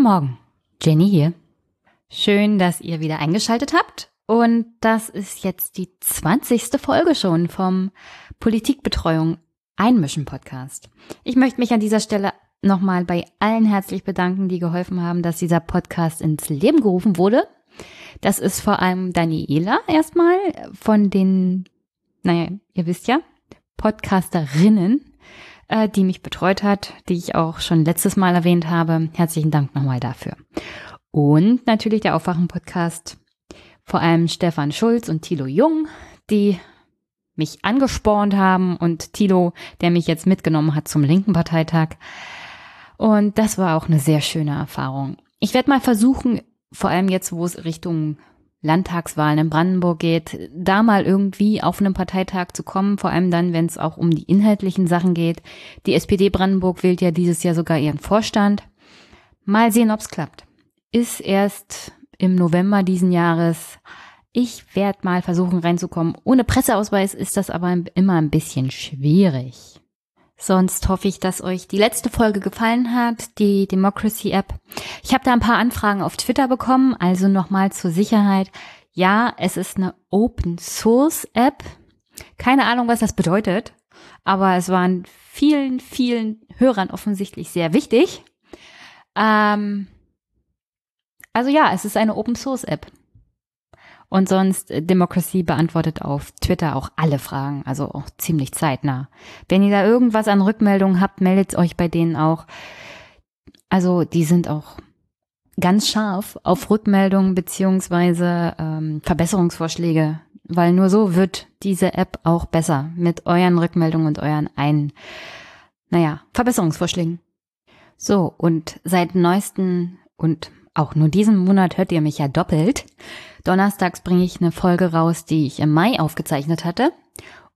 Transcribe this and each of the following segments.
Guten Morgen, Jenny hier. Schön, dass ihr wieder eingeschaltet habt. Und das ist jetzt die 20. Folge schon vom Politikbetreuung Einmischen Podcast. Ich möchte mich an dieser Stelle nochmal bei allen herzlich bedanken, die geholfen haben, dass dieser Podcast ins Leben gerufen wurde. Das ist vor allem Daniela erstmal von den, naja, ihr wisst ja, Podcasterinnen, äh, die mich betreut hat, die ich auch schon letztes Mal erwähnt habe. Herzlichen Dank nochmal dafür. Und natürlich der Aufwachen-Podcast, vor allem Stefan Schulz und Thilo Jung, die mich angespornt haben und Thilo, der mich jetzt mitgenommen hat zum linken Parteitag. Und das war auch eine sehr schöne Erfahrung. Ich werde mal versuchen, vor allem jetzt, wo es Richtung Landtagswahlen in Brandenburg geht, da mal irgendwie auf einem Parteitag zu kommen, vor allem dann, wenn es auch um die inhaltlichen Sachen geht. Die SPD Brandenburg wählt ja dieses Jahr sogar ihren Vorstand. Mal sehen, ob es klappt. Ist erst im November diesen Jahres. Ich werde mal versuchen reinzukommen. Ohne Presseausweis ist das aber immer ein bisschen schwierig. Sonst hoffe ich, dass euch die letzte Folge gefallen hat, die Democracy App. Ich habe da ein paar Anfragen auf Twitter bekommen, also nochmal zur Sicherheit. Ja, es ist eine Open Source App. Keine Ahnung, was das bedeutet, aber es waren vielen, vielen Hörern offensichtlich sehr wichtig. Ähm, also ja, es ist eine Open Source App. Und sonst äh, Democracy beantwortet auf Twitter auch alle Fragen, also auch ziemlich zeitnah. Wenn ihr da irgendwas an Rückmeldungen habt, meldet euch bei denen auch. Also die sind auch ganz scharf auf Rückmeldungen beziehungsweise ähm, Verbesserungsvorschläge, weil nur so wird diese App auch besser mit euren Rückmeldungen und euren ein, naja, Verbesserungsvorschlägen. So, und seit neuesten und auch nur diesen Monat hört ihr mich ja doppelt. Donnerstags bringe ich eine Folge raus, die ich im Mai aufgezeichnet hatte.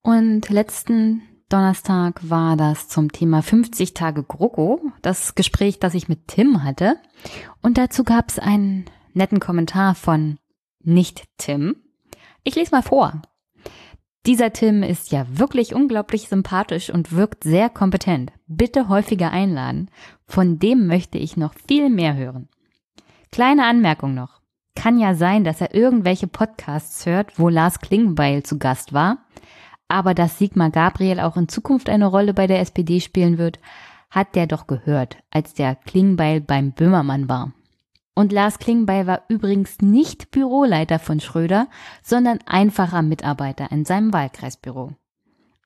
Und letzten Donnerstag war das zum Thema 50 Tage GroKo, das Gespräch, das ich mit Tim hatte. Und dazu gab es einen netten Kommentar von nicht Tim. Ich lese mal vor. Dieser Tim ist ja wirklich unglaublich sympathisch und wirkt sehr kompetent. Bitte häufiger einladen. Von dem möchte ich noch viel mehr hören. Kleine Anmerkung noch. Kann ja sein, dass er irgendwelche Podcasts hört, wo Lars Klingbeil zu Gast war. Aber dass Sigmar Gabriel auch in Zukunft eine Rolle bei der SPD spielen wird, hat der doch gehört, als der Klingbeil beim Böhmermann war. Und Lars Klingbeil war übrigens nicht Büroleiter von Schröder, sondern einfacher Mitarbeiter in seinem Wahlkreisbüro.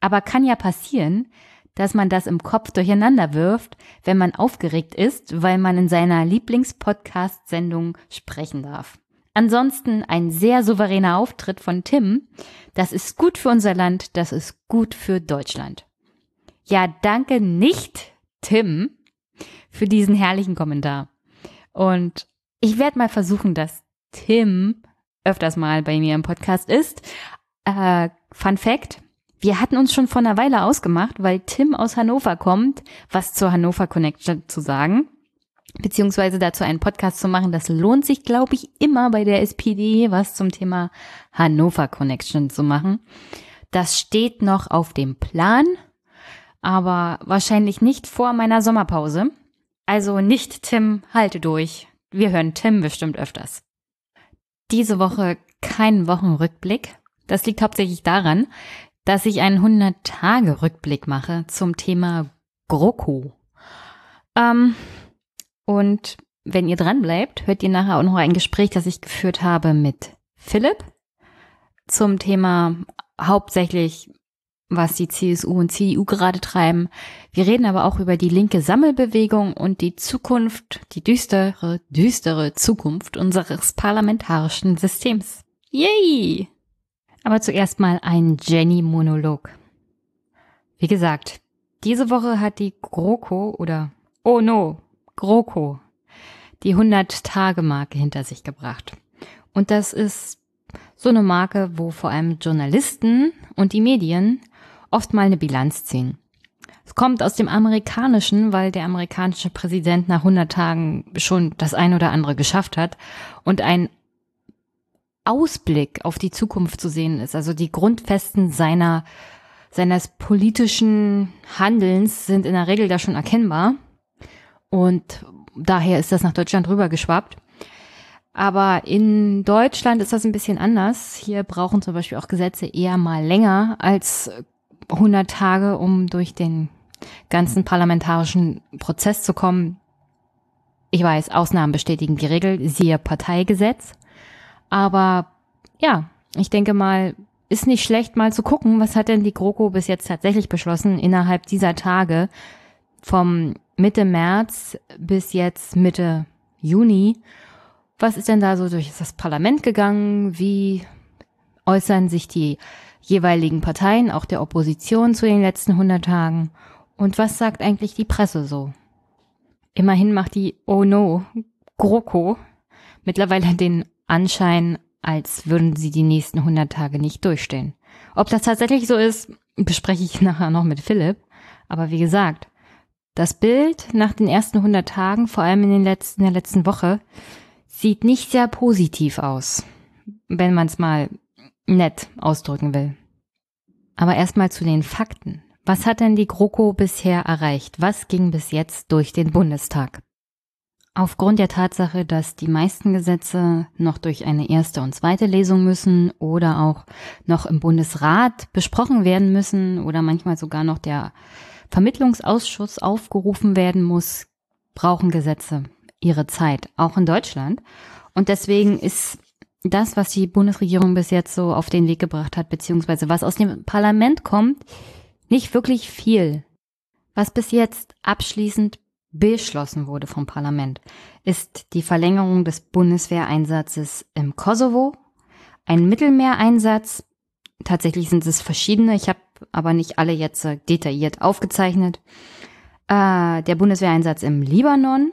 Aber kann ja passieren, dass man das im Kopf durcheinander wirft, wenn man aufgeregt ist, weil man in seiner Lieblingspodcast-Sendung sprechen darf. Ansonsten ein sehr souveräner Auftritt von Tim. Das ist gut für unser Land, das ist gut für Deutschland. Ja, danke nicht, Tim, für diesen herrlichen Kommentar. Und ich werde mal versuchen, dass Tim öfters mal bei mir im Podcast ist. Äh, Fun Fact, wir hatten uns schon vor einer Weile ausgemacht, weil Tim aus Hannover kommt, was zur Hannover Connection zu sagen, beziehungsweise dazu einen Podcast zu machen. Das lohnt sich, glaube ich, immer bei der SPD, was zum Thema Hannover Connection zu machen. Das steht noch auf dem Plan, aber wahrscheinlich nicht vor meiner Sommerpause. Also nicht Tim, halte durch. Wir hören Tim bestimmt öfters. Diese Woche kein Wochenrückblick. Das liegt hauptsächlich daran, dass ich einen 100-Tage-Rückblick mache zum Thema GroKo. Ähm, und wenn ihr dran bleibt, hört ihr nachher auch noch ein Gespräch, das ich geführt habe mit Philipp zum Thema hauptsächlich, was die CSU und CDU gerade treiben. Wir reden aber auch über die linke Sammelbewegung und die Zukunft, die düstere, düstere Zukunft unseres parlamentarischen Systems. Yay! Aber zuerst mal ein Jenny-Monolog. Wie gesagt, diese Woche hat die GroKo oder, oh no, GroKo, die 100-Tage-Marke hinter sich gebracht. Und das ist so eine Marke, wo vor allem Journalisten und die Medien oft mal eine Bilanz ziehen. Es kommt aus dem Amerikanischen, weil der amerikanische Präsident nach 100 Tagen schon das ein oder andere geschafft hat und ein Ausblick auf die Zukunft zu sehen ist. Also die Grundfesten seiner, seines politischen Handelns sind in der Regel da schon erkennbar. Und daher ist das nach Deutschland rübergeschwappt. Aber in Deutschland ist das ein bisschen anders. Hier brauchen zum Beispiel auch Gesetze eher mal länger als 100 Tage, um durch den ganzen parlamentarischen Prozess zu kommen. Ich weiß, Ausnahmen bestätigen die Regel, siehe Parteigesetz. Aber ja, ich denke mal, ist nicht schlecht mal zu gucken, was hat denn die GroKo bis jetzt tatsächlich beschlossen innerhalb dieser Tage vom Mitte März bis jetzt Mitte Juni. Was ist denn da so durch das Parlament gegangen? Wie äußern sich die jeweiligen Parteien, auch der Opposition zu den letzten 100 Tagen? Und was sagt eigentlich die Presse so? Immerhin macht die Oh no GroKo mittlerweile den Anschein, als würden sie die nächsten 100 Tage nicht durchstehen. Ob das tatsächlich so ist, bespreche ich nachher noch mit Philipp. Aber wie gesagt, das Bild nach den ersten 100 Tagen, vor allem in, den letzten, in der letzten Woche, sieht nicht sehr positiv aus, wenn man es mal nett ausdrücken will. Aber erstmal zu den Fakten. Was hat denn die GroKo bisher erreicht? Was ging bis jetzt durch den Bundestag? Aufgrund der Tatsache, dass die meisten Gesetze noch durch eine erste und zweite Lesung müssen oder auch noch im Bundesrat besprochen werden müssen oder manchmal sogar noch der Vermittlungsausschuss aufgerufen werden muss, brauchen Gesetze ihre Zeit, auch in Deutschland. Und deswegen ist das, was die Bundesregierung bis jetzt so auf den Weg gebracht hat, beziehungsweise was aus dem Parlament kommt, nicht wirklich viel. Was bis jetzt abschließend beschlossen wurde vom Parlament, ist die Verlängerung des Bundeswehreinsatzes im Kosovo, ein Mittelmeereinsatz. Tatsächlich sind es verschiedene, ich habe aber nicht alle jetzt detailliert aufgezeichnet. Äh, der Bundeswehreinsatz im Libanon,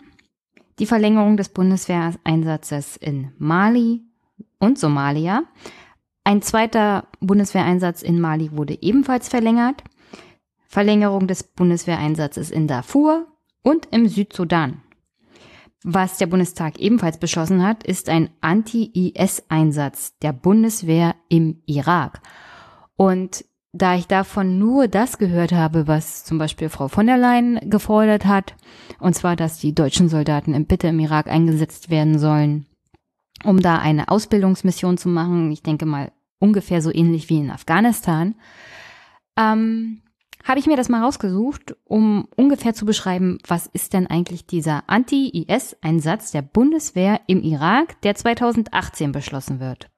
die Verlängerung des Bundeswehreinsatzes in Mali und Somalia. Ein zweiter Bundeswehreinsatz in Mali wurde ebenfalls verlängert. Verlängerung des Bundeswehreinsatzes in Darfur und im Südsudan. Was der Bundestag ebenfalls beschlossen hat, ist ein Anti-IS-Einsatz der Bundeswehr im Irak. Und da ich davon nur das gehört habe, was zum Beispiel Frau von der Leyen gefordert hat, und zwar, dass die deutschen Soldaten im Bitte im Irak eingesetzt werden sollen, um da eine Ausbildungsmission zu machen, ich denke mal ungefähr so ähnlich wie in Afghanistan, ähm, habe ich mir das mal rausgesucht, um ungefähr zu beschreiben, was ist denn eigentlich dieser Anti-IS-Einsatz der Bundeswehr im Irak, der 2018 beschlossen wird.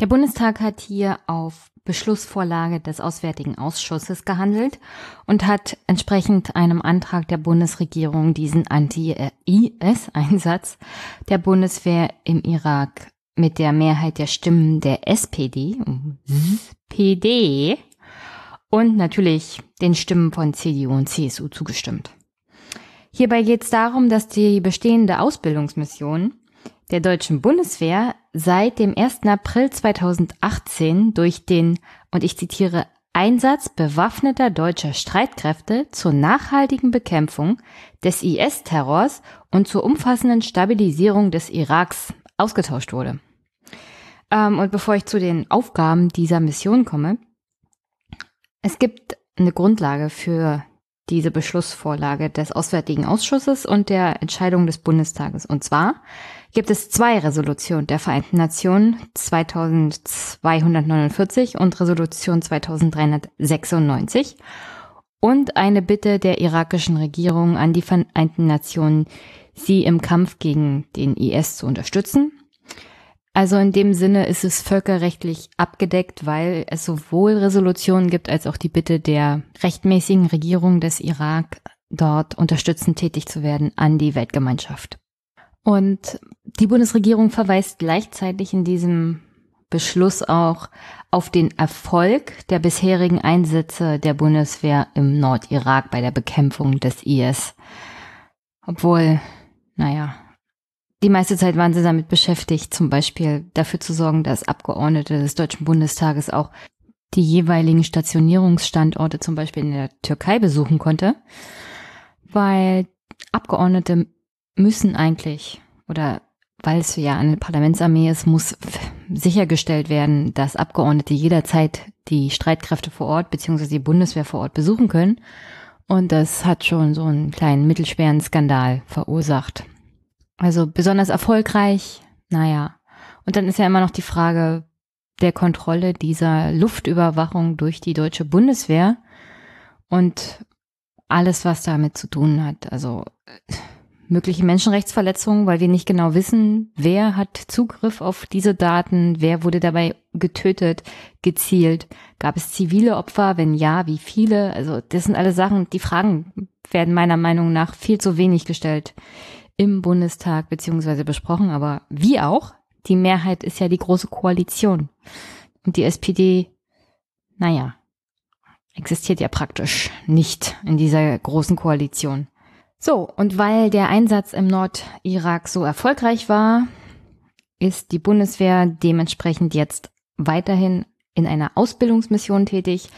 Der Bundestag hat hier auf Beschlussvorlage des Auswärtigen Ausschusses gehandelt und hat entsprechend einem Antrag der Bundesregierung diesen Anti-IS-Einsatz der Bundeswehr im Irak mit der Mehrheit der Stimmen der SPD, SPD und natürlich den Stimmen von CDU und CSU zugestimmt. Hierbei geht es darum, dass die bestehende Ausbildungsmission der deutschen Bundeswehr seit dem 1. April 2018 durch den, und ich zitiere, Einsatz bewaffneter deutscher Streitkräfte zur nachhaltigen Bekämpfung des IS-Terrors und zur umfassenden Stabilisierung des Iraks ausgetauscht wurde. Ähm, und bevor ich zu den Aufgaben dieser Mission komme, es gibt eine Grundlage für diese Beschlussvorlage des Auswärtigen Ausschusses und der Entscheidung des Bundestages. Und zwar gibt es zwei Resolutionen der Vereinten Nationen 2249 und Resolution 2396 und eine Bitte der irakischen Regierung an die Vereinten Nationen, sie im Kampf gegen den IS zu unterstützen. Also in dem Sinne ist es völkerrechtlich abgedeckt, weil es sowohl Resolutionen gibt als auch die Bitte der rechtmäßigen Regierung des Irak, dort unterstützend tätig zu werden an die Weltgemeinschaft. Und die Bundesregierung verweist gleichzeitig in diesem Beschluss auch auf den Erfolg der bisherigen Einsätze der Bundeswehr im Nordirak bei der Bekämpfung des IS. Obwohl, naja, die meiste Zeit waren sie damit beschäftigt, zum Beispiel dafür zu sorgen, dass Abgeordnete des Deutschen Bundestages auch die jeweiligen Stationierungsstandorte zum Beispiel in der Türkei besuchen konnte, weil Abgeordnete müssen eigentlich oder weil es ja eine Parlamentsarmee ist, muss sichergestellt werden, dass Abgeordnete jederzeit die Streitkräfte vor Ort bzw. die Bundeswehr vor Ort besuchen können. Und das hat schon so einen kleinen mittelschweren Skandal verursacht. Also besonders erfolgreich, naja. Und dann ist ja immer noch die Frage der Kontrolle dieser Luftüberwachung durch die deutsche Bundeswehr und alles, was damit zu tun hat. Also mögliche Menschenrechtsverletzungen, weil wir nicht genau wissen, wer hat Zugriff auf diese Daten, wer wurde dabei getötet, gezielt, gab es zivile Opfer, wenn ja, wie viele? Also das sind alle Sachen, die Fragen werden meiner Meinung nach viel zu wenig gestellt im Bundestag beziehungsweise besprochen, aber wie auch, die Mehrheit ist ja die große Koalition und die SPD, naja, existiert ja praktisch nicht in dieser großen Koalition. So, und weil der Einsatz im Nordirak so erfolgreich war, ist die Bundeswehr dementsprechend jetzt weiterhin in einer Ausbildungsmission tätig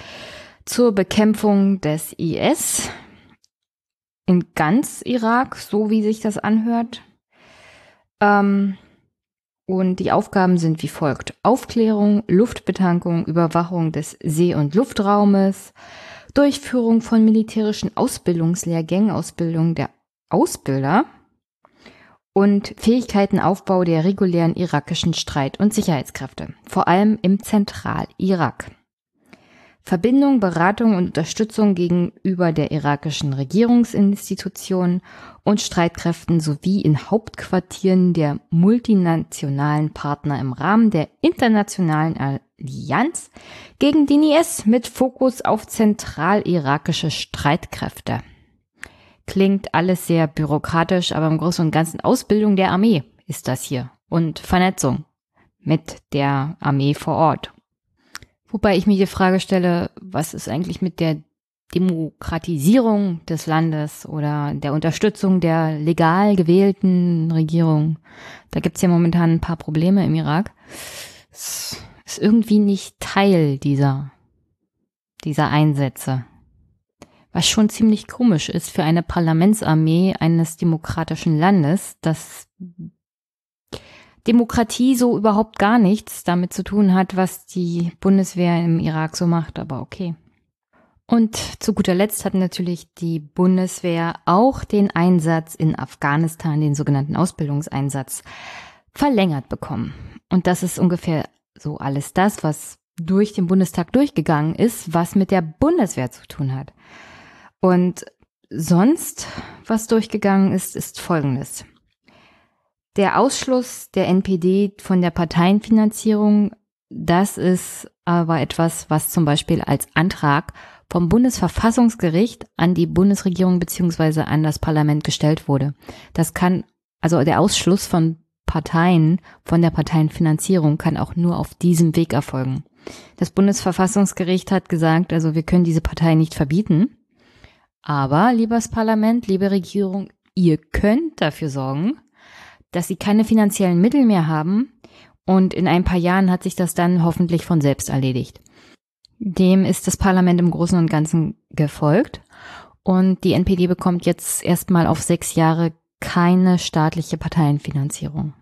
zur Bekämpfung des IS in ganz Irak, so wie sich das anhört. Ähm, und die Aufgaben sind wie folgt. Aufklärung, Luftbetankung, Überwachung des See- und Luftraumes, Durchführung von militärischen Ausbildungslehrgängen, Ausbildung der Ausbilder und Fähigkeitenaufbau der regulären irakischen Streit- und Sicherheitskräfte, vor allem im Zentralirak. Verbindung, Beratung und Unterstützung gegenüber der irakischen Regierungsinstitutionen und Streitkräften sowie in Hauptquartieren der multinationalen Partner im Rahmen der internationalen Allianz gegen den IS mit Fokus auf zentralirakische Streitkräfte. Klingt alles sehr bürokratisch, aber im Großen und Ganzen Ausbildung der Armee ist das hier und Vernetzung mit der Armee vor Ort. Wobei ich mir die Frage stelle, was ist eigentlich mit der Demokratisierung des Landes oder der Unterstützung der legal gewählten Regierung? Da gibt's ja momentan ein paar Probleme im Irak. Es ist irgendwie nicht Teil dieser, dieser Einsätze. Was schon ziemlich komisch ist für eine Parlamentsarmee eines demokratischen Landes, dass Demokratie so überhaupt gar nichts damit zu tun hat, was die Bundeswehr im Irak so macht, aber okay. Und zu guter Letzt hat natürlich die Bundeswehr auch den Einsatz in Afghanistan, den sogenannten Ausbildungseinsatz, verlängert bekommen. Und das ist ungefähr so alles das, was durch den Bundestag durchgegangen ist, was mit der Bundeswehr zu tun hat. Und sonst, was durchgegangen ist, ist Folgendes. Der Ausschluss der NPD von der Parteienfinanzierung, das ist aber etwas, was zum Beispiel als Antrag vom Bundesverfassungsgericht an die Bundesregierung beziehungsweise an das Parlament gestellt wurde. Das kann, also der Ausschluss von Parteien von der Parteienfinanzierung kann auch nur auf diesem Weg erfolgen. Das Bundesverfassungsgericht hat gesagt, also wir können diese Partei nicht verbieten. Aber, liebes Parlament, liebe Regierung, ihr könnt dafür sorgen, dass sie keine finanziellen Mittel mehr haben und in ein paar Jahren hat sich das dann hoffentlich von selbst erledigt. Dem ist das Parlament im Großen und Ganzen gefolgt und die NPD bekommt jetzt erstmal auf sechs Jahre keine staatliche Parteienfinanzierung.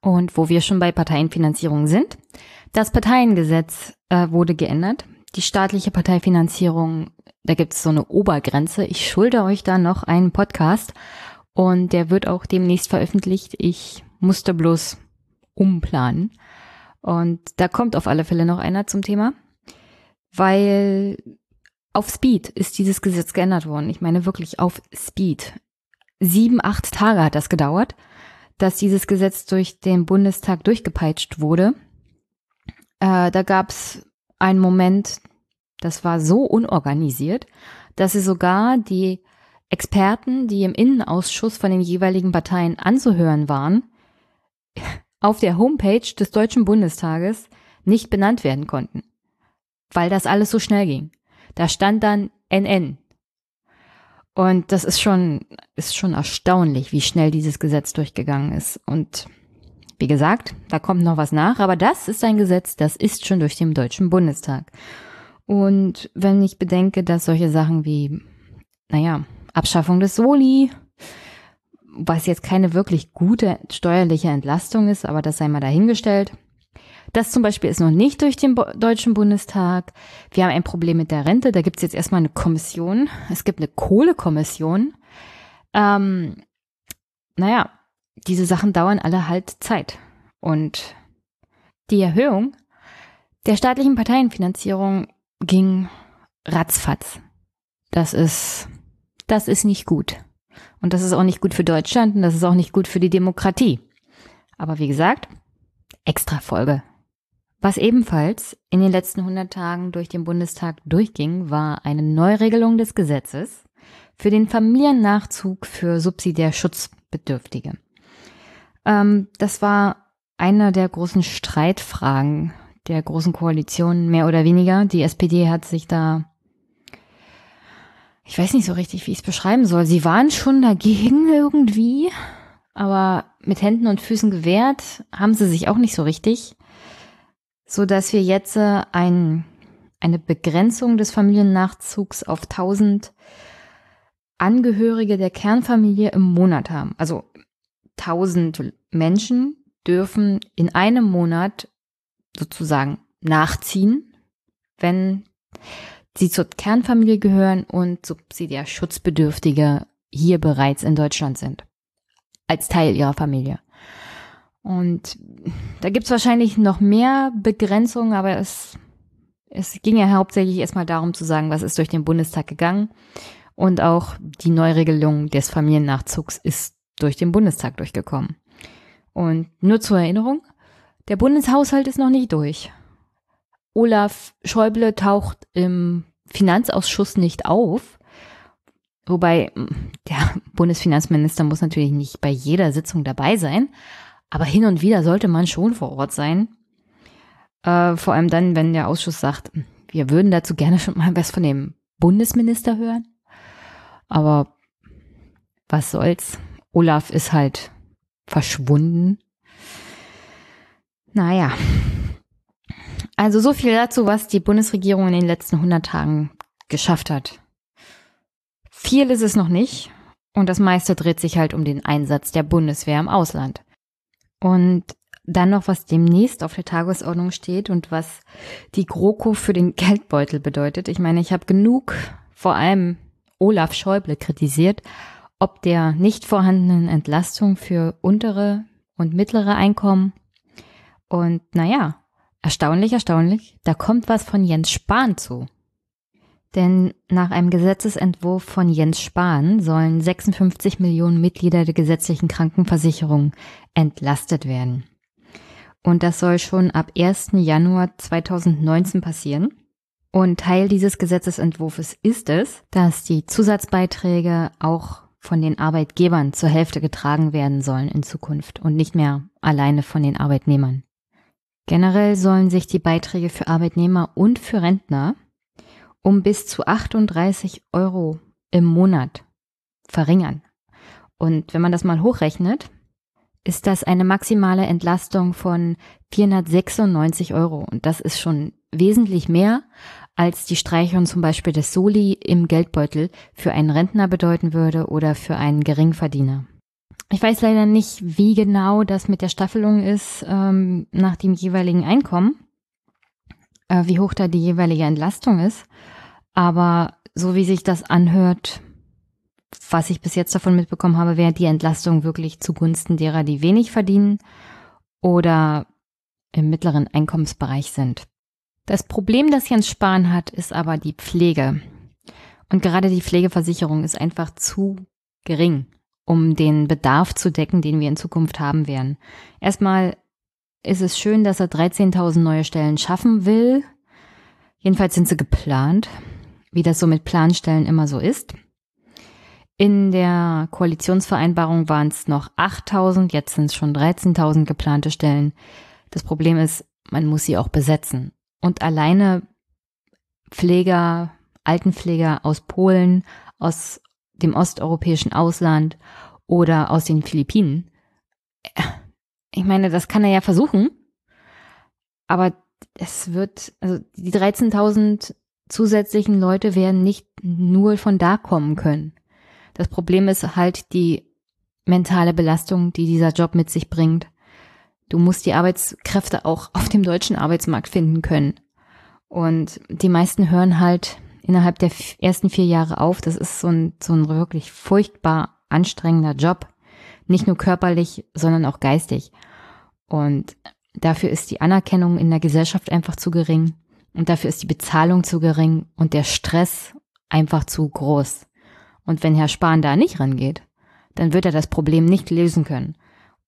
Und wo wir schon bei Parteienfinanzierung sind, das Parteiengesetz äh, wurde geändert. Die staatliche Parteifinanzierung, da gibt es so eine Obergrenze. Ich schulde euch da noch einen Podcast und der wird auch demnächst veröffentlicht. Ich musste bloß umplanen. Und da kommt auf alle Fälle noch einer zum Thema, weil auf Speed ist dieses Gesetz geändert worden. Ich meine wirklich auf Speed. Sieben, acht Tage hat das gedauert, dass dieses Gesetz durch den Bundestag durchgepeitscht wurde. Äh, da gab es einen Moment, das war so unorganisiert, dass sie sogar die Experten, die im Innenausschuss von den jeweiligen Parteien anzuhören waren, auf der Homepage des Deutschen Bundestages nicht benannt werden konnten, weil das alles so schnell ging. Da stand dann NN. Und das ist schon, ist schon erstaunlich, wie schnell dieses Gesetz durchgegangen ist. Und wie gesagt, da kommt noch was nach, aber das ist ein Gesetz, das ist schon durch den Deutschen Bundestag. Und wenn ich bedenke, dass solche Sachen wie, naja, Abschaffung des Soli, was jetzt keine wirklich gute steuerliche Entlastung ist, aber das sei mal dahingestellt. Das zum Beispiel ist noch nicht durch den Deutschen Bundestag. Wir haben ein Problem mit der Rente. Da gibt es jetzt erstmal eine Kommission. Es gibt eine Kohlekommission. Ähm, naja, diese Sachen dauern alle halt Zeit. Und die Erhöhung der staatlichen Parteienfinanzierung ging ratzfatz. Das ist, das ist nicht gut. Und das ist auch nicht gut für Deutschland und das ist auch nicht gut für die Demokratie. Aber wie gesagt, extra Folge. Was ebenfalls in den letzten 100 Tagen durch den Bundestag durchging, war eine Neuregelung des Gesetzes für den Familiennachzug für subsidiär Schutzbedürftige. Ähm, das war eine der großen Streitfragen der großen Koalition, mehr oder weniger. Die SPD hat sich da, ich weiß nicht so richtig, wie ich es beschreiben soll. Sie waren schon dagegen irgendwie, aber mit Händen und Füßen gewehrt haben sie sich auch nicht so richtig, so dass wir jetzt äh, ein, eine Begrenzung des Familiennachzugs auf 1000 Angehörige der Kernfamilie im Monat haben. Also 1000 Menschen dürfen in einem Monat sozusagen nachziehen, wenn sie zur Kernfamilie gehören und subsidiär Schutzbedürftige hier bereits in Deutschland sind. Als Teil ihrer Familie. Und da gibt's wahrscheinlich noch mehr Begrenzungen, aber es, es ging ja hauptsächlich erstmal darum zu sagen, was ist durch den Bundestag gegangen. Und auch die Neuregelung des Familiennachzugs ist durch den Bundestag durchgekommen. Und nur zur Erinnerung, der Bundeshaushalt ist noch nicht durch. Olaf Schäuble taucht im Finanzausschuss nicht auf. Wobei der Bundesfinanzminister muss natürlich nicht bei jeder Sitzung dabei sein, aber hin und wieder sollte man schon vor Ort sein. Äh, vor allem dann, wenn der Ausschuss sagt, wir würden dazu gerne schon mal was von dem Bundesminister hören. Aber was soll's? Olaf ist halt verschwunden. Naja. Also so viel dazu, was die Bundesregierung in den letzten 100 Tagen geschafft hat. Viel ist es noch nicht. Und das meiste dreht sich halt um den Einsatz der Bundeswehr im Ausland. Und dann noch, was demnächst auf der Tagesordnung steht und was die GroKo für den Geldbeutel bedeutet. Ich meine, ich habe genug, vor allem Olaf Schäuble, kritisiert, ob der nicht vorhandenen Entlastung für untere und mittlere Einkommen und naja, erstaunlich, erstaunlich, da kommt was von Jens Spahn zu. Denn nach einem Gesetzesentwurf von Jens Spahn sollen 56 Millionen Mitglieder der gesetzlichen Krankenversicherung entlastet werden. Und das soll schon ab 1. Januar 2019 passieren. Und Teil dieses Gesetzesentwurfs ist es, dass die Zusatzbeiträge auch von den Arbeitgebern zur Hälfte getragen werden sollen in Zukunft und nicht mehr alleine von den Arbeitnehmern. Generell sollen sich die Beiträge für Arbeitnehmer und für Rentner um bis zu 38 Euro im Monat verringern. Und wenn man das mal hochrechnet, ist das eine maximale Entlastung von 496 Euro. Und das ist schon wesentlich mehr, als die Streichung zum Beispiel des Soli im Geldbeutel für einen Rentner bedeuten würde oder für einen Geringverdiener. Ich weiß leider nicht, wie genau das mit der Staffelung ist ähm, nach dem jeweiligen Einkommen, äh, wie hoch da die jeweilige Entlastung ist. Aber so wie sich das anhört, was ich bis jetzt davon mitbekommen habe, wäre die Entlastung wirklich zugunsten derer, die wenig verdienen oder im mittleren Einkommensbereich sind. Das Problem, das Jens Spahn hat, ist aber die Pflege. Und gerade die Pflegeversicherung ist einfach zu gering um den Bedarf zu decken, den wir in Zukunft haben werden. Erstmal ist es schön, dass er 13.000 neue Stellen schaffen will. Jedenfalls sind sie geplant, wie das so mit Planstellen immer so ist. In der Koalitionsvereinbarung waren es noch 8.000, jetzt sind es schon 13.000 geplante Stellen. Das Problem ist, man muss sie auch besetzen. Und alleine Pfleger, Altenpfleger aus Polen, aus dem osteuropäischen Ausland oder aus den Philippinen. Ich meine, das kann er ja versuchen, aber es wird, also die 13.000 zusätzlichen Leute werden nicht nur von da kommen können. Das Problem ist halt die mentale Belastung, die dieser Job mit sich bringt. Du musst die Arbeitskräfte auch auf dem deutschen Arbeitsmarkt finden können. Und die meisten hören halt innerhalb der ersten vier Jahre auf. Das ist so ein, so ein wirklich furchtbar anstrengender Job. Nicht nur körperlich, sondern auch geistig. Und dafür ist die Anerkennung in der Gesellschaft einfach zu gering. Und dafür ist die Bezahlung zu gering und der Stress einfach zu groß. Und wenn Herr Spahn da nicht rangeht, dann wird er das Problem nicht lösen können.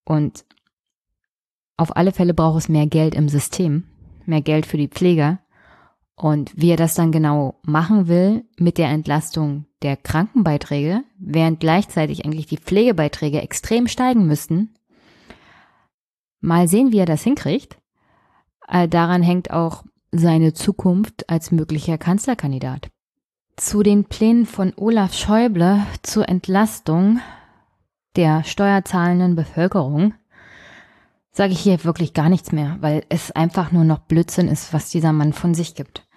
Und auf alle Fälle braucht es mehr Geld im System, mehr Geld für die Pfleger. Und wie er das dann genau machen will mit der Entlastung der Krankenbeiträge, während gleichzeitig eigentlich die Pflegebeiträge extrem steigen müssten, mal sehen, wie er das hinkriegt. Äh, daran hängt auch seine Zukunft als möglicher Kanzlerkandidat. Zu den Plänen von Olaf Schäuble zur Entlastung der steuerzahlenden Bevölkerung sage ich hier wirklich gar nichts mehr, weil es einfach nur noch Blödsinn ist, was dieser Mann von sich gibt.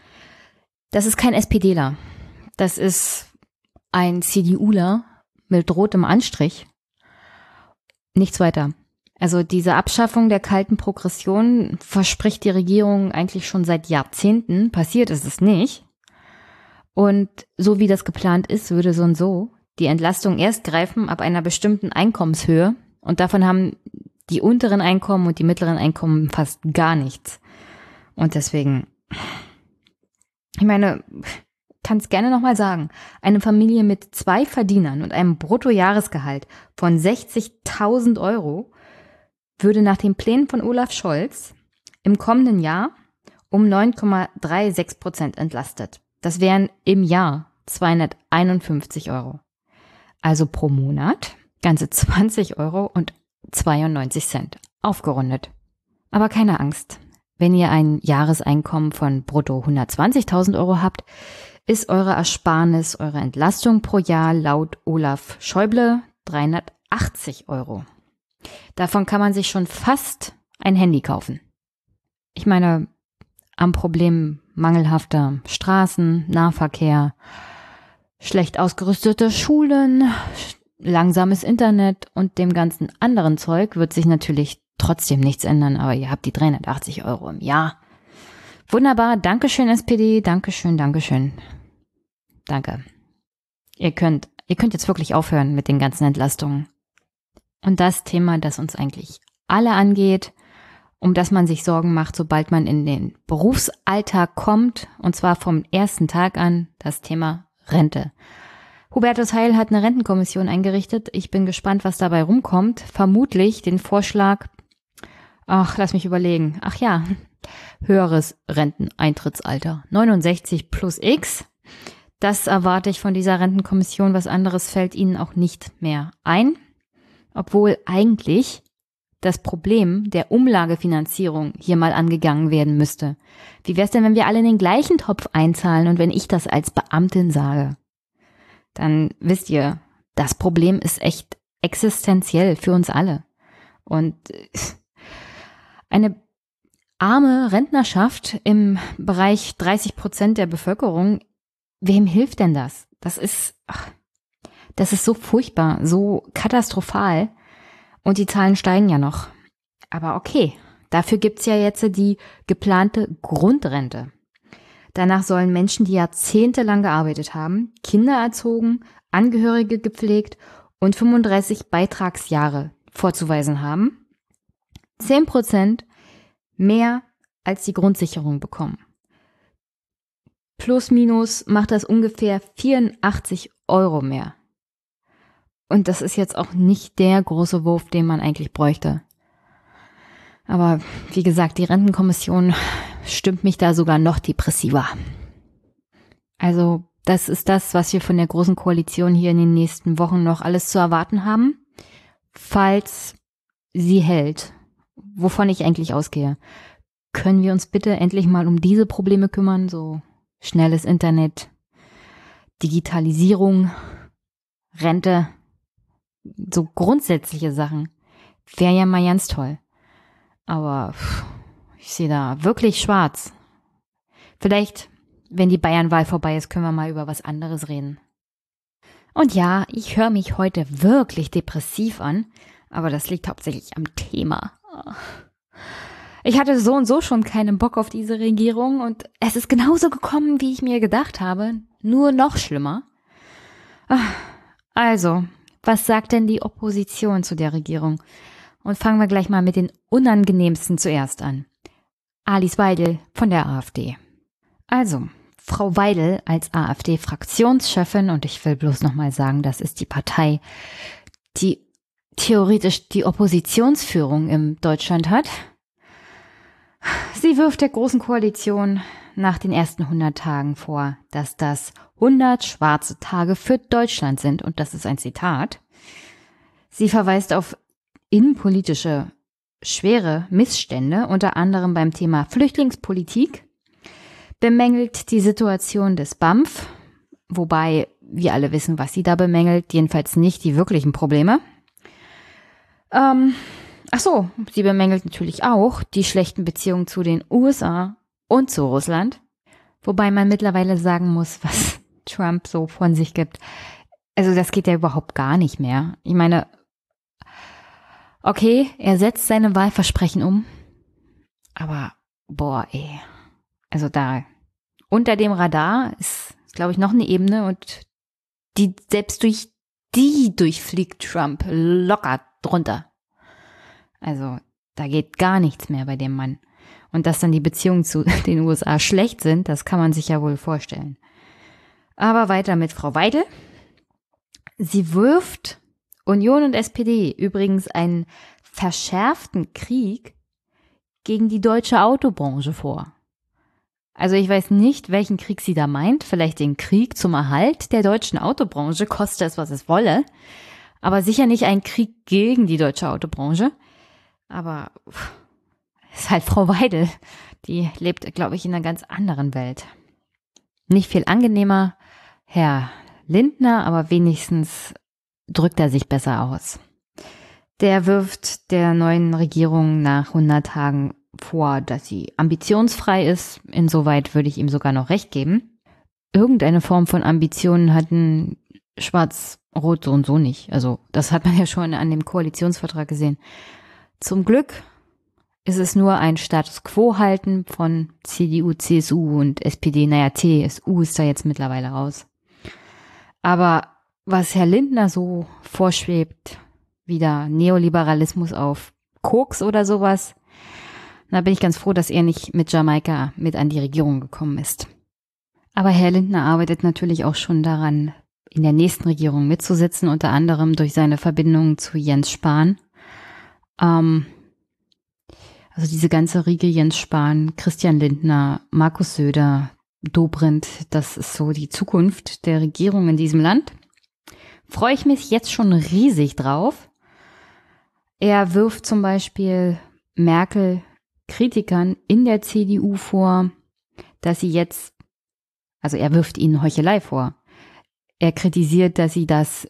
Das ist kein SPDler. Das ist ein CDUler mit rotem Anstrich. Nichts weiter. Also diese Abschaffung der kalten Progression verspricht die Regierung eigentlich schon seit Jahrzehnten. Passiert ist es nicht. Und so wie das geplant ist, würde so und so die Entlastung erst greifen ab einer bestimmten Einkommenshöhe. Und davon haben die unteren Einkommen und die mittleren Einkommen fast gar nichts. Und deswegen, ich meine, kann es gerne nochmal sagen, eine Familie mit zwei Verdienern und einem Bruttojahresgehalt von 60.000 Euro würde nach den Plänen von Olaf Scholz im kommenden Jahr um 9,36 Prozent entlastet. Das wären im Jahr 251 Euro. Also pro Monat ganze 20 Euro und 92 Cent. Aufgerundet. Aber keine Angst. Wenn ihr ein Jahreseinkommen von brutto 120.000 Euro habt, ist eure Ersparnis, eure Entlastung pro Jahr laut Olaf Schäuble 380 Euro. Davon kann man sich schon fast ein Handy kaufen. Ich meine, am Problem mangelhafter Straßen, Nahverkehr, schlecht ausgerüstete Schulen, langsames Internet und dem ganzen anderen Zeug wird sich natürlich trotzdem nichts ändern, aber ihr habt die 380 Euro im Jahr. Wunderbar, Dankeschön SPD, Dankeschön, Dankeschön. Danke. Ihr könnt, ihr könnt jetzt wirklich aufhören mit den ganzen Entlastungen. Und das Thema, das uns eigentlich alle angeht, um das man sich Sorgen macht, sobald man in den Berufsalltag kommt, und zwar vom ersten Tag an, das Thema Rente. Hubertus Heil hat eine Rentenkommission eingerichtet. Ich bin gespannt, was dabei rumkommt. Vermutlich den Vorschlag, ach, lass mich überlegen. Ach ja, höheres Renteneintrittsalter. 69 plus X. Das erwarte ich von dieser Rentenkommission. Was anderes fällt ihnen auch nicht mehr ein. Obwohl eigentlich das Problem der Umlagefinanzierung hier mal angegangen werden müsste. Wie wäre es denn, wenn wir alle in den gleichen Topf einzahlen und wenn ich das als Beamtin sage? Dann wisst ihr, das Problem ist echt existenziell für uns alle. Und eine arme Rentnerschaft im Bereich 30 Prozent der Bevölkerung, wem hilft denn das? Das ist, ach, das ist so furchtbar, so katastrophal. Und die Zahlen steigen ja noch. Aber okay, dafür gibt's ja jetzt die geplante Grundrente. Danach sollen Menschen, die jahrzehntelang gearbeitet haben, Kinder erzogen, Angehörige gepflegt und 35 Beitragsjahre vorzuweisen haben, 10 Prozent mehr als die Grundsicherung bekommen. Plus minus macht das ungefähr 84 Euro mehr. Und das ist jetzt auch nicht der große Wurf, den man eigentlich bräuchte. Aber wie gesagt, die Rentenkommission stimmt mich da sogar noch depressiver. Also, das ist das, was wir von der Großen Koalition hier in den nächsten Wochen noch alles zu erwarten haben. Falls sie hält, wovon ich eigentlich ausgehe, können wir uns bitte endlich mal um diese Probleme kümmern, so schnelles Internet, Digitalisierung, Rente, so grundsätzliche Sachen. Wäre ja mal ganz toll. Aber ich sehe da wirklich schwarz. Vielleicht, wenn die Bayernwahl vorbei ist, können wir mal über was anderes reden. Und ja, ich höre mich heute wirklich depressiv an, aber das liegt hauptsächlich am Thema. Ich hatte so und so schon keinen Bock auf diese Regierung und es ist genauso gekommen, wie ich mir gedacht habe, nur noch schlimmer. Ah, also, was sagt denn die Opposition zu der Regierung? Und fangen wir gleich mal mit den unangenehmsten zuerst an. Alice Weidel von der AfD. Also, Frau Weidel als AfD-Fraktionschefin, und ich will bloß nochmal sagen, das ist die Partei, die theoretisch die Oppositionsführung in Deutschland hat, Sie wirft der Großen Koalition nach den ersten 100 Tagen vor, dass das 100 schwarze Tage für Deutschland sind und das ist ein Zitat. Sie verweist auf innenpolitische schwere Missstände, unter anderem beim Thema Flüchtlingspolitik, bemängelt die Situation des BAMF, wobei wir alle wissen, was sie da bemängelt, jedenfalls nicht die wirklichen Probleme. Ähm, Ach so, sie bemängelt natürlich auch die schlechten Beziehungen zu den USA und zu Russland. Wobei man mittlerweile sagen muss, was Trump so von sich gibt. Also das geht ja überhaupt gar nicht mehr. Ich meine, okay, er setzt seine Wahlversprechen um. Aber, boah, ey. Also da, unter dem Radar ist, glaube ich, noch eine Ebene und die, selbst durch die durchfliegt Trump locker drunter. Also da geht gar nichts mehr bei dem Mann. Und dass dann die Beziehungen zu den USA schlecht sind, das kann man sich ja wohl vorstellen. Aber weiter mit Frau Weidel. Sie wirft Union und SPD übrigens einen verschärften Krieg gegen die deutsche Autobranche vor. Also ich weiß nicht, welchen Krieg sie da meint. Vielleicht den Krieg zum Erhalt der deutschen Autobranche, koste es, was es wolle. Aber sicher nicht ein Krieg gegen die deutsche Autobranche. Aber ist halt Frau Weidel. Die lebt, glaube ich, in einer ganz anderen Welt. Nicht viel angenehmer, Herr Lindner, aber wenigstens drückt er sich besser aus. Der wirft der neuen Regierung nach 100 Tagen vor, dass sie ambitionsfrei ist. Insoweit würde ich ihm sogar noch recht geben. Irgendeine Form von Ambitionen hatten Schwarz-Rot so und so nicht. Also das hat man ja schon an dem Koalitionsvertrag gesehen. Zum Glück ist es nur ein Status quo halten von CDU, CSU und SPD. Naja, CSU ist da jetzt mittlerweile raus. Aber was Herr Lindner so vorschwebt, wieder Neoliberalismus auf Koks oder sowas, da bin ich ganz froh, dass er nicht mit Jamaika mit an die Regierung gekommen ist. Aber Herr Lindner arbeitet natürlich auch schon daran, in der nächsten Regierung mitzusitzen, unter anderem durch seine Verbindung zu Jens Spahn ähm, also diese ganze Riege Jens Spahn, Christian Lindner, Markus Söder, Dobrindt, das ist so die Zukunft der Regierung in diesem Land. Freue ich mich jetzt schon riesig drauf. Er wirft zum Beispiel Merkel Kritikern in der CDU vor, dass sie jetzt, also er wirft ihnen Heuchelei vor. Er kritisiert, dass sie das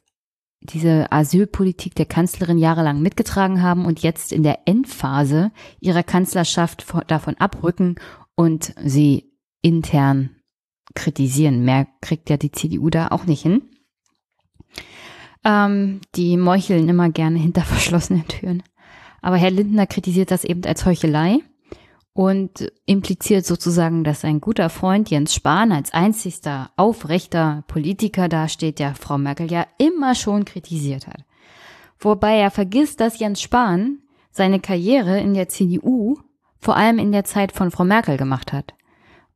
diese Asylpolitik der Kanzlerin jahrelang mitgetragen haben und jetzt in der Endphase ihrer Kanzlerschaft davon abrücken und sie intern kritisieren. Mehr kriegt ja die CDU da auch nicht hin. Ähm, die meucheln immer gerne hinter verschlossenen Türen. Aber Herr Lindner kritisiert das eben als Heuchelei und impliziert sozusagen, dass ein guter Freund Jens Spahn als einzigster aufrechter Politiker dasteht, der Frau Merkel ja immer schon kritisiert hat. Wobei er vergisst, dass Jens Spahn seine Karriere in der CDU vor allem in der Zeit von Frau Merkel gemacht hat.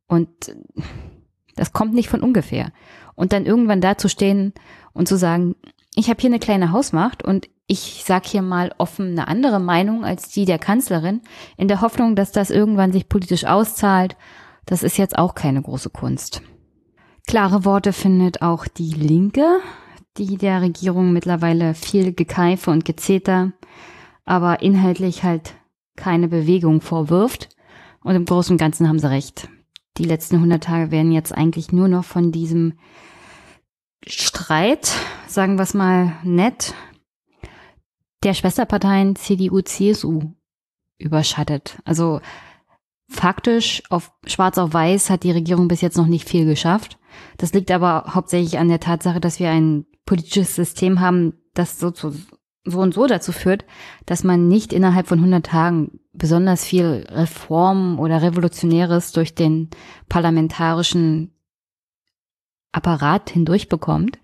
Und das kommt nicht von ungefähr. Und dann irgendwann dazustehen und zu sagen, ich habe hier eine kleine Hausmacht und ich sag hier mal offen eine andere Meinung als die der Kanzlerin, in der Hoffnung, dass das irgendwann sich politisch auszahlt. Das ist jetzt auch keine große Kunst. Klare Worte findet auch die Linke, die der Regierung mittlerweile viel Gekeife und Gezeter, aber inhaltlich halt keine Bewegung vorwirft. Und im Großen und Ganzen haben sie recht. Die letzten 100 Tage werden jetzt eigentlich nur noch von diesem Streit, sagen wir es mal nett, der Schwesterparteien CDU, CSU überschattet. Also faktisch auf schwarz auf weiß hat die Regierung bis jetzt noch nicht viel geschafft. Das liegt aber hauptsächlich an der Tatsache, dass wir ein politisches System haben, das so zu, so und so dazu führt, dass man nicht innerhalb von 100 Tagen besonders viel Reform oder Revolutionäres durch den parlamentarischen Apparat hindurch bekommt.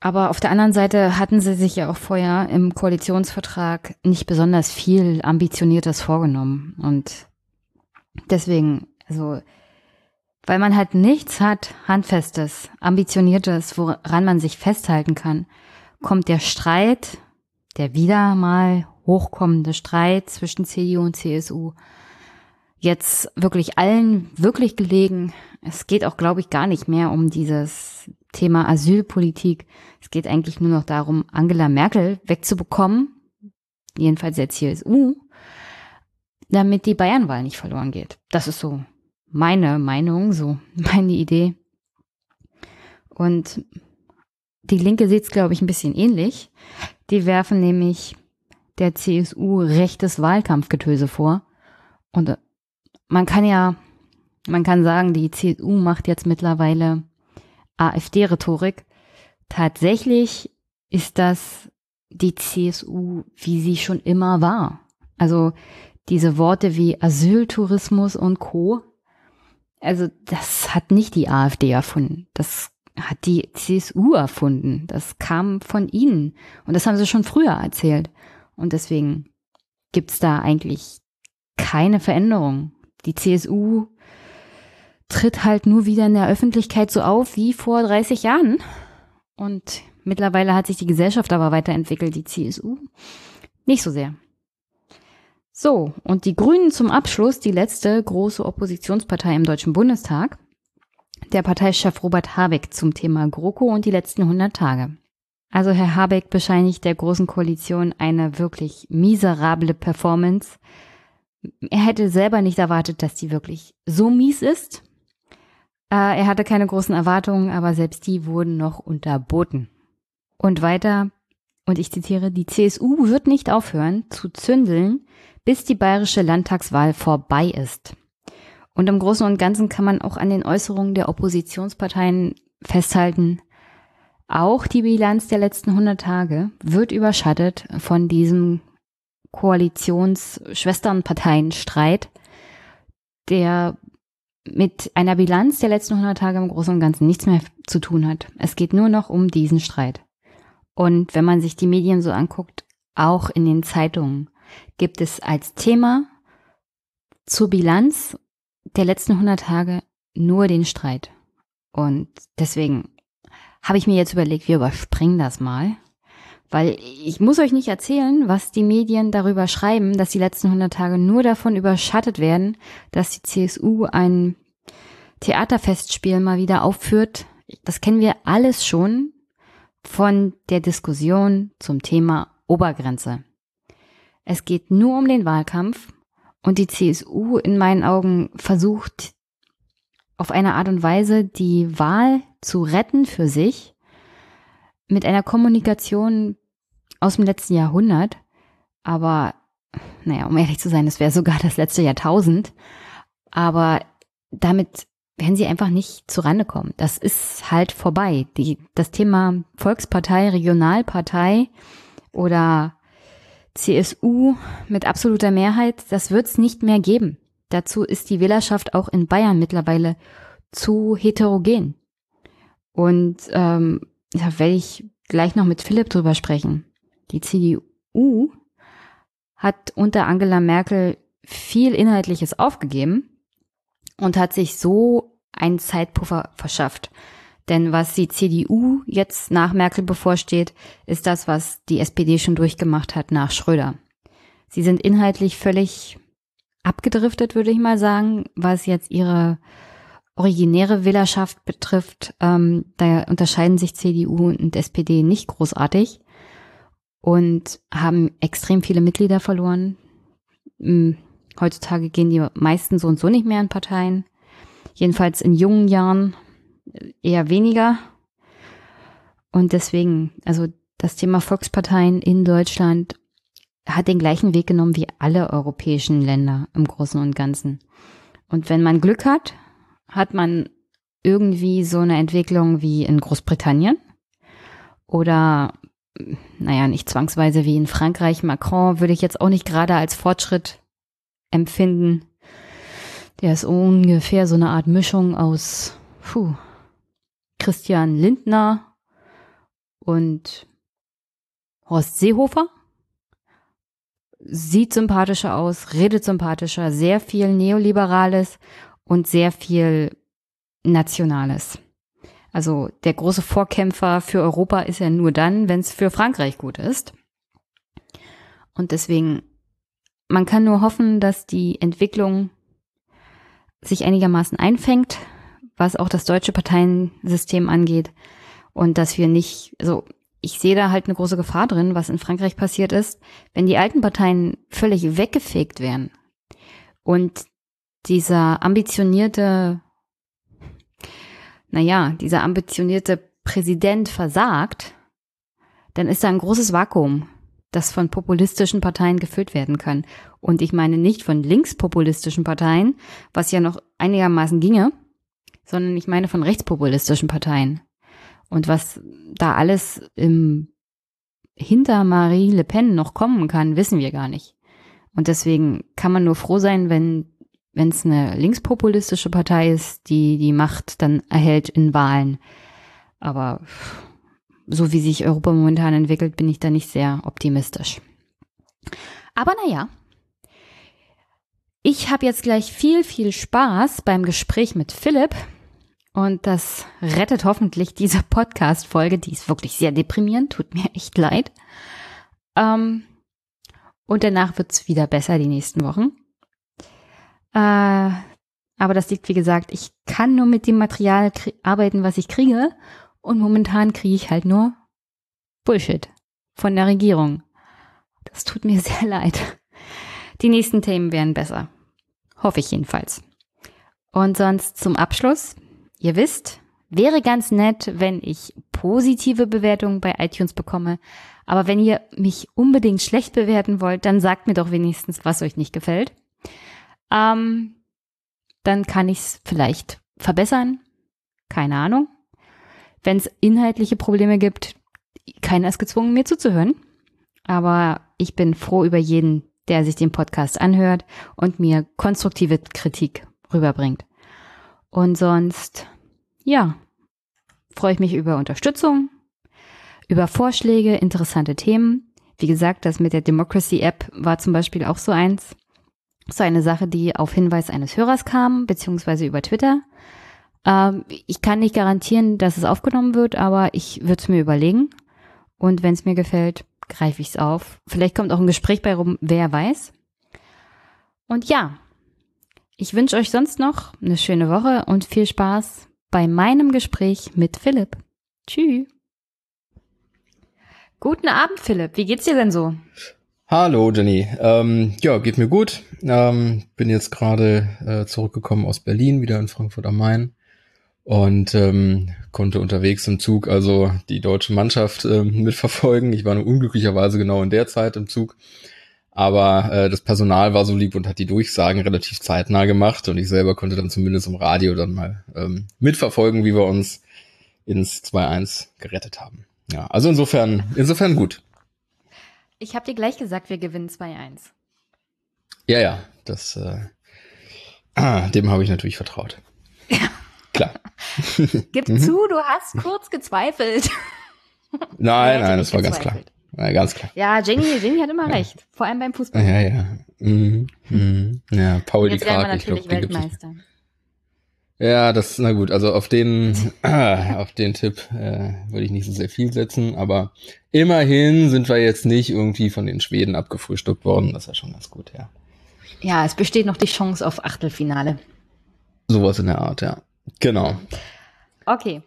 Aber auf der anderen Seite hatten sie sich ja auch vorher im Koalitionsvertrag nicht besonders viel Ambitioniertes vorgenommen. Und deswegen, also, weil man halt nichts hat, Handfestes, Ambitioniertes, woran man sich festhalten kann, kommt der Streit, der wieder mal hochkommende Streit zwischen CDU und CSU jetzt wirklich allen wirklich gelegen. Es geht auch, glaube ich, gar nicht mehr um dieses Thema Asylpolitik. Es geht eigentlich nur noch darum, Angela Merkel wegzubekommen, jedenfalls der CSU, damit die Bayernwahl nicht verloren geht. Das ist so meine Meinung, so meine Idee. Und die Linke sieht es, glaube ich, ein bisschen ähnlich. Die werfen nämlich der CSU rechtes Wahlkampfgetöse vor. Und äh, man kann ja, man kann sagen, die CSU macht jetzt mittlerweile AfD-Rhetorik. Tatsächlich ist das die CSU, wie sie schon immer war. Also diese Worte wie Asyltourismus und Co. Also das hat nicht die AfD erfunden. Das hat die CSU erfunden. Das kam von ihnen. Und das haben sie schon früher erzählt. Und deswegen gibt's da eigentlich keine Veränderung. Die CSU tritt halt nur wieder in der Öffentlichkeit so auf wie vor 30 Jahren. Und mittlerweile hat sich die Gesellschaft aber weiterentwickelt, die CSU nicht so sehr. So, und die Grünen zum Abschluss, die letzte große Oppositionspartei im Deutschen Bundestag der Parteichef Robert Habeck zum Thema GroKo und die letzten 100 Tage. Also Herr Habeck bescheinigt der Großen Koalition eine wirklich miserable Performance. Er hätte selber nicht erwartet, dass die wirklich so mies ist. Äh, er hatte keine großen Erwartungen, aber selbst die wurden noch unterboten. Und weiter, und ich zitiere, die CSU wird nicht aufhören zu zündeln, bis die bayerische Landtagswahl vorbei ist. Und im Großen und Ganzen kann man auch an den Äußerungen der Oppositionsparteien festhalten, auch die Bilanz der letzten 100 Tage wird überschattet von diesem Koalitionsschwesternparteienstreit, der mit einer Bilanz der letzten 100 Tage im Großen und Ganzen nichts mehr zu tun hat. Es geht nur noch um diesen Streit. Und wenn man sich die Medien so anguckt, auch in den Zeitungen gibt es als Thema zur Bilanz der letzten 100 Tage nur den Streit. Und deswegen habe ich mir jetzt überlegt, wir überspringen das mal. Weil ich muss euch nicht erzählen, was die Medien darüber schreiben, dass die letzten 100 Tage nur davon überschattet werden, dass die CSU ein Theaterfestspiel mal wieder aufführt. Das kennen wir alles schon von der Diskussion zum Thema Obergrenze. Es geht nur um den Wahlkampf und die CSU in meinen Augen versucht auf eine Art und Weise die Wahl zu retten für sich mit einer Kommunikation aus dem letzten Jahrhundert. Aber, naja, um ehrlich zu sein, es wäre sogar das letzte Jahrtausend. Aber damit werden sie einfach nicht zurande kommen. Das ist halt vorbei. Die, das Thema Volkspartei, Regionalpartei oder CSU mit absoluter Mehrheit, das wird es nicht mehr geben. Dazu ist die Wählerschaft auch in Bayern mittlerweile zu heterogen. Und ähm, da werde ich gleich noch mit Philipp drüber sprechen. Die CDU hat unter Angela Merkel viel Inhaltliches aufgegeben und hat sich so einen Zeitpuffer verschafft. Denn was die CDU jetzt nach Merkel bevorsteht, ist das, was die SPD schon durchgemacht hat nach Schröder. Sie sind inhaltlich völlig abgedriftet, würde ich mal sagen, was jetzt ihre originäre Wählerschaft betrifft. Ähm, da unterscheiden sich CDU und SPD nicht großartig und haben extrem viele Mitglieder verloren. Hm, heutzutage gehen die meisten so und so nicht mehr in Parteien. Jedenfalls in jungen Jahren eher weniger. Und deswegen, also das Thema Volksparteien in Deutschland hat den gleichen Weg genommen wie alle europäischen Länder im Großen und Ganzen. Und wenn man Glück hat, hat man irgendwie so eine Entwicklung wie in Großbritannien oder naja, nicht zwangsweise wie in Frankreich. Macron würde ich jetzt auch nicht gerade als Fortschritt empfinden. Der ist ungefähr so eine Art Mischung aus puh, Christian Lindner und Horst Seehofer. Sieht sympathischer aus, redet sympathischer, sehr viel Neoliberales und sehr viel Nationales. Also der große Vorkämpfer für Europa ist ja nur dann, wenn es für Frankreich gut ist. Und deswegen, man kann nur hoffen, dass die Entwicklung sich einigermaßen einfängt, was auch das deutsche Parteiensystem angeht. Und dass wir nicht, also ich sehe da halt eine große Gefahr drin, was in Frankreich passiert ist, wenn die alten Parteien völlig weggefegt werden und dieser ambitionierte naja, dieser ambitionierte Präsident versagt, dann ist da ein großes Vakuum, das von populistischen Parteien gefüllt werden kann. Und ich meine nicht von linkspopulistischen Parteien, was ja noch einigermaßen ginge, sondern ich meine von rechtspopulistischen Parteien. Und was da alles im hinter Marie Le Pen noch kommen kann, wissen wir gar nicht. Und deswegen kann man nur froh sein, wenn wenn es eine linkspopulistische Partei ist, die die Macht dann erhält in Wahlen. Aber so wie sich Europa momentan entwickelt, bin ich da nicht sehr optimistisch. Aber naja, ich habe jetzt gleich viel, viel Spaß beim Gespräch mit Philipp. Und das rettet hoffentlich diese Podcast-Folge. Die ist wirklich sehr deprimierend, tut mir echt leid. Ähm, und danach wird's wieder besser die nächsten Wochen. Äh, aber das liegt, wie gesagt, ich kann nur mit dem Material arbeiten, was ich kriege. Und momentan kriege ich halt nur Bullshit von der Regierung. Das tut mir sehr leid. Die nächsten Themen wären besser. Hoffe ich jedenfalls. Und sonst zum Abschluss. Ihr wisst, wäre ganz nett, wenn ich positive Bewertungen bei iTunes bekomme. Aber wenn ihr mich unbedingt schlecht bewerten wollt, dann sagt mir doch wenigstens, was euch nicht gefällt ähm, dann kann ich es vielleicht verbessern. Keine Ahnung. Wenn es inhaltliche Probleme gibt, keiner ist gezwungen, mir zuzuhören. Aber ich bin froh über jeden, der sich den Podcast anhört und mir konstruktive Kritik rüberbringt. Und sonst, ja, freue ich mich über Unterstützung, über Vorschläge, interessante Themen. Wie gesagt, das mit der Democracy App war zum Beispiel auch so eins so eine Sache, die auf Hinweis eines Hörers kam, beziehungsweise über Twitter. Ähm, ich kann nicht garantieren, dass es aufgenommen wird, aber ich würde es mir überlegen. Und wenn es mir gefällt, greife ich es auf. Vielleicht kommt auch ein Gespräch bei rum, wer weiß. Und ja, ich wünsche euch sonst noch eine schöne Woche und viel Spaß bei meinem Gespräch mit Philipp. Tschüss. Guten Abend, Philipp. Wie geht's dir denn so? Hallo Jenny. Ähm, ja, geht mir gut. Ähm, bin jetzt gerade äh, zurückgekommen aus Berlin, wieder in Frankfurt am Main und ähm, konnte unterwegs im Zug also die deutsche Mannschaft äh, mitverfolgen. Ich war nur unglücklicherweise genau in der Zeit im Zug, aber äh, das Personal war so lieb und hat die Durchsagen relativ zeitnah gemacht und ich selber konnte dann zumindest im Radio dann mal ähm, mitverfolgen, wie wir uns ins 2-1 gerettet haben. Ja, also insofern, insofern gut. Ich habe dir gleich gesagt, wir gewinnen 2-1. Ja, ja, das, äh, ah, dem habe ich natürlich vertraut. Ja. Klar. Gib zu, du hast kurz gezweifelt. Nein, nein, das war ganz klar. Ja, ganz klar. Ja, Jenny, Jenny hat immer ja. recht. Vor allem beim Fußball. Ja, ja. Mhm. Mhm. Ja, Paul die Krake, ich glaube, Weltmeister. Ja, das, na gut, also auf den, auf den Tipp äh, würde ich nicht so sehr viel setzen, aber immerhin sind wir jetzt nicht irgendwie von den Schweden abgefrühstückt worden. Das ist ja schon ganz gut, ja. Ja, es besteht noch die Chance auf Achtelfinale. Sowas in der Art, ja. Genau. Okay.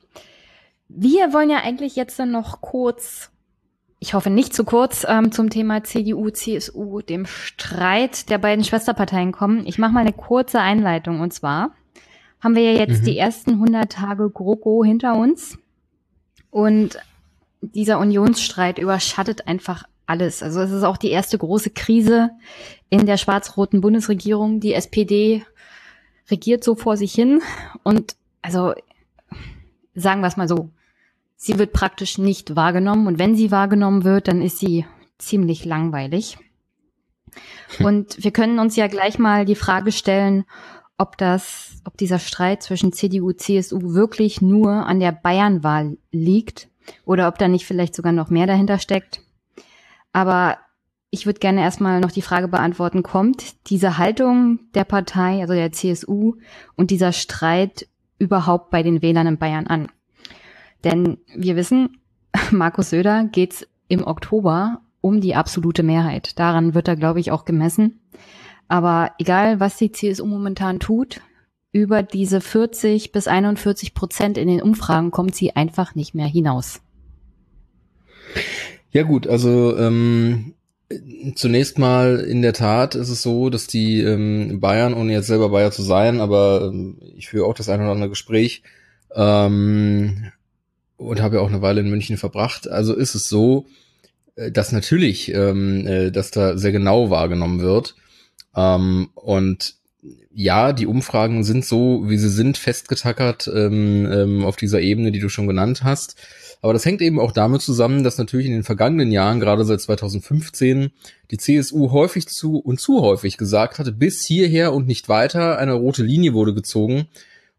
Wir wollen ja eigentlich jetzt dann noch kurz, ich hoffe nicht zu kurz, ähm, zum Thema CDU, CSU, dem Streit der beiden Schwesterparteien kommen. Ich mache mal eine kurze Einleitung und zwar haben wir ja jetzt mhm. die ersten 100 Tage GroKo hinter uns. Und dieser Unionsstreit überschattet einfach alles. Also es ist auch die erste große Krise in der schwarz-roten Bundesregierung. Die SPD regiert so vor sich hin. Und also sagen wir es mal so, sie wird praktisch nicht wahrgenommen und wenn sie wahrgenommen wird, dann ist sie ziemlich langweilig. Und wir können uns ja gleich mal die Frage stellen, ob das, ob dieser Streit zwischen CDU, CSU wirklich nur an der Bayernwahl liegt oder ob da nicht vielleicht sogar noch mehr dahinter steckt. Aber ich würde gerne erstmal noch die Frage beantworten, kommt diese Haltung der Partei, also der CSU und dieser Streit überhaupt bei den Wählern in Bayern an? Denn wir wissen, Markus Söder geht's im Oktober um die absolute Mehrheit. Daran wird er, glaube ich, auch gemessen. Aber egal, was die CSU momentan tut, über diese 40 bis 41 Prozent in den Umfragen kommt sie einfach nicht mehr hinaus. Ja gut, also ähm, zunächst mal in der Tat ist es so, dass die ähm, Bayern, ohne jetzt selber Bayer zu sein, aber ähm, ich führe auch das eine oder andere Gespräch ähm, und habe ja auch eine Weile in München verbracht. Also ist es so, äh, dass natürlich, ähm, äh, dass da sehr genau wahrgenommen wird. Ähm, und ja, die Umfragen sind so, wie sie sind, festgetackert ähm, ähm, auf dieser Ebene, die du schon genannt hast. Aber das hängt eben auch damit zusammen, dass natürlich in den vergangenen Jahren, gerade seit 2015, die CSU häufig zu und zu häufig gesagt hatte, bis hierher und nicht weiter, eine rote Linie wurde gezogen.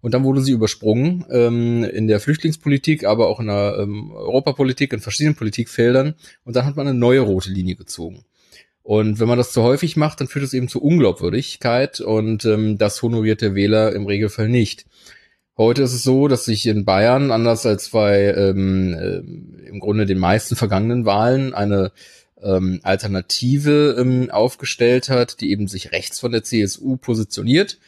Und dann wurde sie übersprungen ähm, in der Flüchtlingspolitik, aber auch in der ähm, Europapolitik, in verschiedenen Politikfeldern. Und dann hat man eine neue rote Linie gezogen. Und wenn man das zu häufig macht, dann führt es eben zu Unglaubwürdigkeit und ähm, das honoriert der Wähler im Regelfall nicht. Heute ist es so, dass sich in Bayern, anders als bei ähm, äh, im Grunde den meisten vergangenen Wahlen, eine ähm, Alternative ähm, aufgestellt hat, die eben sich rechts von der CSU positioniert.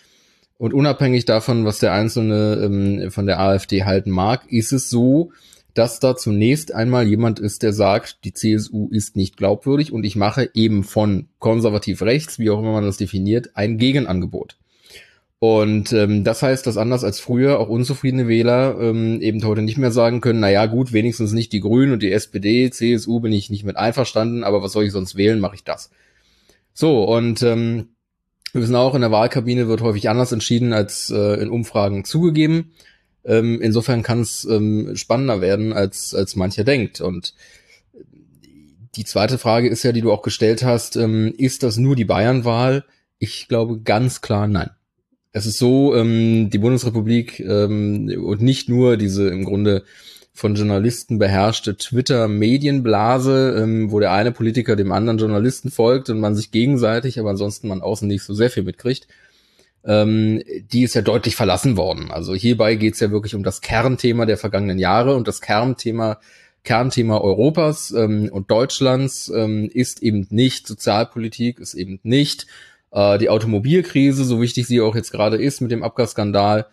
Und unabhängig davon, was der Einzelne ähm, von der AfD halten mag, ist es so, dass da zunächst einmal jemand ist, der sagt, die CSU ist nicht glaubwürdig und ich mache eben von konservativ rechts, wie auch immer man das definiert, ein Gegenangebot. Und ähm, das heißt, dass anders als früher auch unzufriedene Wähler ähm, eben heute nicht mehr sagen können, na ja, gut, wenigstens nicht die Grünen und die SPD, CSU bin ich nicht mit einverstanden, aber was soll ich sonst wählen, mache ich das. So, und ähm, wir wissen auch, in der Wahlkabine wird häufig anders entschieden als äh, in Umfragen zugegeben. Ähm, insofern kann es ähm, spannender werden, als, als mancher denkt. Und die zweite Frage ist ja, die du auch gestellt hast, ähm, ist das nur die Bayernwahl? Ich glaube ganz klar nein. Es ist so, ähm, die Bundesrepublik ähm, und nicht nur diese im Grunde von Journalisten beherrschte Twitter-Medienblase, ähm, wo der eine Politiker dem anderen Journalisten folgt und man sich gegenseitig, aber ansonsten man außen nicht so sehr viel mitkriegt, ähm, die ist ja deutlich verlassen worden. Also hierbei geht es ja wirklich um das Kernthema der vergangenen Jahre und das Kernthema Kernthema Europas ähm, und Deutschlands ähm, ist eben nicht Sozialpolitik, ist eben nicht äh, die Automobilkrise, so wichtig sie auch jetzt gerade ist mit dem Abgasskandal,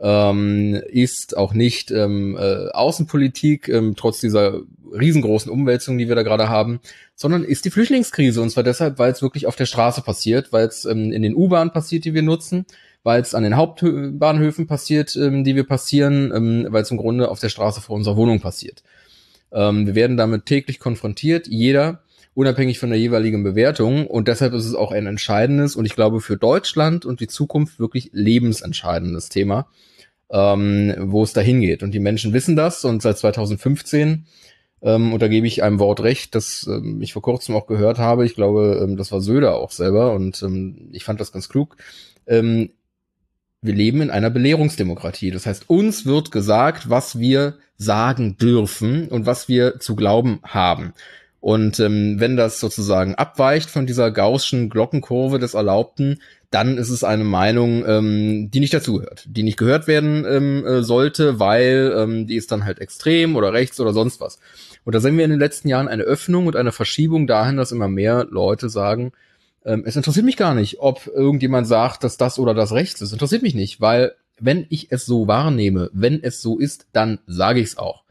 ähm, ist auch nicht ähm, äh, Außenpolitik, ähm, trotz dieser riesengroßen Umwälzungen, die wir da gerade haben, sondern ist die Flüchtlingskrise. Und zwar deshalb, weil es wirklich auf der Straße passiert, weil es ähm, in den U-Bahnen passiert, die wir nutzen, weil es an den Hauptbahnhöfen passiert, ähm, die wir passieren, ähm, weil es im Grunde auf der Straße vor unserer Wohnung passiert. Ähm, wir werden damit täglich konfrontiert, jeder, unabhängig von der jeweiligen Bewertung. Und deshalb ist es auch ein entscheidendes und ich glaube für Deutschland und die Zukunft wirklich lebensentscheidendes Thema, ähm, wo es dahin geht. Und die Menschen wissen das und seit 2015 ähm, und da gebe ich einem Wort recht, das ähm, ich vor kurzem auch gehört habe. Ich glaube, ähm, das war Söder auch selber und ähm, ich fand das ganz klug. Ähm, wir leben in einer Belehrungsdemokratie. Das heißt, uns wird gesagt, was wir sagen dürfen und was wir zu glauben haben. Und ähm, wenn das sozusagen abweicht von dieser gaußschen Glockenkurve des Erlaubten, dann ist es eine Meinung, ähm, die nicht dazugehört, die nicht gehört werden ähm, äh, sollte, weil ähm, die ist dann halt extrem oder rechts oder sonst was. Und da sehen wir in den letzten Jahren eine Öffnung und eine Verschiebung dahin, dass immer mehr Leute sagen, ähm, es interessiert mich gar nicht, ob irgendjemand sagt, dass das oder das rechts ist. Interessiert mich nicht, weil wenn ich es so wahrnehme, wenn es so ist, dann sage ich es auch.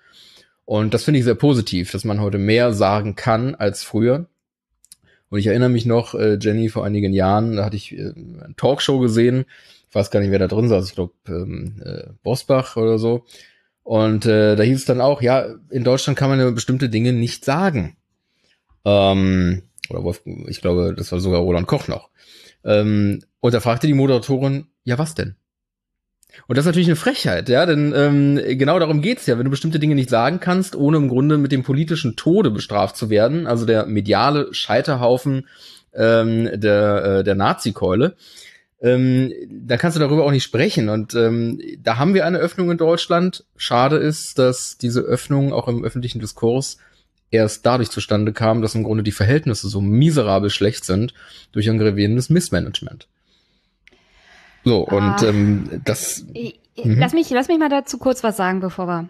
Und das finde ich sehr positiv, dass man heute mehr sagen kann als früher. Und ich erinnere mich noch, äh, Jenny, vor einigen Jahren, da hatte ich äh, eine Talkshow gesehen. Ich weiß gar nicht, wer da drin saß. Ich glaube, ähm, äh, Bosbach oder so. Und äh, da hieß es dann auch, ja, in Deutschland kann man ja bestimmte Dinge nicht sagen. Ähm, oder Wolf, ich glaube, das war sogar Roland Koch noch. Ähm, und da fragte die Moderatorin, ja, was denn? Und das ist natürlich eine Frechheit, ja, denn ähm, genau darum geht's ja, wenn du bestimmte Dinge nicht sagen kannst, ohne im Grunde mit dem politischen Tode bestraft zu werden, also der mediale Scheiterhaufen ähm, der, äh, der Nazi-Keule, ähm, da kannst du darüber auch nicht sprechen. Und ähm, da haben wir eine Öffnung in Deutschland. Schade ist, dass diese Öffnung auch im öffentlichen Diskurs erst dadurch zustande kam, dass im Grunde die Verhältnisse so miserabel schlecht sind durch ein gravierendes Missmanagement. So, und ah, ähm, das. Mhm. Lass mich, lass mich mal dazu kurz was sagen, bevor wir.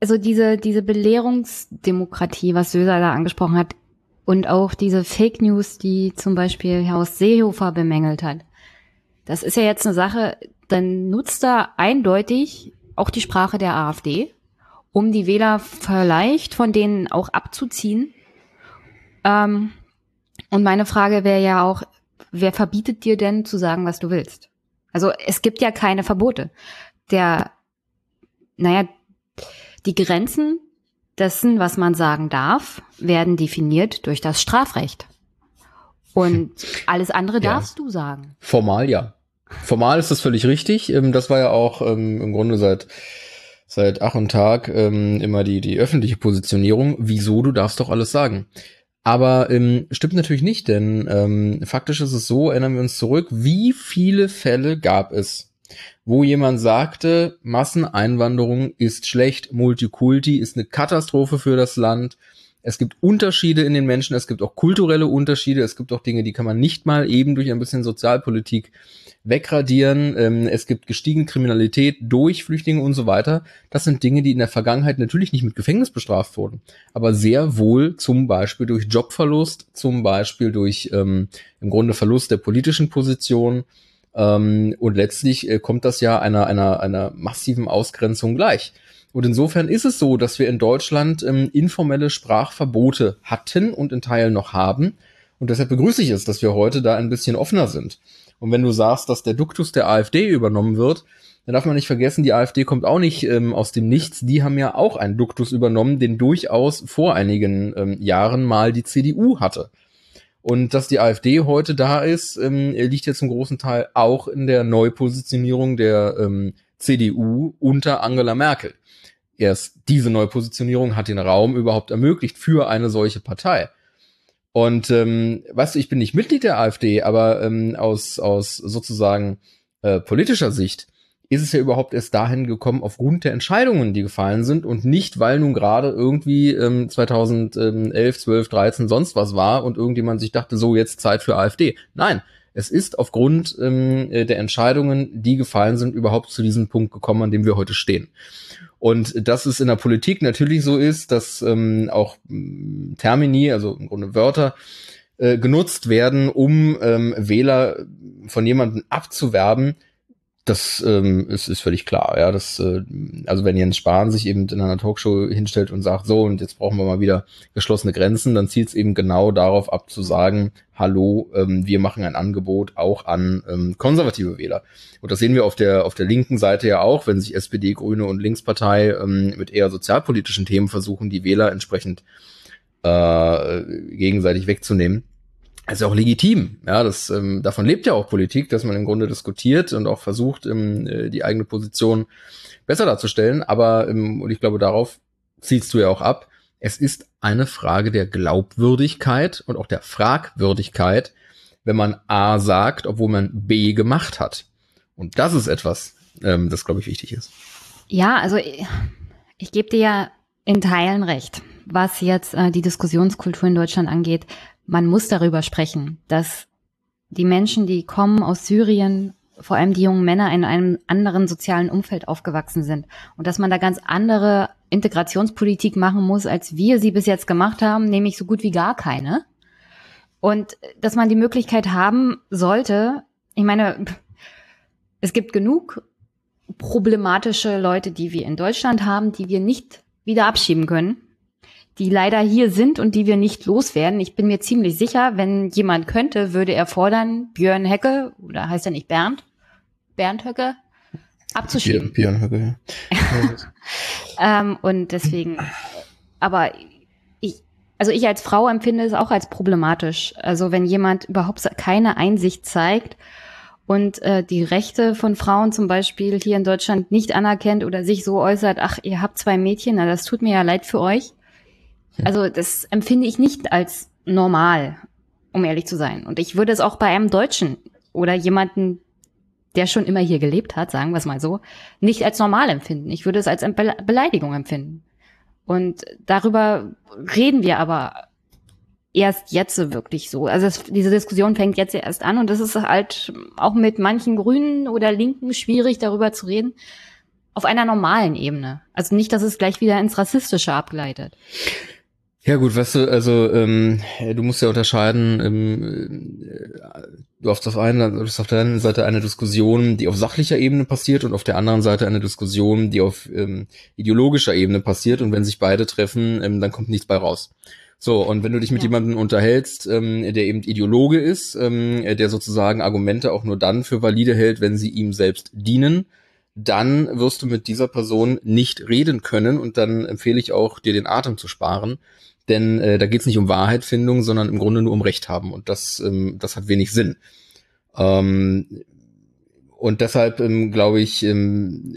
Also diese, diese Belehrungsdemokratie, was Söser da angesprochen hat, und auch diese Fake News, die zum Beispiel Herr Seehofer bemängelt hat. Das ist ja jetzt eine Sache, dann nutzt er eindeutig auch die Sprache der AfD, um die Wähler vielleicht von denen auch abzuziehen. Ähm, und meine Frage wäre ja auch, wer verbietet dir denn zu sagen, was du willst? Also es gibt ja keine Verbote. Der, naja, die Grenzen dessen, was man sagen darf, werden definiert durch das Strafrecht. Und alles andere ja. darfst du sagen. Formal ja. Formal ist das völlig richtig. Ähm, das war ja auch ähm, im Grunde seit seit Ach und Tag ähm, immer die die öffentliche Positionierung. Wieso du darfst doch alles sagen. Aber ähm, stimmt natürlich nicht, denn ähm, faktisch ist es so, erinnern wir uns zurück, wie viele Fälle gab es, wo jemand sagte, Masseneinwanderung ist schlecht, Multikulti ist eine Katastrophe für das Land. Es gibt Unterschiede in den Menschen, es gibt auch kulturelle Unterschiede, es gibt auch Dinge, die kann man nicht mal eben durch ein bisschen Sozialpolitik wegradieren. Ähm, es gibt gestiegene Kriminalität durch Flüchtlinge und so weiter. Das sind Dinge, die in der Vergangenheit natürlich nicht mit Gefängnis bestraft wurden, aber sehr wohl zum Beispiel durch Jobverlust, zum Beispiel durch ähm, im Grunde Verlust der politischen Position. Ähm, und letztlich äh, kommt das ja einer, einer, einer massiven Ausgrenzung gleich. Und insofern ist es so, dass wir in Deutschland ähm, informelle Sprachverbote hatten und in Teilen noch haben. Und deshalb begrüße ich es, dass wir heute da ein bisschen offener sind. Und wenn du sagst, dass der Duktus der AfD übernommen wird, dann darf man nicht vergessen, die AfD kommt auch nicht ähm, aus dem Nichts. Die haben ja auch einen Duktus übernommen, den durchaus vor einigen ähm, Jahren mal die CDU hatte. Und dass die AfD heute da ist, ähm, liegt jetzt zum großen Teil auch in der Neupositionierung der ähm, CDU unter Angela Merkel. Erst diese Neupositionierung hat den Raum überhaupt ermöglicht für eine solche Partei. Und ähm, weißt du, ich bin nicht Mitglied der AfD, aber ähm, aus, aus sozusagen äh, politischer Sicht ist es ja überhaupt erst dahin gekommen aufgrund der Entscheidungen, die gefallen sind und nicht, weil nun gerade irgendwie ähm, 2011, 12, 13 sonst was war und irgendjemand sich dachte, so jetzt Zeit für AfD. Nein, es ist aufgrund ähm, der Entscheidungen, die gefallen sind, überhaupt zu diesem Punkt gekommen, an dem wir heute stehen. Und dass es in der Politik natürlich so ist, dass ähm, auch ähm, Termini, also im Grunde Wörter, äh, genutzt werden, um ähm, Wähler von jemandem abzuwerben, das ähm, ist, ist völlig klar. Ja, das, äh, also wenn Jens Spahn sich eben in einer Talkshow hinstellt und sagt, so und jetzt brauchen wir mal wieder geschlossene Grenzen, dann zielt es eben genau darauf ab zu sagen, hallo, ähm, wir machen ein Angebot auch an ähm, konservative Wähler. Und das sehen wir auf der auf der linken Seite ja auch, wenn sich SPD, Grüne und Linkspartei ähm, mit eher sozialpolitischen Themen versuchen, die Wähler entsprechend äh, gegenseitig wegzunehmen ja auch legitim. Ja, das ähm, davon lebt ja auch Politik, dass man im Grunde diskutiert und auch versucht, ähm, äh, die eigene Position besser darzustellen. Aber ähm, und ich glaube, darauf zielst du ja auch ab. Es ist eine Frage der Glaubwürdigkeit und auch der Fragwürdigkeit, wenn man A sagt, obwohl man B gemacht hat. Und das ist etwas, ähm, das glaube ich wichtig ist. Ja, also ich, ich gebe dir ja in Teilen recht, was jetzt äh, die Diskussionskultur in Deutschland angeht man muss darüber sprechen, dass die Menschen, die kommen aus Syrien, vor allem die jungen Männer in einem anderen sozialen Umfeld aufgewachsen sind und dass man da ganz andere Integrationspolitik machen muss, als wir sie bis jetzt gemacht haben, nämlich so gut wie gar keine. Und dass man die Möglichkeit haben sollte, ich meine, es gibt genug problematische Leute, die wir in Deutschland haben, die wir nicht wieder abschieben können die leider hier sind und die wir nicht loswerden. Ich bin mir ziemlich sicher, wenn jemand könnte, würde er fordern, Björn Hecke, oder heißt er nicht Bernd? Bernd Höcke? Abzuschieben. Björn Höcke, ja. ähm, und deswegen, aber ich, also ich als Frau empfinde es auch als problematisch. Also wenn jemand überhaupt keine Einsicht zeigt und äh, die Rechte von Frauen zum Beispiel hier in Deutschland nicht anerkennt oder sich so äußert, ach, ihr habt zwei Mädchen, na, das tut mir ja leid für euch. Also das empfinde ich nicht als normal, um ehrlich zu sein. Und ich würde es auch bei einem Deutschen oder jemanden, der schon immer hier gelebt hat, sagen wir es mal so, nicht als normal empfinden. Ich würde es als Be Beleidigung empfinden. Und darüber reden wir aber erst jetzt wirklich so. Also es, diese Diskussion fängt jetzt erst an und das ist halt auch mit manchen Grünen oder Linken schwierig, darüber zu reden. Auf einer normalen Ebene. Also nicht, dass es gleich wieder ins Rassistische abgleitet. Ja gut, weißt du, also ähm, du musst ja unterscheiden, ähm, äh, du hast auf, einer, du hast auf der einen Seite eine Diskussion, die auf sachlicher Ebene passiert und auf der anderen Seite eine Diskussion, die auf ähm, ideologischer Ebene passiert und wenn sich beide treffen, ähm, dann kommt nichts bei raus. So, und wenn du dich mit ja. jemandem unterhältst, ähm, der eben Ideologe ist, ähm, der sozusagen Argumente auch nur dann für valide hält, wenn sie ihm selbst dienen, dann wirst du mit dieser Person nicht reden können und dann empfehle ich auch, dir den Atem zu sparen. Denn äh, da geht es nicht um Wahrheitfindung, sondern im Grunde nur um Recht haben. Und das, ähm, das hat wenig Sinn. Ähm, und deshalb ähm, glaube ich, ähm,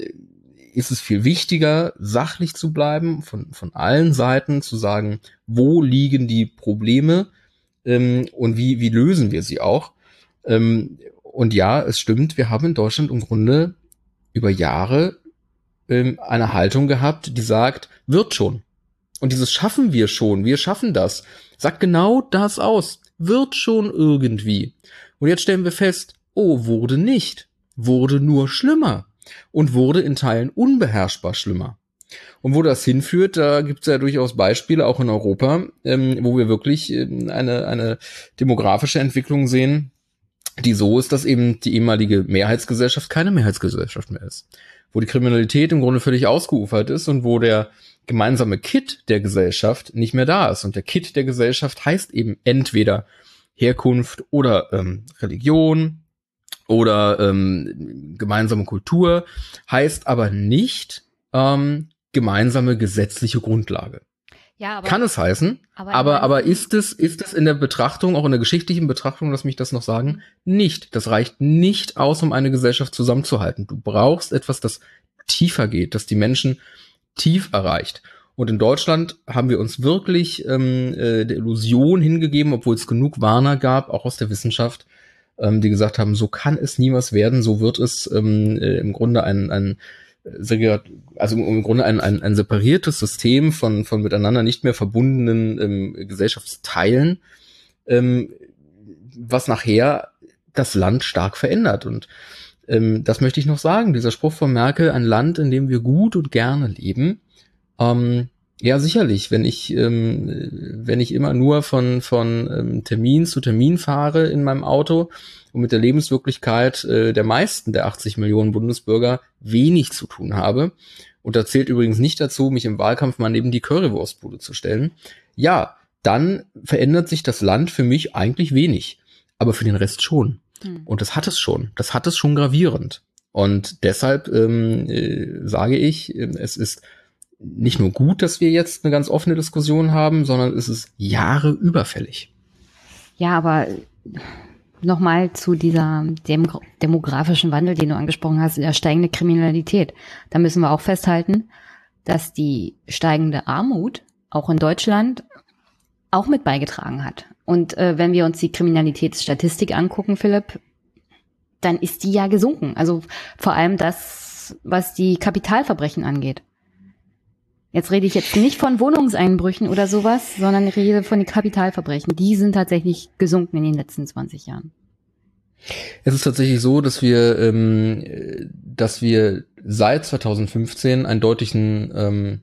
ist es viel wichtiger, sachlich zu bleiben, von, von allen Seiten zu sagen, wo liegen die Probleme ähm, und wie, wie lösen wir sie auch. Ähm, und ja, es stimmt, wir haben in Deutschland im Grunde über Jahre ähm, eine Haltung gehabt, die sagt, wird schon. Und dieses schaffen wir schon, wir schaffen das, sagt genau das aus, wird schon irgendwie. Und jetzt stellen wir fest, oh, wurde nicht, wurde nur schlimmer und wurde in Teilen unbeherrschbar schlimmer. Und wo das hinführt, da gibt es ja durchaus Beispiele, auch in Europa, ähm, wo wir wirklich ähm, eine, eine demografische Entwicklung sehen, die so ist, dass eben die ehemalige Mehrheitsgesellschaft keine Mehrheitsgesellschaft mehr ist. Wo die Kriminalität im Grunde völlig ausgeufert ist und wo der gemeinsame Kit der Gesellschaft nicht mehr da ist. Und der Kit der Gesellschaft heißt eben entweder Herkunft oder ähm, Religion oder ähm, gemeinsame Kultur, heißt aber nicht ähm, gemeinsame gesetzliche Grundlage. Ja, aber, Kann es heißen, aber, aber, aber ist es, ist es in der Betrachtung, auch in der geschichtlichen Betrachtung, lass mich das noch sagen, nicht. Das reicht nicht aus, um eine Gesellschaft zusammenzuhalten. Du brauchst etwas, das tiefer geht, das die Menschen tief erreicht. Und in Deutschland haben wir uns wirklich ähm, äh, der Illusion hingegeben, obwohl es genug Warner gab, auch aus der Wissenschaft, ähm, die gesagt haben, so kann es niemals werden, so wird es ähm, äh, im Grunde ein, ein also im Grunde ein, ein, ein separiertes System von, von miteinander nicht mehr verbundenen ähm, Gesellschaftsteilen, ähm, was nachher das Land stark verändert. Und ähm, das möchte ich noch sagen. Dieser Spruch von Merkel, ein Land, in dem wir gut und gerne leben, ähm, ja, sicherlich. Wenn ich, ähm, wenn ich immer nur von, von ähm, Termin zu Termin fahre in meinem Auto und mit der Lebenswirklichkeit äh, der meisten der 80 Millionen Bundesbürger wenig zu tun habe, und da zählt übrigens nicht dazu, mich im Wahlkampf mal neben die Currywurstbude zu stellen, ja, dann verändert sich das Land für mich eigentlich wenig. Aber für den Rest schon. Hm. Und das hat es schon. Das hat es schon gravierend. Und deshalb ähm, äh, sage ich, äh, es ist nicht nur gut, dass wir jetzt eine ganz offene Diskussion haben, sondern es ist Jahre überfällig. Ja, aber nochmal zu dieser dem, demografischen Wandel, den du angesprochen hast, der steigende Kriminalität. Da müssen wir auch festhalten, dass die steigende Armut auch in Deutschland auch mit beigetragen hat. Und äh, wenn wir uns die Kriminalitätsstatistik angucken, Philipp, dann ist die ja gesunken. Also vor allem das, was die Kapitalverbrechen angeht. Jetzt rede ich jetzt nicht von Wohnungseinbrüchen oder sowas, sondern rede von den Kapitalverbrechen. Die sind tatsächlich gesunken in den letzten 20 Jahren. Es ist tatsächlich so, dass wir, ähm, dass wir seit 2015 einen deutlichen ähm,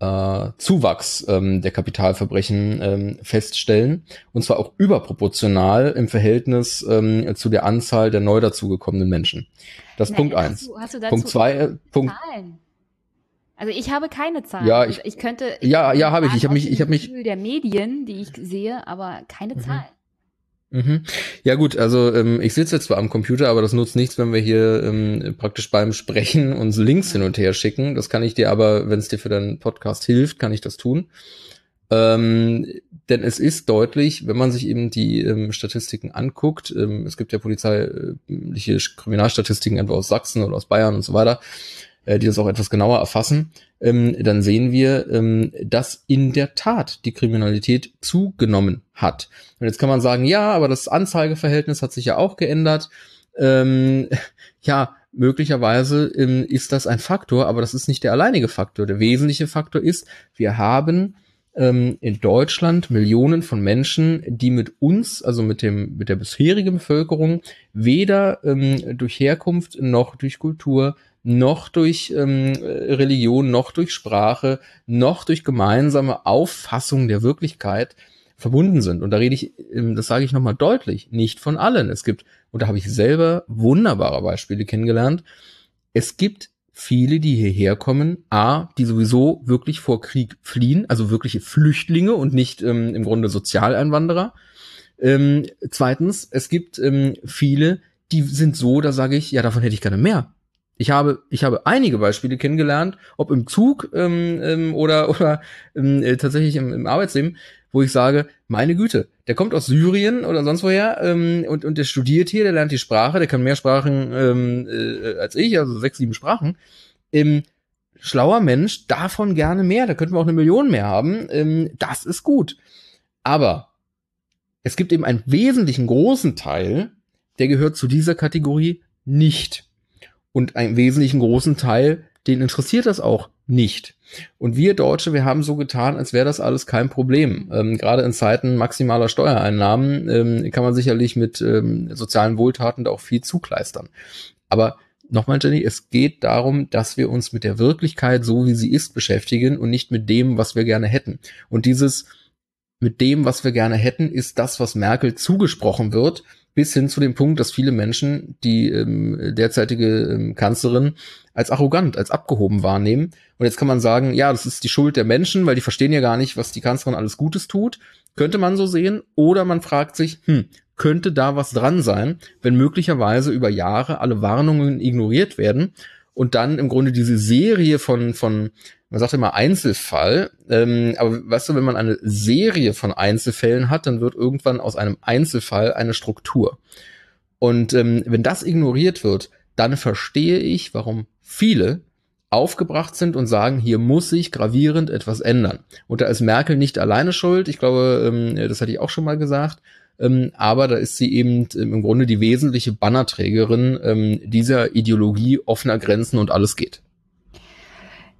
äh, Zuwachs ähm, der Kapitalverbrechen ähm, feststellen. Und zwar auch überproportional im Verhältnis ähm, zu der Anzahl der neu dazugekommenen Menschen. Das ist Punkt eins. Punkt zwei, äh, Punkt. Zahlen? Also ich habe keine Zahlen. Ja, ich, ich könnte. Ja, ja, habe ich. Ich habe mich, ich habe mich. Der Medien, die ich sehe, aber keine mhm. Zahlen. Mhm. Ja gut, also ähm, ich sitze jetzt zwar am Computer, aber das nutzt nichts, wenn wir hier ähm, praktisch beim Sprechen uns Links hin und her schicken. Das kann ich dir aber, wenn es dir für deinen Podcast hilft, kann ich das tun. Ähm, denn es ist deutlich, wenn man sich eben die ähm, Statistiken anguckt, ähm, es gibt ja polizeiliche Kriminalstatistiken etwa aus Sachsen oder aus Bayern und so weiter, äh, die das auch etwas genauer erfassen, ähm, dann sehen wir, ähm, dass in der Tat die Kriminalität zugenommen hat. Und jetzt kann man sagen, ja, aber das Anzeigeverhältnis hat sich ja auch geändert. Ähm, ja, möglicherweise ähm, ist das ein Faktor, aber das ist nicht der alleinige Faktor. Der wesentliche Faktor ist, wir haben ähm, in Deutschland Millionen von Menschen, die mit uns, also mit dem mit der bisherigen Bevölkerung, weder ähm, durch Herkunft noch durch Kultur noch durch ähm, Religion, noch durch Sprache, noch durch gemeinsame Auffassung der Wirklichkeit verbunden sind. Und da rede ich, ähm, das sage ich nochmal deutlich, nicht von allen. Es gibt, und da habe ich selber wunderbare Beispiele kennengelernt, es gibt viele, die hierher kommen, a, die sowieso wirklich vor Krieg fliehen, also wirkliche Flüchtlinge und nicht ähm, im Grunde Sozialeinwanderer. Ähm, zweitens, es gibt ähm, viele, die sind so, da sage ich, ja, davon hätte ich gerne mehr. Ich habe, ich habe einige Beispiele kennengelernt, ob im Zug ähm, ähm, oder, oder ähm, äh, tatsächlich im, im Arbeitsleben, wo ich sage, meine Güte, der kommt aus Syrien oder sonst woher ähm, und, und der studiert hier, der lernt die Sprache, der kann mehr Sprachen ähm, äh, als ich, also sechs, sieben Sprachen. Ähm, schlauer Mensch, davon gerne mehr, da könnten wir auch eine Million mehr haben. Ähm, das ist gut. Aber es gibt eben einen wesentlichen großen Teil, der gehört zu dieser Kategorie nicht. Und einen wesentlichen großen Teil, den interessiert das auch nicht. Und wir Deutsche, wir haben so getan, als wäre das alles kein Problem. Ähm, gerade in Zeiten maximaler Steuereinnahmen ähm, kann man sicherlich mit ähm, sozialen Wohltaten da auch viel zukleistern. Aber nochmal, Jenny, es geht darum, dass wir uns mit der Wirklichkeit, so wie sie ist, beschäftigen und nicht mit dem, was wir gerne hätten. Und dieses mit dem, was wir gerne hätten, ist das, was Merkel zugesprochen wird, bis hin zu dem Punkt, dass viele Menschen die ähm, derzeitige ähm, Kanzlerin als arrogant, als abgehoben wahrnehmen. Und jetzt kann man sagen, ja, das ist die Schuld der Menschen, weil die verstehen ja gar nicht, was die Kanzlerin alles Gutes tut. Könnte man so sehen. Oder man fragt sich, hm, könnte da was dran sein, wenn möglicherweise über Jahre alle Warnungen ignoriert werden und dann im Grunde diese Serie von, von man sagt immer Einzelfall, ähm, aber weißt du, wenn man eine Serie von Einzelfällen hat, dann wird irgendwann aus einem Einzelfall eine Struktur. Und ähm, wenn das ignoriert wird, dann verstehe ich, warum viele aufgebracht sind und sagen, hier muss sich gravierend etwas ändern. Und da ist Merkel nicht alleine schuld. Ich glaube, ähm, das hatte ich auch schon mal gesagt. Ähm, aber da ist sie eben ähm, im Grunde die wesentliche Bannerträgerin ähm, dieser Ideologie offener Grenzen und alles geht.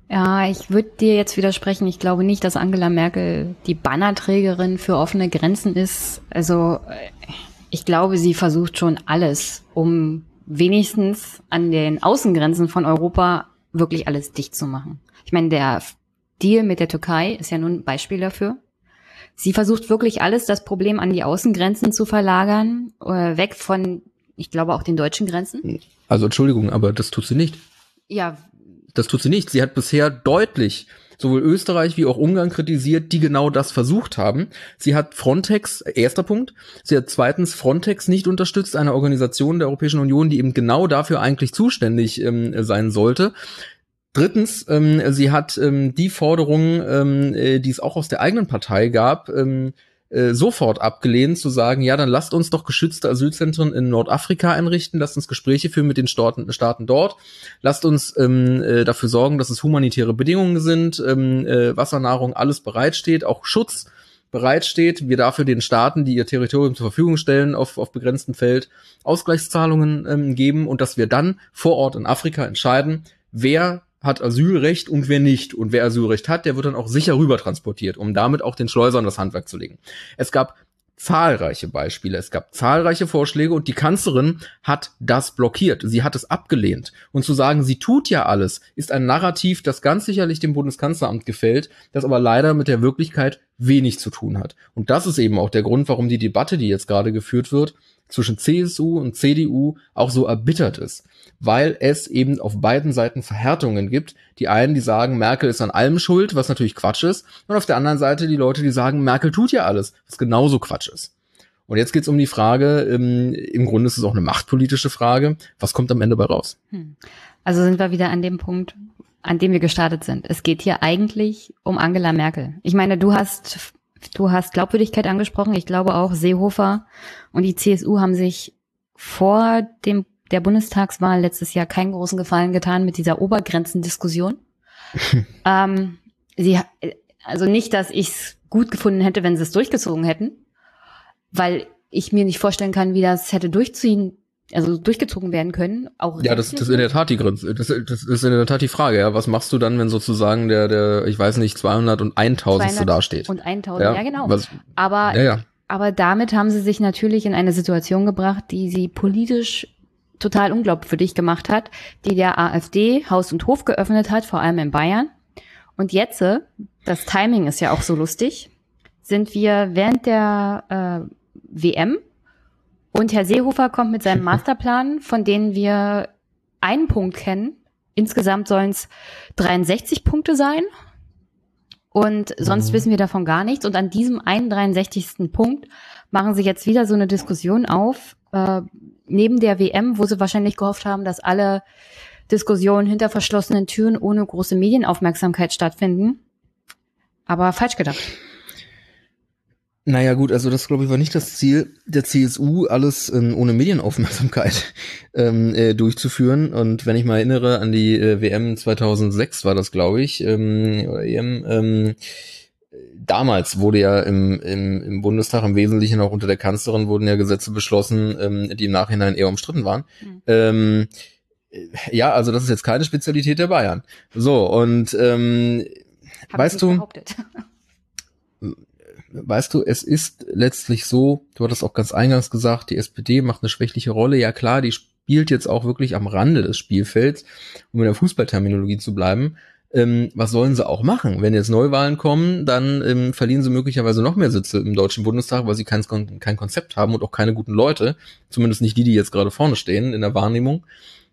Ja, ich würde dir jetzt widersprechen. Ich glaube nicht, dass Angela Merkel die Bannerträgerin für offene Grenzen ist. Also ich glaube, sie versucht schon alles, um wenigstens an den Außengrenzen von Europa wirklich alles dicht zu machen. Ich meine, der Deal mit der Türkei ist ja nun ein Beispiel dafür. Sie versucht wirklich alles, das Problem an die Außengrenzen zu verlagern, äh, weg von, ich glaube, auch den deutschen Grenzen. Also Entschuldigung, aber das tut sie nicht. Ja, das tut sie nicht. Sie hat bisher deutlich sowohl Österreich wie auch Ungarn kritisiert, die genau das versucht haben. Sie hat Frontex, erster Punkt, sie hat zweitens Frontex nicht unterstützt, eine Organisation der Europäischen Union, die eben genau dafür eigentlich zuständig ähm, sein sollte. Drittens, ähm, sie hat ähm, die Forderungen, ähm, äh, die es auch aus der eigenen Partei gab, ähm, äh, sofort abgelehnt, zu sagen, ja, dann lasst uns doch geschützte Asylzentren in Nordafrika einrichten, lasst uns Gespräche führen mit den Staaten, Staaten dort, lasst uns ähm, äh, dafür sorgen, dass es humanitäre Bedingungen sind, ähm, äh, Wasser, Nahrung, alles bereitsteht, auch Schutz bereitsteht, wir dafür den Staaten, die ihr Territorium zur Verfügung stellen, auf, auf begrenztem Feld Ausgleichszahlungen ähm, geben und dass wir dann vor Ort in Afrika entscheiden, wer hat Asylrecht und wer nicht. Und wer Asylrecht hat, der wird dann auch sicher rüber transportiert, um damit auch den Schleusern das Handwerk zu legen. Es gab zahlreiche Beispiele, es gab zahlreiche Vorschläge und die Kanzlerin hat das blockiert. Sie hat es abgelehnt. Und zu sagen, sie tut ja alles, ist ein Narrativ, das ganz sicherlich dem Bundeskanzleramt gefällt, das aber leider mit der Wirklichkeit wenig zu tun hat. Und das ist eben auch der Grund, warum die Debatte, die jetzt gerade geführt wird, zwischen CSU und CDU auch so erbittert ist weil es eben auf beiden Seiten Verhärtungen gibt. Die einen, die sagen, Merkel ist an allem schuld, was natürlich Quatsch ist, und auf der anderen Seite die Leute, die sagen, Merkel tut ja alles, was genauso Quatsch ist. Und jetzt geht's um die Frage, im, im Grunde ist es auch eine machtpolitische Frage, was kommt am Ende bei raus? Hm. Also sind wir wieder an dem Punkt, an dem wir gestartet sind. Es geht hier eigentlich um Angela Merkel. Ich meine, du hast, du hast Glaubwürdigkeit angesprochen. Ich glaube auch Seehofer und die CSU haben sich vor dem, der Bundestagswahl letztes Jahr keinen großen Gefallen getan mit dieser Obergrenzendiskussion. ähm, sie, also nicht, dass ich es gut gefunden hätte, wenn sie es durchgezogen hätten, weil ich mir nicht vorstellen kann, wie das hätte durchziehen also durchgezogen werden können. Auch ja, das, das ist in der Tat die Grenze. Das, das ist in der Tat die Frage. Ja, was machst du dann, wenn sozusagen der, der, ich weiß nicht, 200 und 1000 da steht? Und 1000, ja, ja genau. Was, aber, ja, ja. aber damit haben sie sich natürlich in eine Situation gebracht, die sie politisch total unglaubwürdig gemacht hat, die der AfD Haus und Hof geöffnet hat, vor allem in Bayern. Und jetzt, das Timing ist ja auch so lustig, sind wir während der äh, WM und Herr Seehofer kommt mit seinem Masterplan, von denen wir einen Punkt kennen. Insgesamt sollen es 63 Punkte sein. Und sonst mhm. wissen wir davon gar nichts. Und an diesem 61. Punkt machen sie jetzt wieder so eine Diskussion auf, äh, neben der WM, wo sie wahrscheinlich gehofft haben, dass alle Diskussionen hinter verschlossenen Türen ohne große Medienaufmerksamkeit stattfinden. Aber falsch gedacht. Naja gut, also das glaube ich war nicht das Ziel der CSU, alles ähm, ohne Medienaufmerksamkeit ähm, äh, durchzuführen. Und wenn ich mal erinnere an die äh, WM 2006 war das, glaube ich, ähm, oder EM, ähm, damals wurde ja im, im, im Bundestag im Wesentlichen auch unter der Kanzlerin wurden ja Gesetze beschlossen, ähm, die im Nachhinein eher umstritten waren. Mhm. Ähm, ja, also das ist jetzt keine Spezialität der Bayern. So, und ähm, weißt du, behauptet. weißt du, es ist letztlich so, du hattest auch ganz eingangs gesagt, die SPD macht eine schwächliche Rolle. Ja klar, die spielt jetzt auch wirklich am Rande des Spielfelds, um in der Fußballterminologie zu bleiben. Ähm, was sollen sie auch machen? Wenn jetzt Neuwahlen kommen, dann ähm, verlieren sie möglicherweise noch mehr Sitze im Deutschen Bundestag, weil sie kein, kein Konzept haben und auch keine guten Leute. Zumindest nicht die, die jetzt gerade vorne stehen in der Wahrnehmung.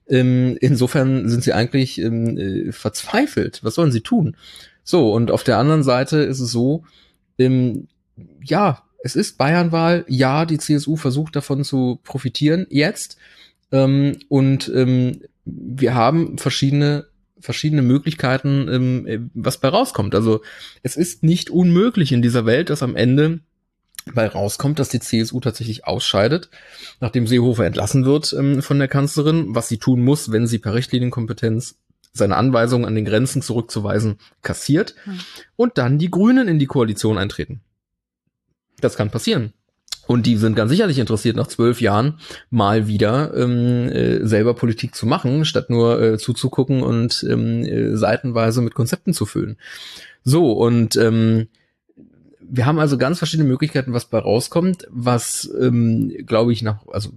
Ähm, insofern sind sie eigentlich ähm, äh, verzweifelt. Was sollen sie tun? So, und auf der anderen Seite ist es so, ähm, ja, es ist Bayernwahl, ja, die CSU versucht davon zu profitieren jetzt. Ähm, und ähm, wir haben verschiedene verschiedene Möglichkeiten, ähm, äh, was bei rauskommt. Also es ist nicht unmöglich in dieser Welt, dass am Ende bei rauskommt, dass die CSU tatsächlich ausscheidet, nachdem Seehofer entlassen wird ähm, von der Kanzlerin, was sie tun muss, wenn sie per Richtlinienkompetenz seine Anweisungen an den Grenzen zurückzuweisen kassiert hm. und dann die Grünen in die Koalition eintreten. Das kann passieren. Und die sind ganz sicherlich interessiert, nach zwölf Jahren mal wieder ähm, äh, selber Politik zu machen, statt nur äh, zuzugucken und ähm, äh, seitenweise mit Konzepten zu füllen. So, und ähm, wir haben also ganz verschiedene Möglichkeiten, was bei rauskommt. Was, ähm, glaube ich, nach, also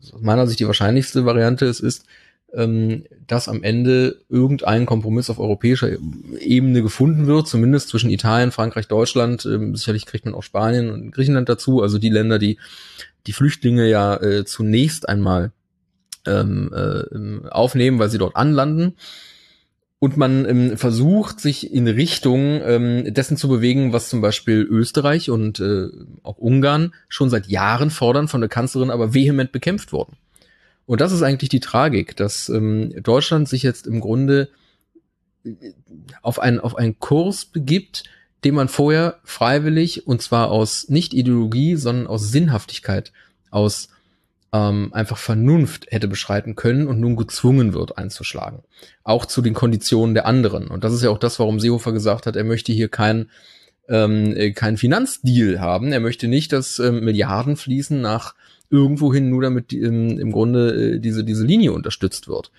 aus meiner Sicht die wahrscheinlichste Variante ist, ist, ähm, dass am Ende irgendein Kompromiss auf europäischer Ebene gefunden wird, zumindest zwischen Italien, Frankreich, Deutschland. Ähm, sicherlich kriegt man auch Spanien und Griechenland dazu, also die Länder, die die Flüchtlinge ja äh, zunächst einmal ähm, äh, aufnehmen, weil sie dort anlanden. Und man ähm, versucht, sich in Richtung ähm, dessen zu bewegen, was zum Beispiel Österreich und äh, auch Ungarn schon seit Jahren fordern, von der Kanzlerin aber vehement bekämpft wurden. Und das ist eigentlich die Tragik, dass ähm, Deutschland sich jetzt im Grunde äh, auf einen, auf einen Kurs begibt, den man vorher freiwillig, und zwar aus nicht Ideologie, sondern aus Sinnhaftigkeit, aus ähm, einfach Vernunft hätte beschreiten können und nun gezwungen wird einzuschlagen. Auch zu den Konditionen der anderen. Und das ist ja auch das, warum Seehofer gesagt hat, er möchte hier ähm, äh, kein Finanzdeal haben. Er möchte nicht, dass ähm, Milliarden fließen nach irgendwohin, nur damit im, im Grunde äh, diese, diese Linie unterstützt wird.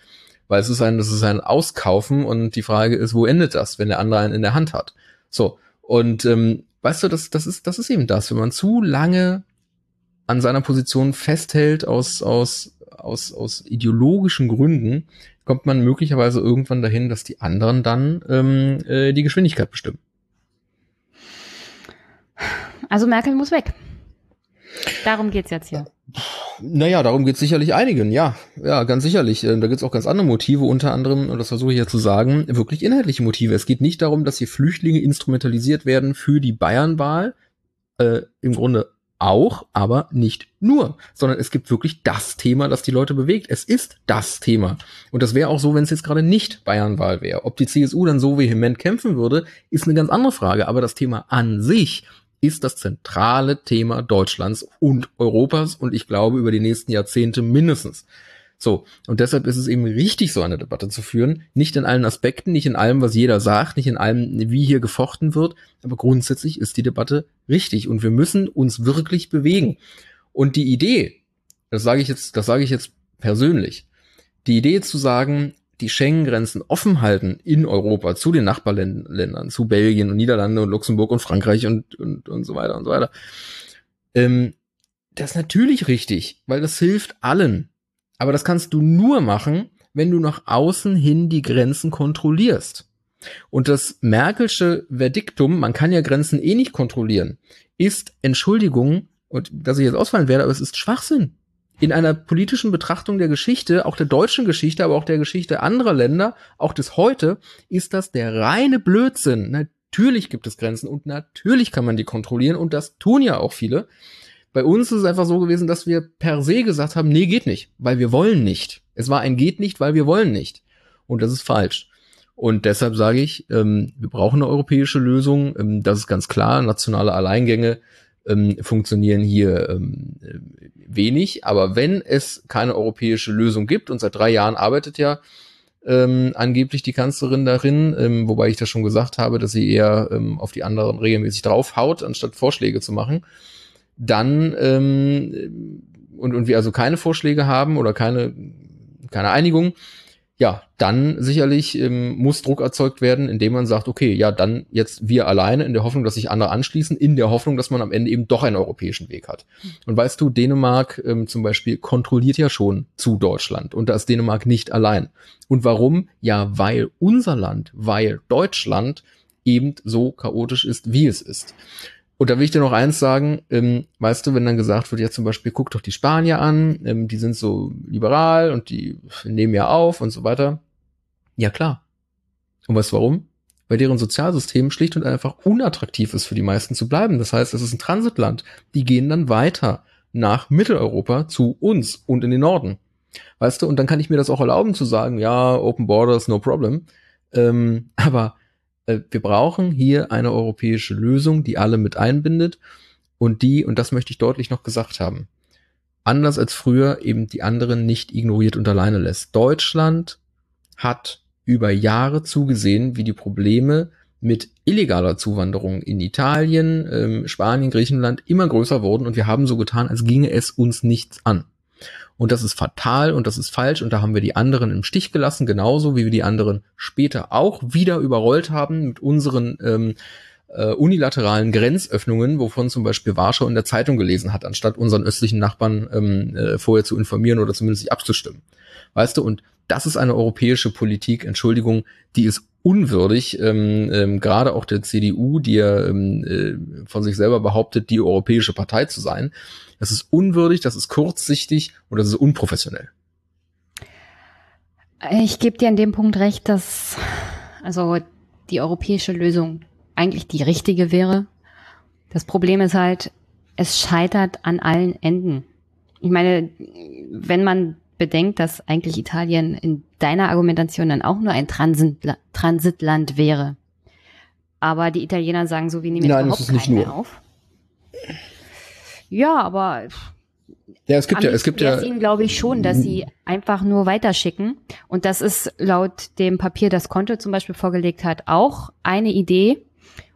Weil es ist ein, das ist ein Auskaufen und die Frage ist, wo endet das, wenn der andere einen in der Hand hat? So. Und ähm, weißt du, das, das ist, das ist eben das. Wenn man zu lange an seiner Position festhält aus, aus, aus, aus ideologischen Gründen, kommt man möglicherweise irgendwann dahin, dass die anderen dann ähm, äh, die Geschwindigkeit bestimmen. Also Merkel muss weg. Darum geht's jetzt hier. Naja, darum geht's sicherlich einigen, ja. Ja, ganz sicherlich. Äh, da gibt's auch ganz andere Motive, unter anderem, und das versuche ich ja zu sagen, wirklich inhaltliche Motive. Es geht nicht darum, dass hier Flüchtlinge instrumentalisiert werden für die Bayernwahl, äh, im Grunde auch, aber nicht nur, sondern es gibt wirklich das Thema, das die Leute bewegt. Es ist das Thema. Und das wäre auch so, wenn es jetzt gerade nicht Bayernwahl wäre. Ob die CSU dann so vehement kämpfen würde, ist eine ganz andere Frage. Aber das Thema an sich ist das zentrale Thema Deutschlands und Europas und ich glaube über die nächsten Jahrzehnte mindestens. So, und deshalb ist es eben richtig, so eine Debatte zu führen. Nicht in allen Aspekten, nicht in allem, was jeder sagt, nicht in allem, wie hier gefochten wird, aber grundsätzlich ist die Debatte richtig und wir müssen uns wirklich bewegen. Und die Idee, das sage ich jetzt, das sage ich jetzt persönlich, die Idee zu sagen, die Schengen-Grenzen offen halten in Europa zu den Nachbarländern, zu Belgien und Niederlande und Luxemburg und Frankreich und, und, und so weiter und so weiter. Ähm, das ist natürlich richtig, weil das hilft allen. Aber das kannst du nur machen, wenn du nach außen hin die Grenzen kontrollierst. Und das Merkelsche Verdiktum, man kann ja Grenzen eh nicht kontrollieren, ist Entschuldigung, und dass ich jetzt ausfallen werde, aber es ist Schwachsinn. In einer politischen Betrachtung der Geschichte, auch der deutschen Geschichte, aber auch der Geschichte anderer Länder, auch des heute, ist das der reine Blödsinn. Natürlich gibt es Grenzen und natürlich kann man die kontrollieren und das tun ja auch viele. Bei uns ist es einfach so gewesen, dass wir per se gesagt haben, nee, geht nicht, weil wir wollen nicht. Es war ein geht nicht, weil wir wollen nicht. Und das ist falsch. Und deshalb sage ich, ähm, wir brauchen eine europäische Lösung. Ähm, das ist ganz klar. Nationale Alleingänge ähm, funktionieren hier ähm, wenig. Aber wenn es keine europäische Lösung gibt, und seit drei Jahren arbeitet ja ähm, angeblich die Kanzlerin darin, ähm, wobei ich das schon gesagt habe, dass sie eher ähm, auf die anderen regelmäßig draufhaut, anstatt Vorschläge zu machen dann ähm, und, und wir also keine Vorschläge haben oder keine, keine Einigung, ja, dann sicherlich ähm, muss Druck erzeugt werden, indem man sagt, okay, ja, dann jetzt wir alleine in der Hoffnung, dass sich andere anschließen, in der Hoffnung, dass man am Ende eben doch einen europäischen Weg hat. Und weißt du, Dänemark ähm, zum Beispiel kontrolliert ja schon zu Deutschland und da ist Dänemark nicht allein. Und warum? Ja, weil unser Land, weil Deutschland eben so chaotisch ist, wie es ist. Und da will ich dir noch eins sagen, ähm, weißt du, wenn dann gesagt wird, ja zum Beispiel, guck doch die Spanier an, ähm, die sind so liberal und die nehmen ja auf und so weiter. Ja klar. Und weißt du warum? Weil deren Sozialsystem schlicht und einfach unattraktiv ist für die meisten zu bleiben. Das heißt, es ist ein Transitland. Die gehen dann weiter nach Mitteleuropa zu uns und in den Norden. Weißt du, und dann kann ich mir das auch erlauben zu sagen, ja, Open Borders, no problem. Ähm, aber wir brauchen hier eine europäische Lösung, die alle mit einbindet und die, und das möchte ich deutlich noch gesagt haben, anders als früher eben die anderen nicht ignoriert und alleine lässt. Deutschland hat über Jahre zugesehen, wie die Probleme mit illegaler Zuwanderung in Italien, ähm, Spanien, Griechenland immer größer wurden und wir haben so getan, als ginge es uns nichts an. Und das ist fatal und das ist falsch und da haben wir die anderen im Stich gelassen, genauso wie wir die anderen später auch wieder überrollt haben mit unseren ähm, äh, unilateralen Grenzöffnungen, wovon zum Beispiel Warschau in der Zeitung gelesen hat, anstatt unseren östlichen Nachbarn ähm, äh, vorher zu informieren oder zumindest sich abzustimmen. Weißt du, und das ist eine europäische Politik, Entschuldigung, die ist unwürdig, ähm, ähm, gerade auch der CDU, die ja ähm, äh, von sich selber behauptet, die europäische Partei zu sein. Das ist unwürdig, das ist kurzsichtig und das ist unprofessionell. Ich gebe dir an dem Punkt recht, dass also die europäische Lösung eigentlich die richtige wäre. Das Problem ist halt, es scheitert an allen Enden. Ich meine, wenn man bedenkt, dass eigentlich Italien in deiner Argumentation dann auch nur ein Transitla Transitland wäre. Aber die Italiener sagen so, wir nehmen Nein, überhaupt keinen mehr auf. Ja, aber ja, es gibt ja, es gibt ja. ihnen glaube ich schon, dass sie einfach nur weiterschicken. Und das ist laut dem Papier, das Conte zum Beispiel vorgelegt hat, auch eine Idee.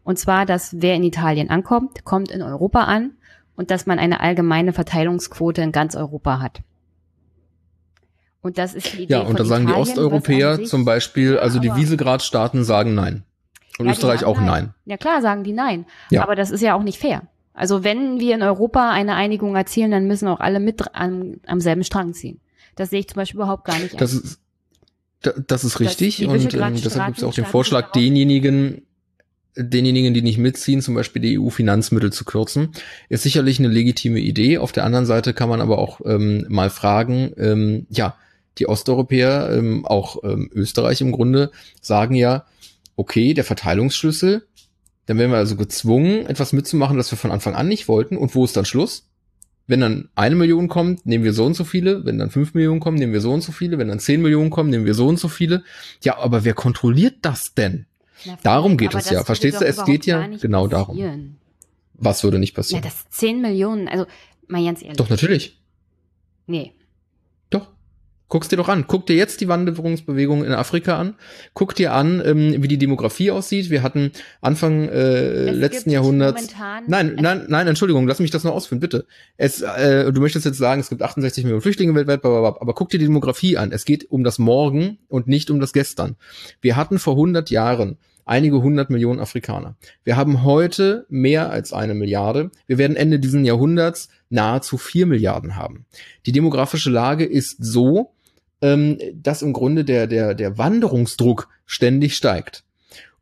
Und zwar, dass wer in Italien ankommt, kommt in Europa an und dass man eine allgemeine Verteilungsquote in ganz Europa hat. Und das ist die Idee Ja, und da sagen Italien, die Osteuropäer zum Beispiel, also die Visegrad-Staaten sagen nein. Und ja, Österreich auch nein. nein. Ja klar, sagen die nein. Ja. Aber das ist ja auch nicht fair. Also wenn wir in Europa eine Einigung erzielen, dann müssen auch alle mit am, am selben Strang ziehen. Das sehe ich zum Beispiel überhaupt gar nicht. Das an. ist, das ist richtig das, und ähm, deshalb gibt es auch den Vorschlag, denjenigen, denjenigen, die nicht mitziehen, zum Beispiel die EU-Finanzmittel zu kürzen, ist sicherlich eine legitime Idee. Auf der anderen Seite kann man aber auch ähm, mal fragen, ähm, ja, die Osteuropäer, ähm, auch ähm, Österreich im Grunde, sagen ja, okay, der Verteilungsschlüssel, Dann werden wir also gezwungen, etwas mitzumachen, das wir von Anfang an nicht wollten. Und wo ist dann Schluss? Wenn dann eine Million kommt, nehmen wir so und so viele. Wenn dann fünf Millionen kommen, nehmen wir so und so viele. Wenn dann zehn Millionen kommen, nehmen wir so und so viele. Ja, aber wer kontrolliert das denn? Na, darum geht es ja. Verstehst du? Es geht ja genau passieren. darum. Was würde nicht passieren? Ja, das zehn Millionen, also mal ganz ehrlich. Doch, natürlich. Nee. Guck's dir doch an. Guck dir jetzt die Wanderungsbewegung in Afrika an. Guck dir an, ähm, wie die Demografie aussieht. Wir hatten Anfang äh, letzten Jahrhunderts. Nein, nein, nein, Entschuldigung, lass mich das noch ausführen, bitte. Es, äh, du möchtest jetzt sagen, es gibt 68 Millionen Flüchtlinge weltweit, blablabla, aber guck dir die Demografie an. Es geht um das Morgen und nicht um das Gestern. Wir hatten vor 100 Jahren einige hundert Millionen Afrikaner. Wir haben heute mehr als eine Milliarde. Wir werden Ende diesen Jahrhunderts nahezu vier Milliarden haben. Die demografische Lage ist so, ähm, dass im Grunde der, der, der Wanderungsdruck ständig steigt.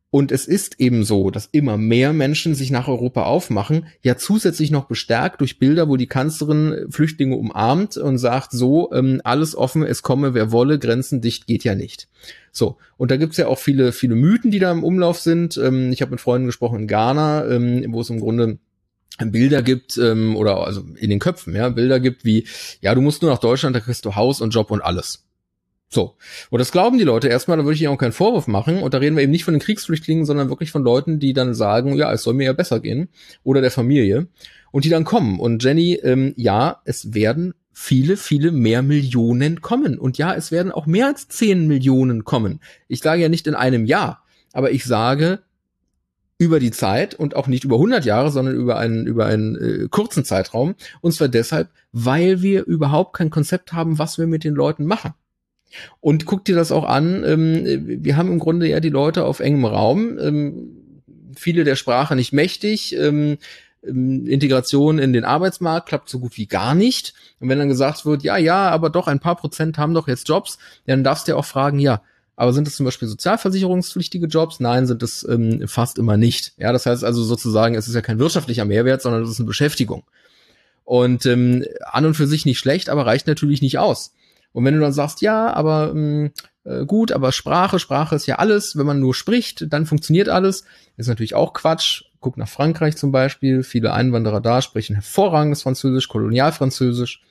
Und es ist eben so, dass immer mehr Menschen sich nach Europa aufmachen, ja zusätzlich noch bestärkt durch Bilder, wo die Kanzlerin Flüchtlinge umarmt und sagt, so, ähm, alles offen, es komme, wer wolle, Grenzen dicht geht ja nicht. So, und da gibt's ja auch viele, viele Mythen, die da im Umlauf sind. Ähm, ich habe mit Freunden gesprochen in Ghana, ähm, wo es im Grunde Bilder gibt ähm, oder also in den Köpfen, ja, Bilder gibt wie, ja, du musst nur nach Deutschland, da kriegst du Haus und Job und alles. So. Und das glauben die Leute erstmal, da würde ich ihnen auch keinen Vorwurf machen. Und da reden wir eben nicht von den Kriegsflüchtlingen, sondern wirklich von Leuten, die dann sagen, ja, es soll mir ja besser gehen. Oder der Familie. Und die dann kommen. Und Jenny, ähm, ja, es werden viele, viele mehr Millionen kommen. Und ja, es werden auch mehr als zehn Millionen kommen. Ich sage ja nicht in einem Jahr, aber ich sage über die Zeit und auch nicht über 100 Jahre, sondern über einen, über einen äh, kurzen Zeitraum. Und zwar deshalb, weil wir überhaupt kein Konzept haben, was wir mit den Leuten machen. Und guck dir das auch an. Ähm, wir haben im Grunde ja die Leute auf engem Raum, ähm, viele der Sprache nicht mächtig. Ähm, ähm, Integration in den Arbeitsmarkt klappt so gut wie gar nicht. Und wenn dann gesagt wird, ja, ja, aber doch ein paar Prozent haben doch jetzt Jobs, dann darfst du ja auch fragen, ja, aber sind es zum Beispiel sozialversicherungspflichtige Jobs? Nein, sind es ähm, fast immer nicht. Ja, das heißt also sozusagen, es ist ja kein wirtschaftlicher Mehrwert, sondern es ist eine Beschäftigung. Und ähm, an und für sich nicht schlecht, aber reicht natürlich nicht aus. Und wenn du dann sagst, ja, aber mh, hm, äh, gut, aber Sprache, Sprache ist ja alles, wenn man nur spricht, dann funktioniert alles, ist natürlich auch Quatsch. Guck nach Frankreich zum Beispiel, viele Einwanderer da sprechen hervorragendes Französisch, Kolonialfranzösisch.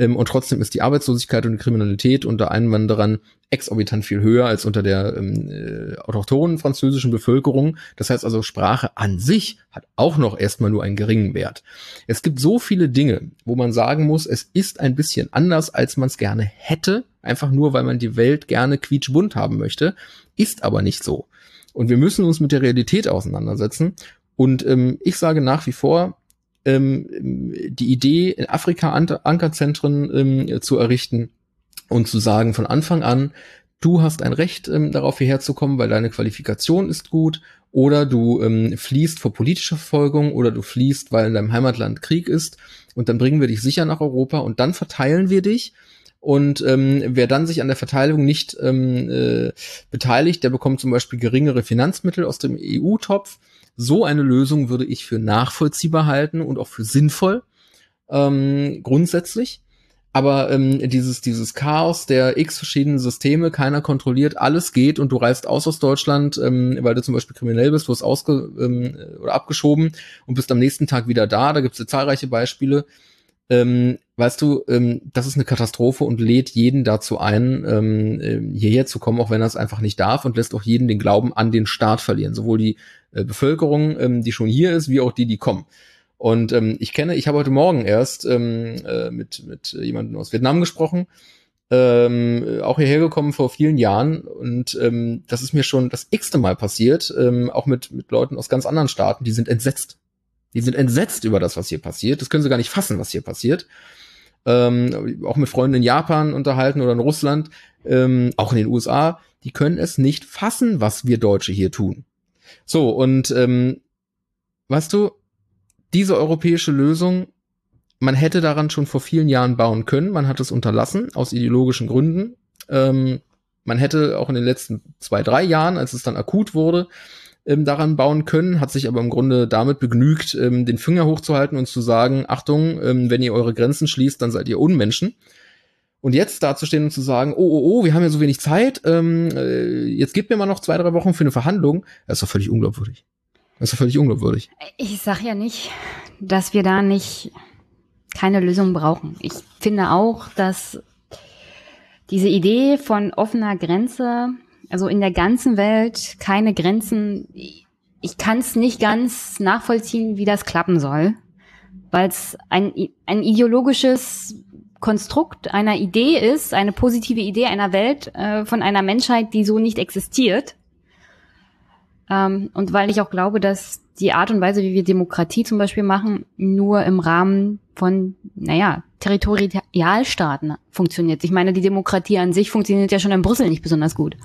Ähm, und trotzdem ist die Arbeitslosigkeit und die Kriminalität unter Einwanderern exorbitant viel höher als unter der ähm, äh, autochthonen französischen Bevölkerung. Das heißt also, Sprache an sich hat auch noch erstmal nur einen geringen Wert. Es gibt so viele Dinge, wo man sagen muss, es ist ein bisschen anders, als man es gerne hätte, einfach nur, weil man die Welt gerne quietschbunt haben möchte, ist aber nicht so. Und wir müssen uns mit der Realität auseinandersetzen. Und ähm, ich sage nach wie vor, ähm, die Idee, in Afrika Ankerzentren ähm, zu errichten und zu sagen von Anfang an, du hast ein Recht, ähm, darauf hierher zu kommen, weil deine Qualifikation ist gut, oder du ähm, fliehst vor politischer Verfolgung, oder du fliehst, weil in deinem Heimatland Krieg ist, und dann bringen wir dich sicher nach Europa und dann verteilen wir dich. Und ähm, wer dann sich an der Verteilung nicht ähm, äh, beteiligt, der bekommt zum Beispiel geringere Finanzmittel aus dem EU-Topf so eine Lösung würde ich für nachvollziehbar halten und auch für sinnvoll ähm, grundsätzlich. Aber ähm, dieses, dieses Chaos der x verschiedenen Systeme, keiner kontrolliert, alles geht und du reist aus aus Deutschland, ähm, weil du zum Beispiel kriminell bist, hast ausge ähm, oder abgeschoben und bist am nächsten Tag wieder da. Da gibt es ja zahlreiche Beispiele. Ähm, weißt du, ähm, das ist eine Katastrophe und lädt jeden dazu ein, ähm, äh, hierher zu kommen, auch wenn er es einfach nicht darf und lässt auch jeden den Glauben an den Staat verlieren. Sowohl die äh, Bevölkerung, ähm, die schon hier ist, wie auch die, die kommen. Und ähm, ich kenne, ich habe heute Morgen erst ähm, äh, mit, mit jemandem aus Vietnam gesprochen, ähm, auch hierher gekommen vor vielen Jahren und ähm, das ist mir schon das x-te Mal passiert, ähm, auch mit, mit Leuten aus ganz anderen Staaten, die sind entsetzt. Die sind entsetzt über das, was hier passiert. Das können sie gar nicht fassen, was hier passiert. Ähm, auch mit Freunden in Japan unterhalten oder in Russland, ähm, auch in den USA, die können es nicht fassen, was wir Deutsche hier tun. So, und ähm, weißt du, diese europäische Lösung, man hätte daran schon vor vielen Jahren bauen können, man hat es unterlassen, aus ideologischen Gründen. Ähm, man hätte auch in den letzten zwei, drei Jahren, als es dann akut wurde, ähm, daran bauen können, hat sich aber im Grunde damit begnügt, ähm, den Finger hochzuhalten und zu sagen, Achtung, ähm, wenn ihr eure Grenzen schließt, dann seid ihr Unmenschen. Und jetzt dazustehen und zu sagen, oh, oh, oh, wir haben ja so wenig Zeit, ähm, äh, jetzt gebt mir mal noch zwei, drei Wochen für eine Verhandlung, das ist doch völlig unglaubwürdig. Das ist völlig unglaubwürdig. Ich sag ja nicht, dass wir da nicht keine Lösung brauchen. Ich finde auch, dass diese Idee von offener Grenze, also in der ganzen Welt keine Grenzen, ich kann es nicht ganz nachvollziehen, wie das klappen soll, weil es ein, ein ideologisches Konstrukt einer Idee ist, eine positive Idee einer Welt äh, von einer Menschheit, die so nicht existiert. Ähm, und weil ich auch glaube, dass die Art und Weise, wie wir Demokratie zum Beispiel machen, nur im Rahmen von, naja, Territorialstaaten funktioniert. Ich meine, die Demokratie an sich funktioniert ja schon in Brüssel nicht besonders gut.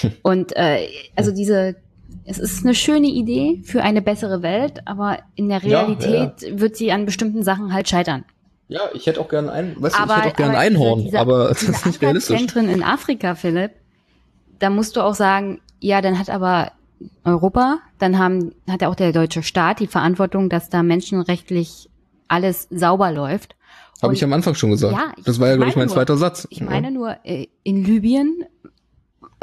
Und äh, also diese, es ist eine schöne Idee für eine bessere Welt, aber in der Realität ja, ja. wird sie an bestimmten Sachen halt scheitern. Ja, ich hätte auch gerne ein, weißt aber, du, ich hätte auch gerne ein Einhorn, diese, aber das ist nicht realistisch. Zentren in Afrika, Philipp, da musst du auch sagen, ja, dann hat aber Europa, dann haben, hat ja auch der deutsche Staat die Verantwortung, dass da menschenrechtlich alles sauber läuft. Habe ich am Anfang schon gesagt. Ja, das war ja, glaube ich, mein nur, zweiter Satz. Ich meine nur, äh, in Libyen,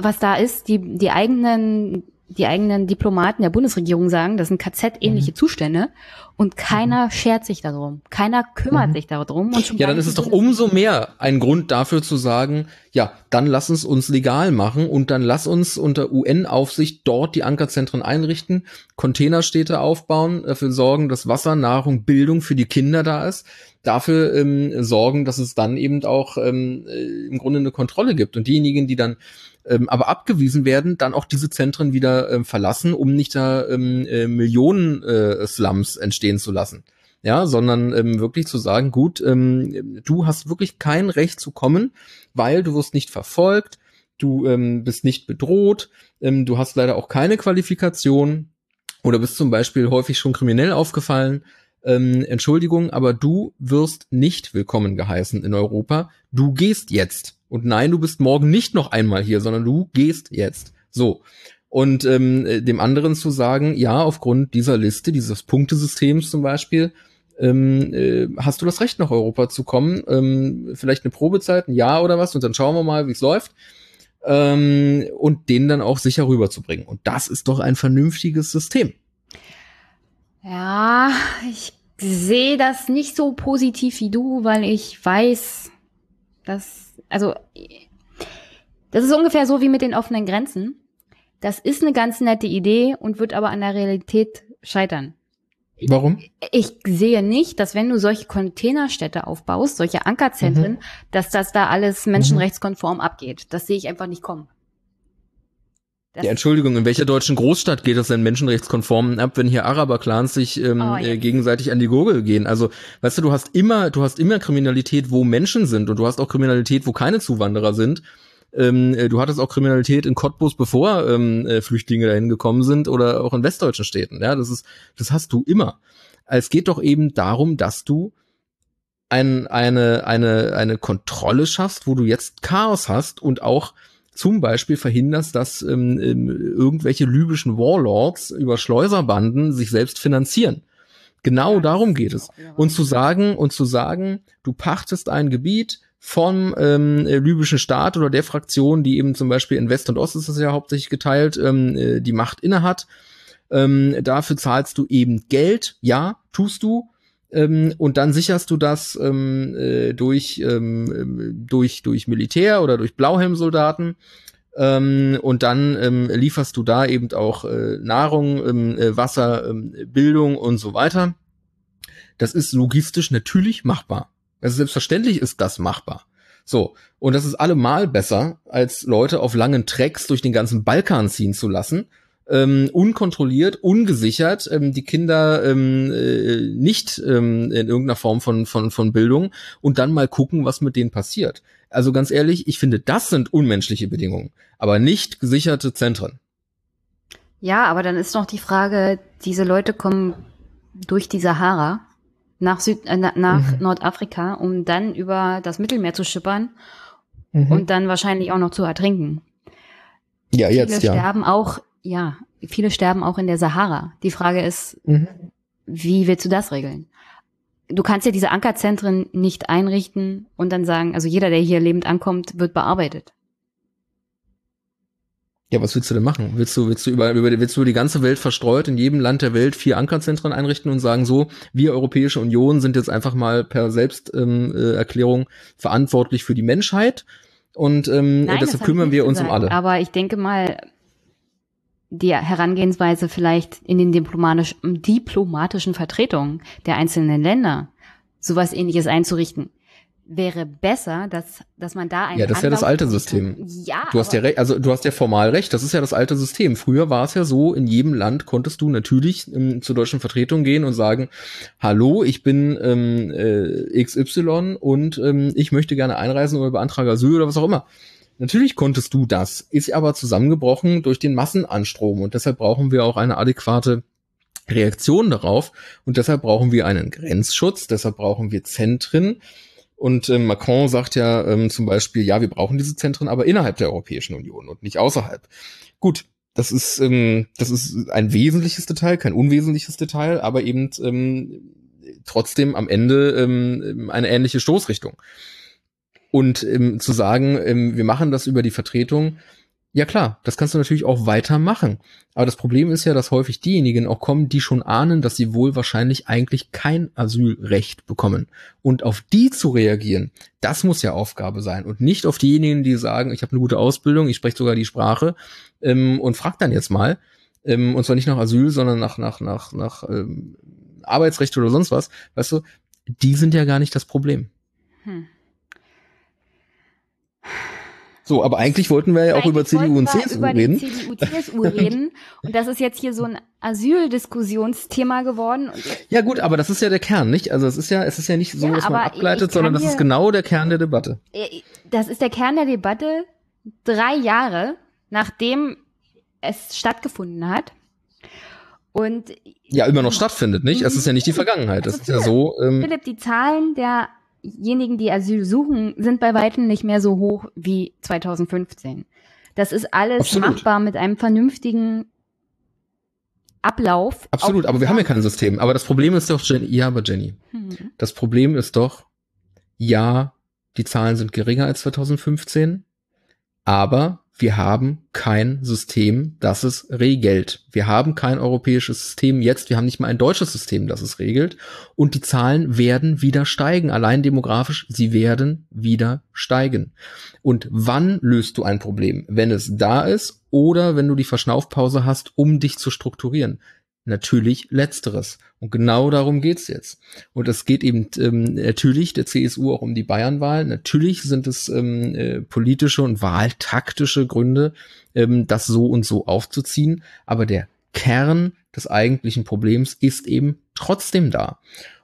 was da ist, die, die eigenen die eigenen Diplomaten der Bundesregierung sagen, das sind KZ-ähnliche mhm. Zustände und keiner mhm. schert sich darum. Keiner kümmert mhm. sich darum. ja, dann ist es doch umso mehr ein Grund dafür zu sagen, ja, dann lass uns uns legal machen und dann lass uns unter UN-Aufsicht dort die Ankerzentren einrichten, Containerstädte aufbauen, dafür sorgen, dass Wasser, Nahrung, Bildung für die Kinder da ist, dafür ähm, sorgen, dass es dann eben auch ähm, äh, im Grunde eine Kontrolle gibt und diejenigen, die dann ähm, aber abgewiesen werden, dann auch diese Zentren wieder ähm, verlassen, um nicht da ähm, äh, Millionen äh, Slums entstehen zu lassen. Ja, sondern ähm, wirklich zu sagen, gut, ähm, du hast wirklich kein Recht zu kommen, weil du wirst nicht verfolgt, du ähm, bist nicht bedroht, ähm, du hast leider auch keine Qualifikation oder bist zum Beispiel häufig schon kriminell aufgefallen. Ähm, Entschuldigung, aber du wirst nicht willkommen geheißen in Europa. Du gehst jetzt. Und nein, du bist morgen nicht noch einmal hier, sondern du gehst jetzt. So. Und ähm, dem anderen zu sagen, ja, aufgrund dieser Liste, dieses Punktesystems zum Beispiel, ähm, äh, hast du das Recht, nach Europa zu kommen? Ähm, vielleicht eine Probezeit, ein Jahr oder was, und dann schauen wir mal, wie es läuft. Ähm, und den dann auch sicher rüberzubringen. Und das ist doch ein vernünftiges System. Ja, ich sehe das nicht so positiv wie du, weil ich weiß, dass also das ist ungefähr so wie mit den offenen Grenzen. Das ist eine ganz nette Idee und wird aber an der Realität scheitern. Warum? Ich sehe nicht, dass wenn du solche Containerstädte aufbaust, solche Ankerzentren, mhm. dass das da alles menschenrechtskonform mhm. abgeht. Das sehe ich einfach nicht kommen. Das ja, Entschuldigung, in welcher deutschen Großstadt geht das denn menschenrechtskonform ab, wenn hier Araber-Clans sich ähm, oh, äh, gegenseitig an die Gurgel gehen? Also, weißt du, du hast immer, du hast immer Kriminalität, wo Menschen sind und du hast auch Kriminalität, wo keine Zuwanderer sind. Ähm, äh, du hattest auch Kriminalität in Cottbus, bevor ähm, äh, Flüchtlinge dahin gekommen sind oder auch in westdeutschen Städten. Ja, das ist, das hast du immer. Es geht doch eben darum, dass du ein, eine, eine, eine Kontrolle schaffst, wo du jetzt Chaos hast und auch zum Beispiel verhinderst, dass ähm, ähm, irgendwelche libyschen Warlords über Schleuserbanden sich selbst finanzieren. Genau ja, darum geht es. Und zu sagen, und zu sagen, du pachtest ein Gebiet vom ähm, libyschen Staat oder der Fraktion, die eben zum Beispiel in West und Ost ist das ja hauptsächlich geteilt, ähm, äh, die Macht innehat. Ähm, dafür zahlst du eben Geld, ja, tust du, ähm, und dann sicherst du das ähm, äh, durch, ähm, ähm, durch, durch Militär oder durch Blauhelmsoldaten. Ähm, und dann ähm, lieferst du da eben auch äh, Nahrung, äh, Wasser, Bildung und so weiter. Das ist logistisch natürlich machbar. Also selbstverständlich ist das machbar. So, und das ist allemal besser, als Leute auf langen Tracks durch den ganzen Balkan ziehen zu lassen ähm, unkontrolliert, ungesichert, ähm, die Kinder ähm, äh, nicht ähm, in irgendeiner Form von, von, von Bildung und dann mal gucken, was mit denen passiert. Also ganz ehrlich, ich finde, das sind unmenschliche Bedingungen, aber nicht gesicherte Zentren. Ja, aber dann ist noch die Frage, diese Leute kommen durch die Sahara nach, Süd, äh, nach mhm. Nordafrika, um dann über das Mittelmeer zu schippern mhm. und dann wahrscheinlich auch noch zu ertrinken. Ja, jetzt, Viele ja. sterben auch ja, viele sterben auch in der Sahara. Die Frage ist, mhm. wie willst du das regeln? Du kannst ja diese Ankerzentren nicht einrichten und dann sagen, also jeder, der hier lebend ankommt, wird bearbeitet. Ja, was willst du denn machen? Willst du, willst du über, über, willst du die ganze Welt verstreut in jedem Land der Welt vier Ankerzentren einrichten und sagen so, wir Europäische Union sind jetzt einfach mal per Selbsterklärung ähm, äh, verantwortlich für die Menschheit und ähm, Nein, deshalb kümmern wir uns gesagt. um alle. Aber ich denke mal, die Herangehensweise vielleicht in den diplomatisch, diplomatischen Vertretungen der einzelnen Länder sowas ähnliches einzurichten wäre besser, dass, dass man da ein Ja, das ist ja das alte System. Ja. Du hast ja recht, also du hast ja formal recht, das ist ja das alte System. Früher war es ja so, in jedem Land konntest du natürlich ähm, zur deutschen Vertretung gehen und sagen, hallo, ich bin ähm, äh, XY und ähm, ich möchte gerne einreisen oder beantrage Asyl oder was auch immer. Natürlich konntest du das, ist aber zusammengebrochen durch den Massenanstrom und deshalb brauchen wir auch eine adäquate Reaktion darauf und deshalb brauchen wir einen Grenzschutz, deshalb brauchen wir Zentren, und äh, Macron sagt ja ähm, zum Beispiel, ja, wir brauchen diese Zentren, aber innerhalb der Europäischen Union und nicht außerhalb. Gut, das ist, ähm, das ist ein wesentliches Detail, kein unwesentliches Detail, aber eben ähm, trotzdem am Ende ähm, eine ähnliche Stoßrichtung. Und ähm, zu sagen, ähm, wir machen das über die Vertretung, ja klar, das kannst du natürlich auch weitermachen. Aber das Problem ist ja, dass häufig diejenigen auch kommen, die schon ahnen, dass sie wohl wahrscheinlich eigentlich kein Asylrecht bekommen. Und auf die zu reagieren, das muss ja Aufgabe sein. Und nicht auf diejenigen, die sagen, ich habe eine gute Ausbildung, ich spreche sogar die Sprache ähm, und frag dann jetzt mal. Ähm, und zwar nicht nach Asyl, sondern nach, nach, nach, nach ähm, Arbeitsrecht oder sonst was. Weißt du, die sind ja gar nicht das Problem. Hm. So, aber eigentlich wollten wir ja auch über CDU und CSU über reden. CDU, CSU reden. Und das ist jetzt hier so ein Asyldiskussionsthema geworden. Ja gut, aber das ist ja der Kern, nicht? Also es ist ja, es ist ja nicht so, ja, dass man ableitet, sondern das ist genau der Kern der Debatte. Äh, das ist der Kern der Debatte drei Jahre, nachdem es stattgefunden hat. Und ja, immer noch stattfindet, nicht? Es ist ja nicht die Vergangenheit. Das also ist ja so. Ähm, Philipp, die Zahlen der diejenigen, die Asyl suchen, sind bei weitem nicht mehr so hoch wie 2015. Das ist alles Absolut. machbar mit einem vernünftigen Ablauf. Absolut, aber wir haben ja kein System. Aber das Problem ist doch, Jenny, ja, aber Jenny, hm. das Problem ist doch, ja, die Zahlen sind geringer als 2015, aber wir haben kein System, das es regelt. Wir haben kein europäisches System jetzt, wir haben nicht mal ein deutsches System, das es regelt. Und die Zahlen werden wieder steigen, allein demografisch, sie werden wieder steigen. Und wann löst du ein Problem? Wenn es da ist oder wenn du die Verschnaufpause hast, um dich zu strukturieren. Natürlich letzteres. Und genau darum geht's jetzt. Und es geht eben ähm, natürlich der CSU auch um die Bayernwahl. Natürlich sind es ähm, äh, politische und wahltaktische Gründe, ähm, das so und so aufzuziehen. Aber der Kern des eigentlichen Problems ist eben trotzdem da.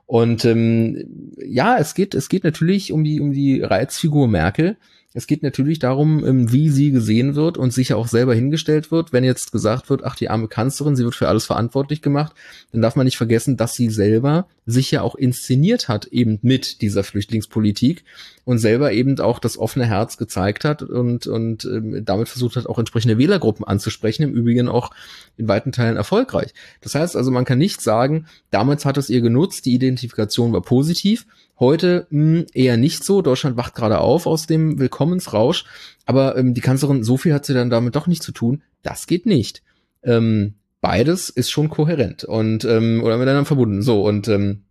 Und ähm, ja, es geht, es geht natürlich um die, um die Reizfigur Merkel, es geht natürlich darum, ähm, wie sie gesehen wird und sicher auch selber hingestellt wird. Wenn jetzt gesagt wird, ach, die arme Kanzlerin, sie wird für alles verantwortlich gemacht, dann darf man nicht vergessen, dass sie selber sich ja auch inszeniert hat, eben mit dieser Flüchtlingspolitik und selber eben auch das offene Herz gezeigt hat und, und ähm, damit versucht hat, auch entsprechende Wählergruppen anzusprechen, im Übrigen auch in weiten Teilen erfolgreich. Das heißt also, man kann nicht sagen, damals hat es ihr genutzt, die Identifikation war positiv, Heute mh, hm, eher nicht so. Deutschland wacht gerade auf aus dem Willkommensrausch. Aber ähm, die Kanzlerin, so viel hat sie dann damit doch nicht zu tun. Das geht nicht. Ähm, beides ist schon kohärent und ähm, oder miteinander verbunden. So und ähm,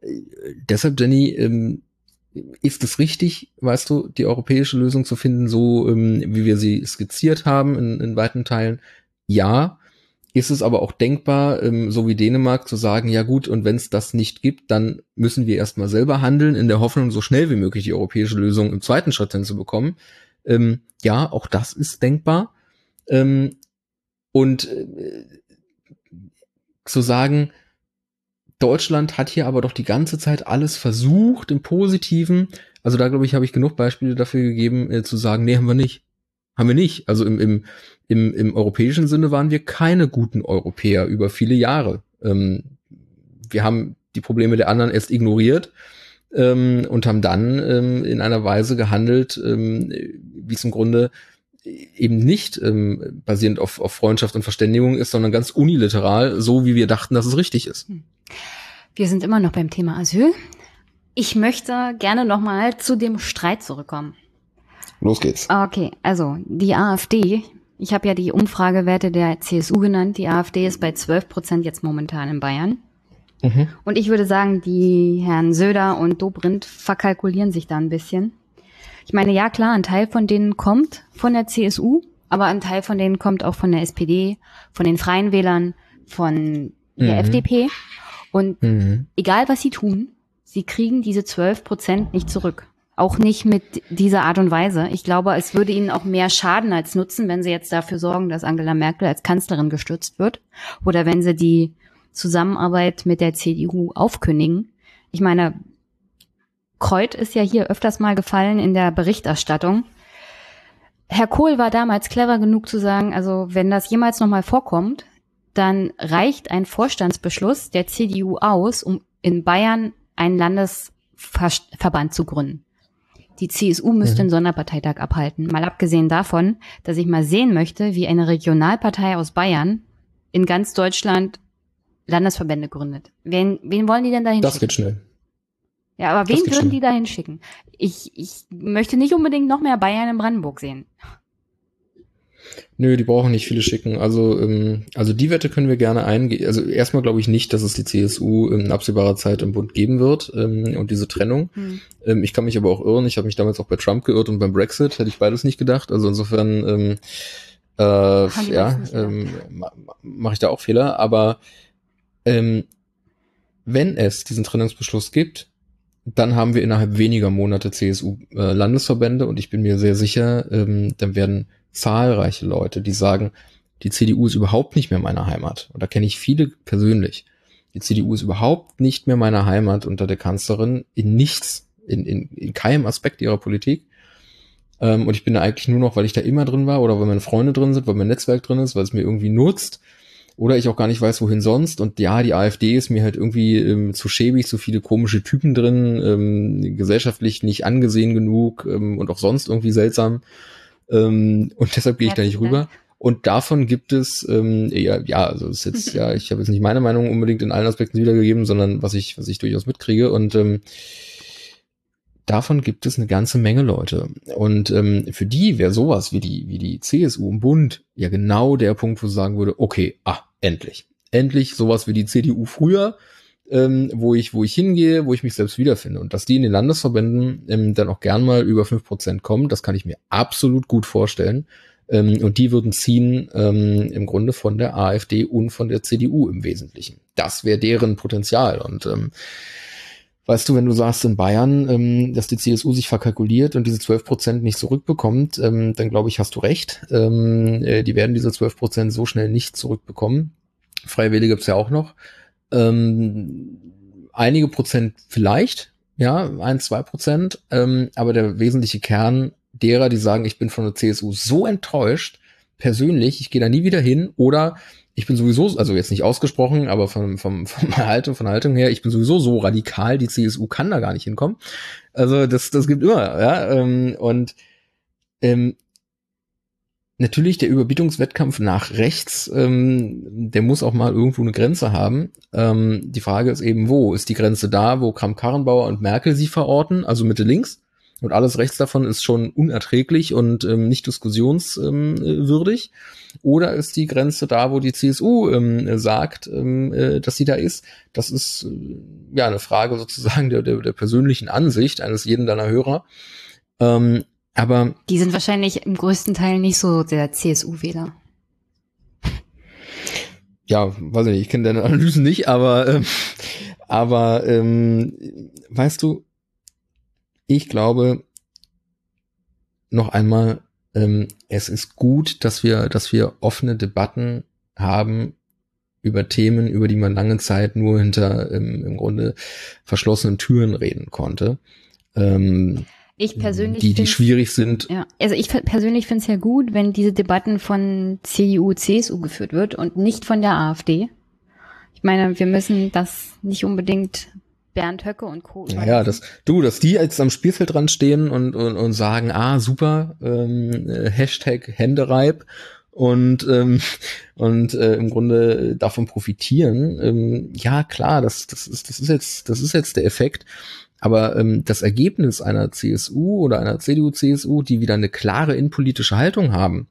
äh, deshalb, Jenny, ähm, ist es richtig, weißt du, die europäische Lösung zu finden, so ähm, wie wir sie skizziert haben in, in weiten Teilen? Ja ist es aber auch denkbar, ähm, so wie Dänemark, zu sagen, ja gut, und wenn es das nicht gibt, dann müssen wir erstmal selber handeln, in der Hoffnung, so schnell wie möglich die europäische Lösung im zweiten Schritt hinzubekommen. Ähm, ja, auch das ist denkbar. Ähm, und äh, zu sagen, Deutschland hat hier aber doch die ganze Zeit alles versucht im Positiven. Also da glaube ich, habe ich genug Beispiele dafür gegeben, äh, zu sagen, nee, haben wir nicht. Haben wir nicht. Also im, im, im, im europäischen Sinne waren wir keine guten Europäer über viele Jahre. Ähm, wir haben die Probleme der anderen erst ignoriert ähm, und haben dann ähm, in einer Weise gehandelt, ähm, wie es im Grunde eben nicht ähm, basierend auf, auf Freundschaft und Verständigung ist, sondern ganz unilateral, so wie wir dachten, dass es richtig ist. Hm. Wir sind immer noch beim Thema Asyl. Ich möchte gerne nochmal zu dem Streit zurückkommen. Los geht's. Okay, also die AfD Ich habe ja die Umfragewerte der CSU genannt. Die AfD ist bei 12 Prozent jetzt momentan in Bayern. Mhm. Und ich würde sagen, die Herren Söder und Dobrindt verkalkulieren sich da ein bisschen. Ich meine, ja klar, ein Teil von denen kommt von der CSU, aber ein Teil von denen kommt auch von der SPD, von den Freien Wählern, von der mhm. FDP. Und mhm. egal was sie tun, sie kriegen diese 12 Prozent nicht zurück. Auch nicht mit dieser Art und Weise. Ich glaube, es würde ihnen auch mehr schaden als nutzen, wenn sie jetzt dafür sorgen, dass Angela Merkel als Kanzlerin gestürzt wird. Oder wenn sie die Zusammenarbeit mit der CDU aufkündigen. Ich meine, Kreut ist ja hier öfters mal gefallen in der Berichterstattung. Herr Kohl war damals clever genug zu sagen, also wenn das jemals nochmal vorkommt, dann reicht ein Vorstandsbeschluss der CDU aus, um in Bayern einen Landesverband zu gründen. Die CSU müsste mhm. einen Sonderparteitag abhalten. Mal abgesehen davon, dass ich mal sehen möchte, wie eine Regionalpartei aus Bayern in ganz Deutschland Landesverbände gründet. Wen, wen wollen die denn dahin Das schicken? geht schnell. Ja, aber wen würden die dahin schicken? Ich, ich möchte nicht unbedingt noch mehr Bayern in Brandenburg sehen. Nö, die brauchen nicht viele schicken. Also, ähm, also die Wette können wir gerne eingehen. Also erstmal glaube ich nicht, dass es die CSU in absehbarer Zeit im Bund geben wird ähm, und diese Trennung. Hm. Ähm, ich kann mich aber auch irren. Ich habe mich damals auch bei Trump geirrt und beim Brexit hätte ich beides nicht gedacht. Also insofern ähm, äh, ja, ähm, mache ich da auch Fehler. Aber ähm, wenn es diesen Trennungsbeschluss gibt, dann haben wir innerhalb weniger Monate CSU-Landesverbände äh, und ich bin mir sehr sicher, ähm, dann werden zahlreiche Leute, die sagen, die CDU ist überhaupt nicht mehr meine Heimat. Und da kenne ich viele persönlich. Die CDU ist überhaupt nicht mehr meine Heimat unter der Kanzlerin in nichts, in, in, in keinem Aspekt ihrer Politik. Ähm, und ich bin da eigentlich nur noch, weil ich da immer drin war oder weil meine Freunde drin sind, weil mein Netzwerk drin ist, weil es mir irgendwie nutzt oder ich auch gar nicht weiß, wohin sonst. Und ja, die AfD ist mir halt irgendwie ähm, zu schäbig, zu viele komische Typen drin, ähm, gesellschaftlich nicht angesehen genug ähm, und auch sonst irgendwie seltsam. Ähm, und deshalb gehe ich da nicht rüber. Und davon gibt es, ähm, ja, ja, also ist jetzt, ja, ich habe jetzt nicht meine Meinung unbedingt in allen Aspekten wiedergegeben, sondern was ich, was ich durchaus mitkriege. Und ähm, davon gibt es eine ganze Menge Leute. Und ähm, für die wäre sowas wie die, wie die CSU im Bund ja genau der Punkt, wo sie sagen würde, okay, ah, endlich. Endlich sowas wie die CDU früher, ähm, wo ich, wo ich hingehe, wo ich mich selbst wiederfinde. Und dass die in den Landesverbänden ähm, dann auch gern mal über fünf Prozent kommen, das kann ich mir absolut gut vorstellen. Ähm, und die würden ziehen ähm, im Grunde von der AfD und von der CDU im Wesentlichen. Das wäre deren Potenzial. Und ähm, weißt du, wenn du sagst in Bayern, ähm, dass die CSU sich verkalkuliert und diese zwölf Prozent nicht zurückbekommt, ähm, dann glaube ich, hast du recht. Ähm, äh, die werden diese zwölf Prozent so schnell nicht zurückbekommen. Wähler gibt's ja auch noch. Ähm, einige Prozent vielleicht, ja, ein, zwei Prozent, ähm, aber der wesentliche Kern derer, die sagen, ich bin von der CSU so enttäuscht, persönlich, ich gehe da nie wieder hin oder ich bin sowieso, also jetzt nicht ausgesprochen, aber vom, vom, vom Haltung, von Haltung her, ich bin sowieso so radikal, die CSU kann da gar nicht hinkommen. Also das, das gibt immer, ja. Ähm, und ähm, natürlich der Überbietungswettkampf nach rechts, ähm, der muss auch mal irgendwo eine Grenze haben. Ähm, die Frage ist eben, wo? Ist die Grenze da, wo Kram-Karrenbauer und Merkel sie verorten, also Mitte links? Und alles rechts davon ist schon unerträglich und ähm, nicht diskussionswürdig. Oder ist die Grenze da, wo die CSU ähm, sagt, ähm, äh, dass sie da ist? Das ist äh, ja eine Frage sozusagen der, der, der persönlichen Ansicht eines jeden deiner Hörer. Ähm, aber die sind wahrscheinlich im größten Teil nicht so der CSU-Wähler. Ja, weiß ich nicht, ich kenne deine Analysen nicht, aber ähm, aber ähm, weißt du, ich glaube noch einmal, ähm, es ist gut, dass wir, dass wir offene Debatten haben über Themen, über die man lange Zeit nur hinter ähm, im Grunde verschlossenen Türen reden konnte. Ähm, ich persönlich die, die schwierig sind. Ja, also ich persönlich finde es ja gut, wenn diese Debatten von CDU, CSU geführt wird und nicht von der AfD. Ich meine, wir müssen das nicht unbedingt Bernd Höcke und Co. Ja, das, du, dass die jetzt am Spielfeld dran stehen und, und, und sagen, ah, super, ähm, äh, Hashtag Händereib und ähm, und äh, im Grunde davon profitieren. Ähm, ja, klar, das das ist das ist jetzt das ist jetzt der Effekt. Aber ähm, das Ergebnis einer CSU oder einer CDU-CSU, die wieder eine klare innenpolitische Haltung haben,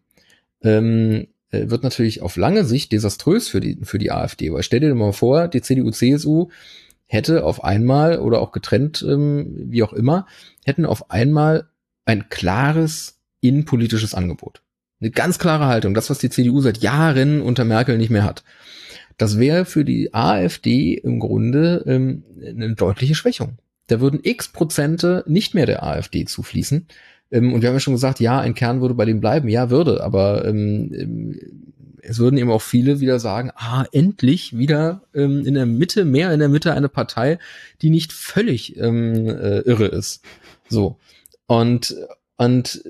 ähm, äh, wird natürlich auf lange Sicht desaströs für die, für die AfD. Weil stell dir mal vor, die CDU, CSU hätte auf einmal oder auch getrennt, ähm, wie auch immer, hätten auf einmal ein klares innenpolitisches Angebot. Eine ganz klare Haltung, das, was die CDU seit Jahren unter Merkel nicht mehr hat. Das wäre für die AfD im Grunde ähm, eine deutliche Schwächung. Da würden x Prozente nicht mehr der AfD zufließen. Ähm, und wir haben ja schon gesagt, ja, ein Kern würde bei dem bleiben. Ja, würde, aber ähm, ähm, es würden eben auch viele wieder sagen, ah, endlich wieder ähm, in der Mitte, mehr in der Mitte eine Partei, die nicht völlig ähm, äh, irre ist. So. Und, und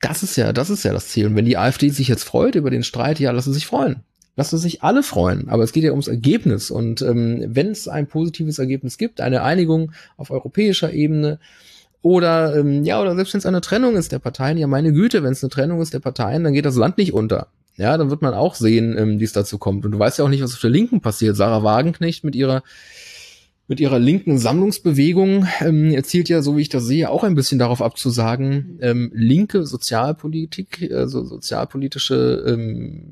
das ist ja, das ist ja das Ziel. Und wenn die AfD sich jetzt freut über den Streit, ja, lassen sie sich freuen. Lassen sich alle freuen. Aber es geht ja ums Ergebnis. Und ähm, wenn es ein positives Ergebnis gibt, eine Einigung auf europäischer Ebene, oder ähm, ja, oder selbst wenn es eine Trennung ist der Parteien, ja meine Güte, wenn es eine Trennung ist der Parteien, dann geht das Land nicht unter. Ja, dann wird man auch sehen, ähm, wie es dazu kommt. Und du weißt ja auch nicht, was auf der Linken passiert. Sarah Wagenknecht mit ihrer mit ihrer linken Sammlungsbewegung ähm, erzielt ja, so wie ich das sehe, auch ein bisschen darauf abzusagen, ähm, linke Sozialpolitik, also sozialpolitische ähm,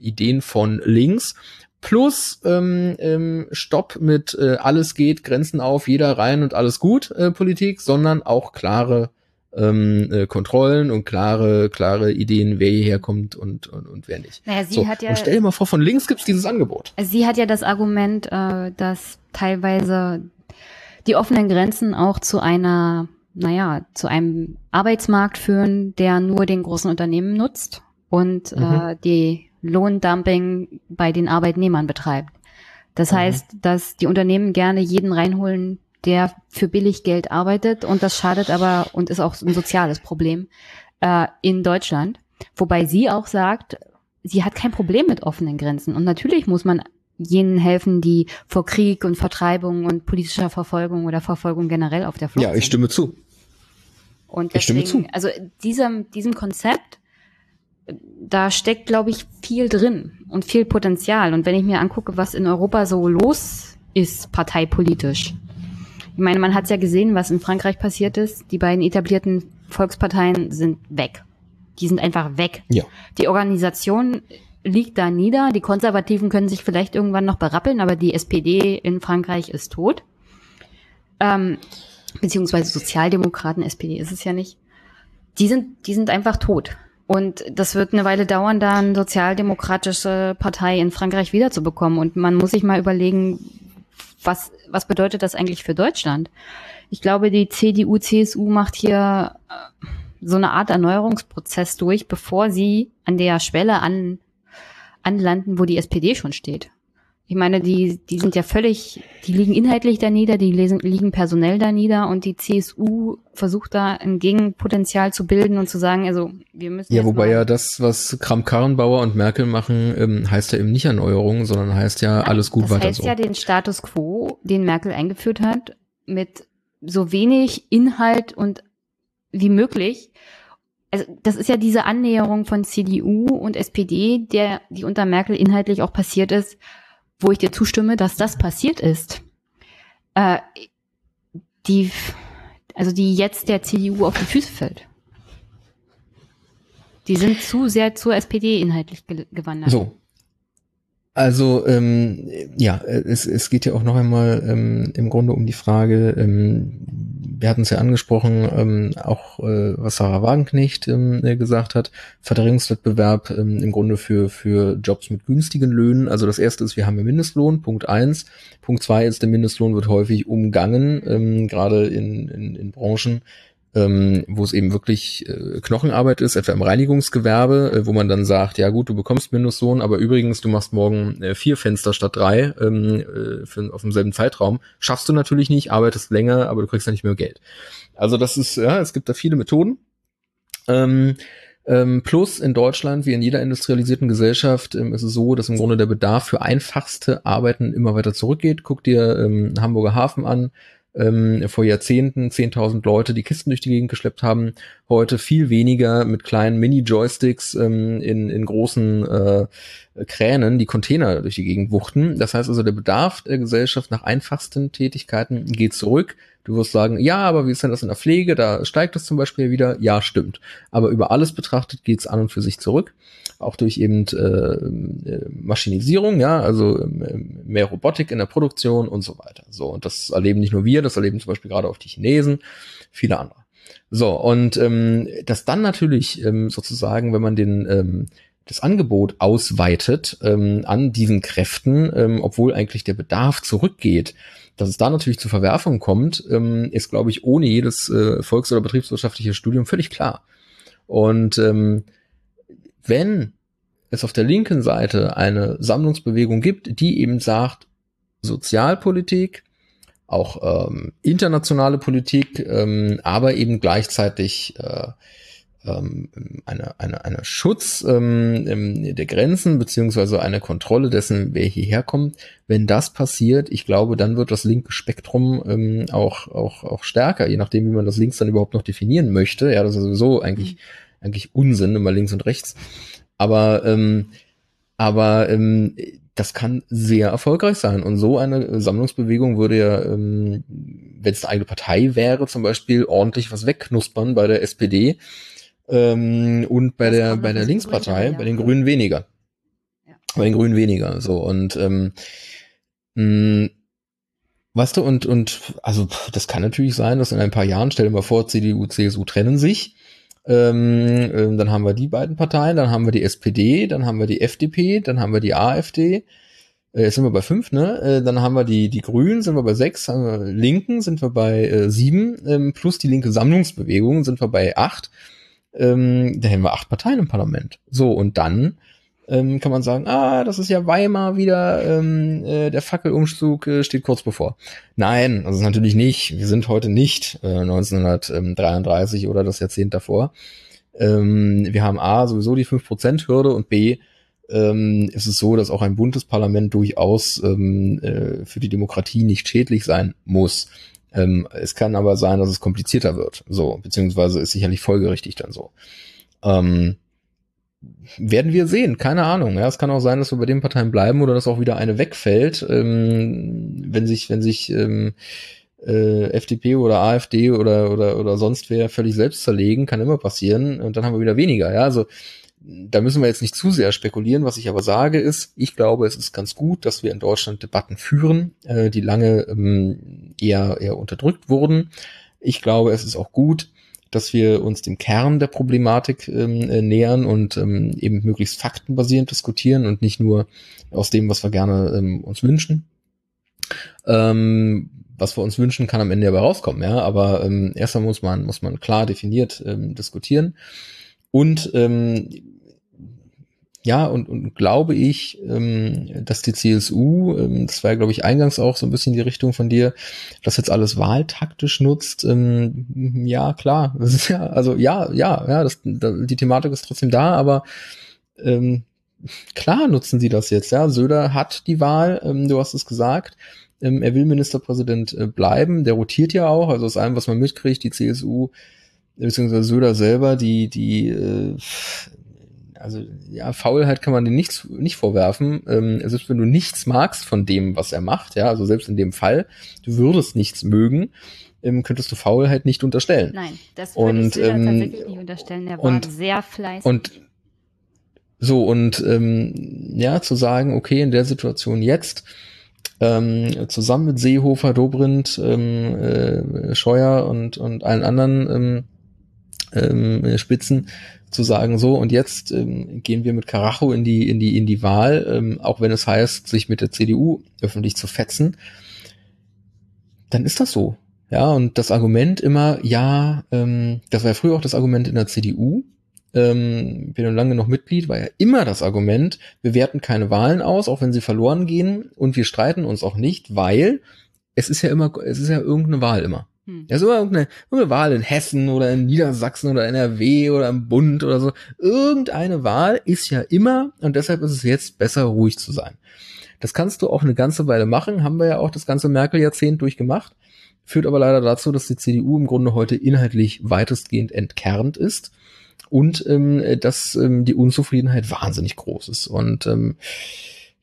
Ideen von links, plus ähm, ähm, Stopp mit äh, alles geht, Grenzen auf, jeder rein und alles gut äh, Politik, sondern auch klare ähm, äh, Kontrollen und klare, klare Ideen, wer hierher kommt und, und, und wer nicht. Naja, sie so, hat ja, und stell dir mal vor, von links gibt's dieses Angebot. Sie hat ja das Argument, äh, dass teilweise die offenen Grenzen auch zu einer, naja, zu einem Arbeitsmarkt führen, der nur den großen Unternehmen nutzt und mhm. äh, die Lohndumping bei den Arbeitnehmern betreibt. Das mhm. heißt, dass die Unternehmen gerne jeden reinholen, der für billig Geld arbeitet und das schadet aber und ist auch ein soziales Problem äh, in Deutschland. Wobei sie auch sagt, sie hat kein Problem mit offenen Grenzen. Und natürlich muss man jenen helfen, die vor Krieg und Vertreibung und politischer Verfolgung oder Verfolgung generell auf der Flucht sind. Ja, ich stimme zu. Und deswegen, ich stimme zu. also diesem, diesem Konzept, da steckt, glaube ich, viel drin und viel Potenzial. Und wenn ich mir angucke, was in Europa so los ist, parteipolitisch, ich meine, man hat ja gesehen, was in Frankreich passiert ist. Die beiden etablierten Volksparteien sind weg. Die sind einfach weg. Ja. Die Organisation liegt da nieder. Die Konservativen können sich vielleicht irgendwann noch berappeln, aber die SPD in Frankreich ist tot. Ähm, beziehungsweise Sozialdemokraten, SPD ist es ja nicht. Die sind, die sind einfach tot. Und das wird eine Weile dauern, da eine sozialdemokratische Partei in Frankreich wiederzubekommen. Und man muss sich mal überlegen, was, was bedeutet das eigentlich für Deutschland? Ich glaube, die CDU, CSU macht hier äh, so eine Art Erneuerungsprozess durch, bevor sie an der Schwelle an, anlanden, wo die SPD schon steht. Ich meine, die, die sind ja völlig, die liegen inhaltlich da nieder, die lesen, liegen personell da nieder und die CSU versucht da ein Gegenpotenzial zu bilden und zu sagen, also wir müssen. Ja, wobei ja das, was Kram-Karrenbauer und Merkel machen, ähm, heißt ja eben nicht Erneuerung, sondern heißt ja alles gut das weiter heißt so. ja den Status quo, den Merkel eingeführt hat, mit so wenig Inhalt und wie möglich also das ist ja diese Annäherung von CDU und SPD, der die unter Merkel inhaltlich auch passiert ist, wo ich dir zustimme, dass das passiert ist, äh, die, also die jetzt der CDU auf die Füße fällt. Die sind zu sehr zur SPD inhaltlich ge gewandert. So. Also ähm, ja, es, es geht ja auch noch einmal ähm, im Grunde um die Frage, ähm, wir hatten es ja angesprochen, ähm, auch äh, was Sarah Wagenknecht ähm, äh, gesagt hat, Verdrängungswettbewerb ähm, im Grunde für, für Jobs mit günstigen Löhnen. Also das erste ist, wir haben ja Mindestlohn, Punkt eins. Punkt zwei ist, der Mindestlohn wird häufig umgangen, ähm, gerade in, in, in Branchen, ähm, wo es eben wirklich äh, Knochenarbeit ist, etwa im Reinigungsgewerbe, äh, wo man dann sagt, ja gut, du bekommst Mindestlohn, aber übrigens, du machst morgen äh, vier Fenster statt drei ähm, äh, für, auf demselben Zeitraum. Schaffst du natürlich nicht, arbeitest länger, aber du kriegst ja nicht mehr Geld. Also das ist, ja, es gibt da viele Methoden. Ähm, ähm, plus in Deutschland, wie in jeder industrialisierten Gesellschaft, ähm, ist es so, dass im Grunde der Bedarf für einfachste Arbeiten immer weiter zurückgeht. Guck dir ähm, Hamburger Hafen an, ähm, vor Jahrzehnten 10.000 Leute die Kisten durch die Gegend geschleppt haben, heute viel weniger mit kleinen Mini-Joysticks ähm, in, in großen äh, Kränen die Container durch die Gegend wuchten. Das heißt also, der Bedarf der Gesellschaft nach einfachsten Tätigkeiten geht zurück. Du wirst sagen, ja, aber wie ist denn das in der Pflege? Da steigt das zum Beispiel wieder. Ja, stimmt. Aber über alles betrachtet geht's an und für sich zurück. Auch durch eben äh, äh Maschinisierung, ja, also äh, mehr Robotik in der Produktion und so weiter. So, und das erleben nicht nur wir, das erleben zum Beispiel gerade auch die Chinesen, viele andere. So, und ähm, das dann natürlich ähm, sozusagen, wenn man den ähm, das Angebot ausweitet ähm, an diesen Kräften, ähm, obwohl eigentlich der Bedarf zurückgeht, dass es da natürlich zu Verwerfungen kommt, ähm, ist, glaube ich, ohne jedes äh, volks- oder betriebswirtschaftliche Studium völlig klar. Und ähm, wenn es auf der linken Seite eine Sammlungsbewegung gibt, die eben sagt, Sozialpolitik, auch ähm, internationale Politik, ähm, aber eben gleichzeitig äh, eine, eine, eine Schutz ähm, der Grenzen beziehungsweise eine Kontrolle dessen, wer hierher kommt. Wenn das passiert, ich glaube, dann wird das linke Spektrum ähm, auch, auch, auch stärker, je nachdem, wie man das links dann überhaupt noch definieren möchte. Ja, das ist sowieso eigentlich, mhm. eigentlich Unsinn, immer links und rechts. Aber, ähm, aber ähm, das kann sehr erfolgreich sein. Und so eine Sammlungsbewegung würde ja, ähm, wenn es eine eigene Partei wäre, zum Beispiel ordentlich was wegknuspern bei der SPD ähm, und bei das der bei der Linkspartei, Grünen, ja. bei den Grünen weniger. Ja. Bei den Grünen weniger. So und ähm, mh, weißt du und und also das kann natürlich sein, dass in ein paar Jahren, stell dir mal vor, CDU, CSU trennen sich. Ähm, ähm, dann haben wir die beiden Parteien, dann haben wir die SPD, dann haben wir die FDP, dann haben wir die AfD. Äh, jetzt sind wir bei fünf, ne? Äh, dann haben wir die, die Grünen, sind wir bei sechs, haben wir Linken, sind wir bei äh, sieben, ähm, plus die linke Sammlungsbewegung sind wir bei acht ähm, da hätten wir acht Parteien im Parlament. So, und dann ähm, kann man sagen, ah, das ist ja Weimar wieder, ähm, äh, der Fackelumzug äh, steht kurz bevor. Nein, das ist natürlich nicht. Wir sind heute nicht äh, 1933 oder das Jahrzehnt davor. Ähm, wir haben A, sowieso die 5%-Hürde und B, ähm, ist es so, dass auch ein Bundesparlament durchaus ähm, äh, für die Demokratie nicht schädlich sein muss. Ähm, es kann aber sein, dass es komplizierter wird. So, beziehungsweise ist sicherlich folgerichtig dann so. Ähm, werden wir sehen, keine Ahnung. Ja, es kann auch sein, dass wir bei den Parteien bleiben oder dass auch wieder eine wegfällt, ähm, wenn sich, wenn sich ähm, äh, FDP oder AfD oder oder oder sonst wer völlig selbst zerlegen, kann immer passieren und dann haben wir wieder weniger. Ja, also da müssen wir jetzt nicht zu sehr spekulieren. Was ich aber sage ist, ich glaube, es ist ganz gut, dass wir in Deutschland Debatten führen, äh, die lange ähm, eher, eher unterdrückt wurden. Ich glaube, es ist auch gut, dass wir uns dem Kern der Problematik ähm, äh, nähern und ähm, eben möglichst faktenbasierend diskutieren und nicht nur aus dem, was wir gerne ähm, uns wünschen. Ähm, was wir uns wünschen, kann am Ende aber rauskommen, ja. Aber ähm, erstmal muss man, muss man klar definiert ähm, diskutieren. Und ähm, ja, und, und glaube ich, ähm, dass die CSU, ähm, das war ja, glaube ich, eingangs auch so ein bisschen die Richtung von dir, das jetzt alles wahltaktisch nutzt. Ähm, ja, klar, ja, also ja, ja, ja, das, da, die Thematik ist trotzdem da, aber ähm, klar nutzen sie das jetzt. Ja, Söder hat die Wahl, ähm, du hast es gesagt. Ähm, er will Ministerpräsident äh, bleiben, der rotiert ja auch, also aus allem, was man mitkriegt, die CSU beziehungsweise Söder selber, die, die, äh, also ja, Faulheit kann man dir nicht, nicht vorwerfen. Ähm, selbst wenn du nichts magst von dem, was er macht, ja, also selbst in dem Fall, du würdest nichts mögen, ähm, könntest du Faulheit nicht unterstellen. Nein, das würde und, ich ähm, tatsächlich nicht unterstellen. Er war und, sehr fleißig. Und so, und ähm, ja, zu sagen, okay, in der Situation jetzt, ähm, zusammen mit Seehofer, Dobrindt, ähm, äh, Scheuer und, und allen anderen ähm, ähm, Spitzen zu sagen, so und jetzt ähm, gehen wir mit Karacho in die in die in die Wahl, ähm, auch wenn es heißt, sich mit der CDU öffentlich zu fetzen, dann ist das so. Ja, und das Argument immer, ja, ähm, das war ja früher auch das Argument in der CDU, ähm, bin lange noch Mitglied, war ja immer das Argument, wir werten keine Wahlen aus, auch wenn sie verloren gehen, und wir streiten uns auch nicht, weil es ist ja immer, es ist ja irgendeine Wahl immer. Hm. Ja, so irgendeine, irgendeine Wahl in Hessen oder in Niedersachsen oder NRW oder im Bund oder so. Irgendeine Wahl ist ja immer und deshalb ist es jetzt besser, ruhig zu sein. Das kannst du auch eine ganze Weile machen, haben wir ja auch das ganze Merkel-Jahrzehnt durchgemacht. Führt aber leider dazu, dass die CDU im Grunde heute inhaltlich weitestgehend entkernt ist und ähm, dass ähm, die Unzufriedenheit wahnsinnig groß ist. Und ähm,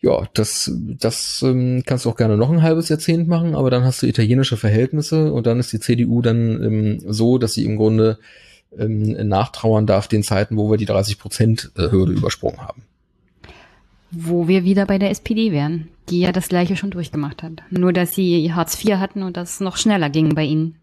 ja, das, das ähm, kannst du auch gerne noch ein halbes Jahrzehnt machen, aber dann hast du italienische Verhältnisse und dann ist die CDU dann ähm, so, dass sie im Grunde ähm, nachtrauern darf den Zeiten, wo wir die 30 Prozent Hürde übersprungen haben. Wo wir wieder bei der SPD wären, die ja das gleiche schon durchgemacht hat. Nur, dass sie Hartz IV hatten und das noch schneller ging bei ihnen.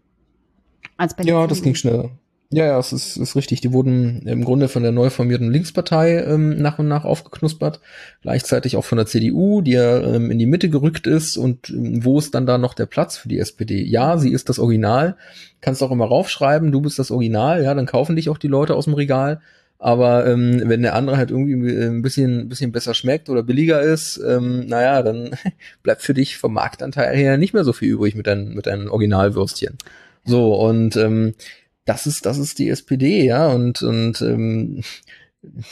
Als bei ja, das ging schneller. Ja, ja, es ist, ist richtig. Die wurden im Grunde von der neu formierten Linkspartei ähm, nach und nach aufgeknuspert. Gleichzeitig auch von der CDU, die ja ähm, in die Mitte gerückt ist. Und ähm, wo ist dann da noch der Platz für die SPD? Ja, sie ist das Original. Kannst auch immer raufschreiben, du bist das Original. Ja, dann kaufen dich auch die Leute aus dem Regal. Aber ähm, wenn der andere halt irgendwie äh, ein bisschen, bisschen besser schmeckt oder billiger ist, ähm, naja, dann bleibt für dich vom Marktanteil her nicht mehr so viel übrig mit deinen, mit deinen Originalwürstchen. So, und ähm, das ist, das ist die SPD, ja, und, und ähm,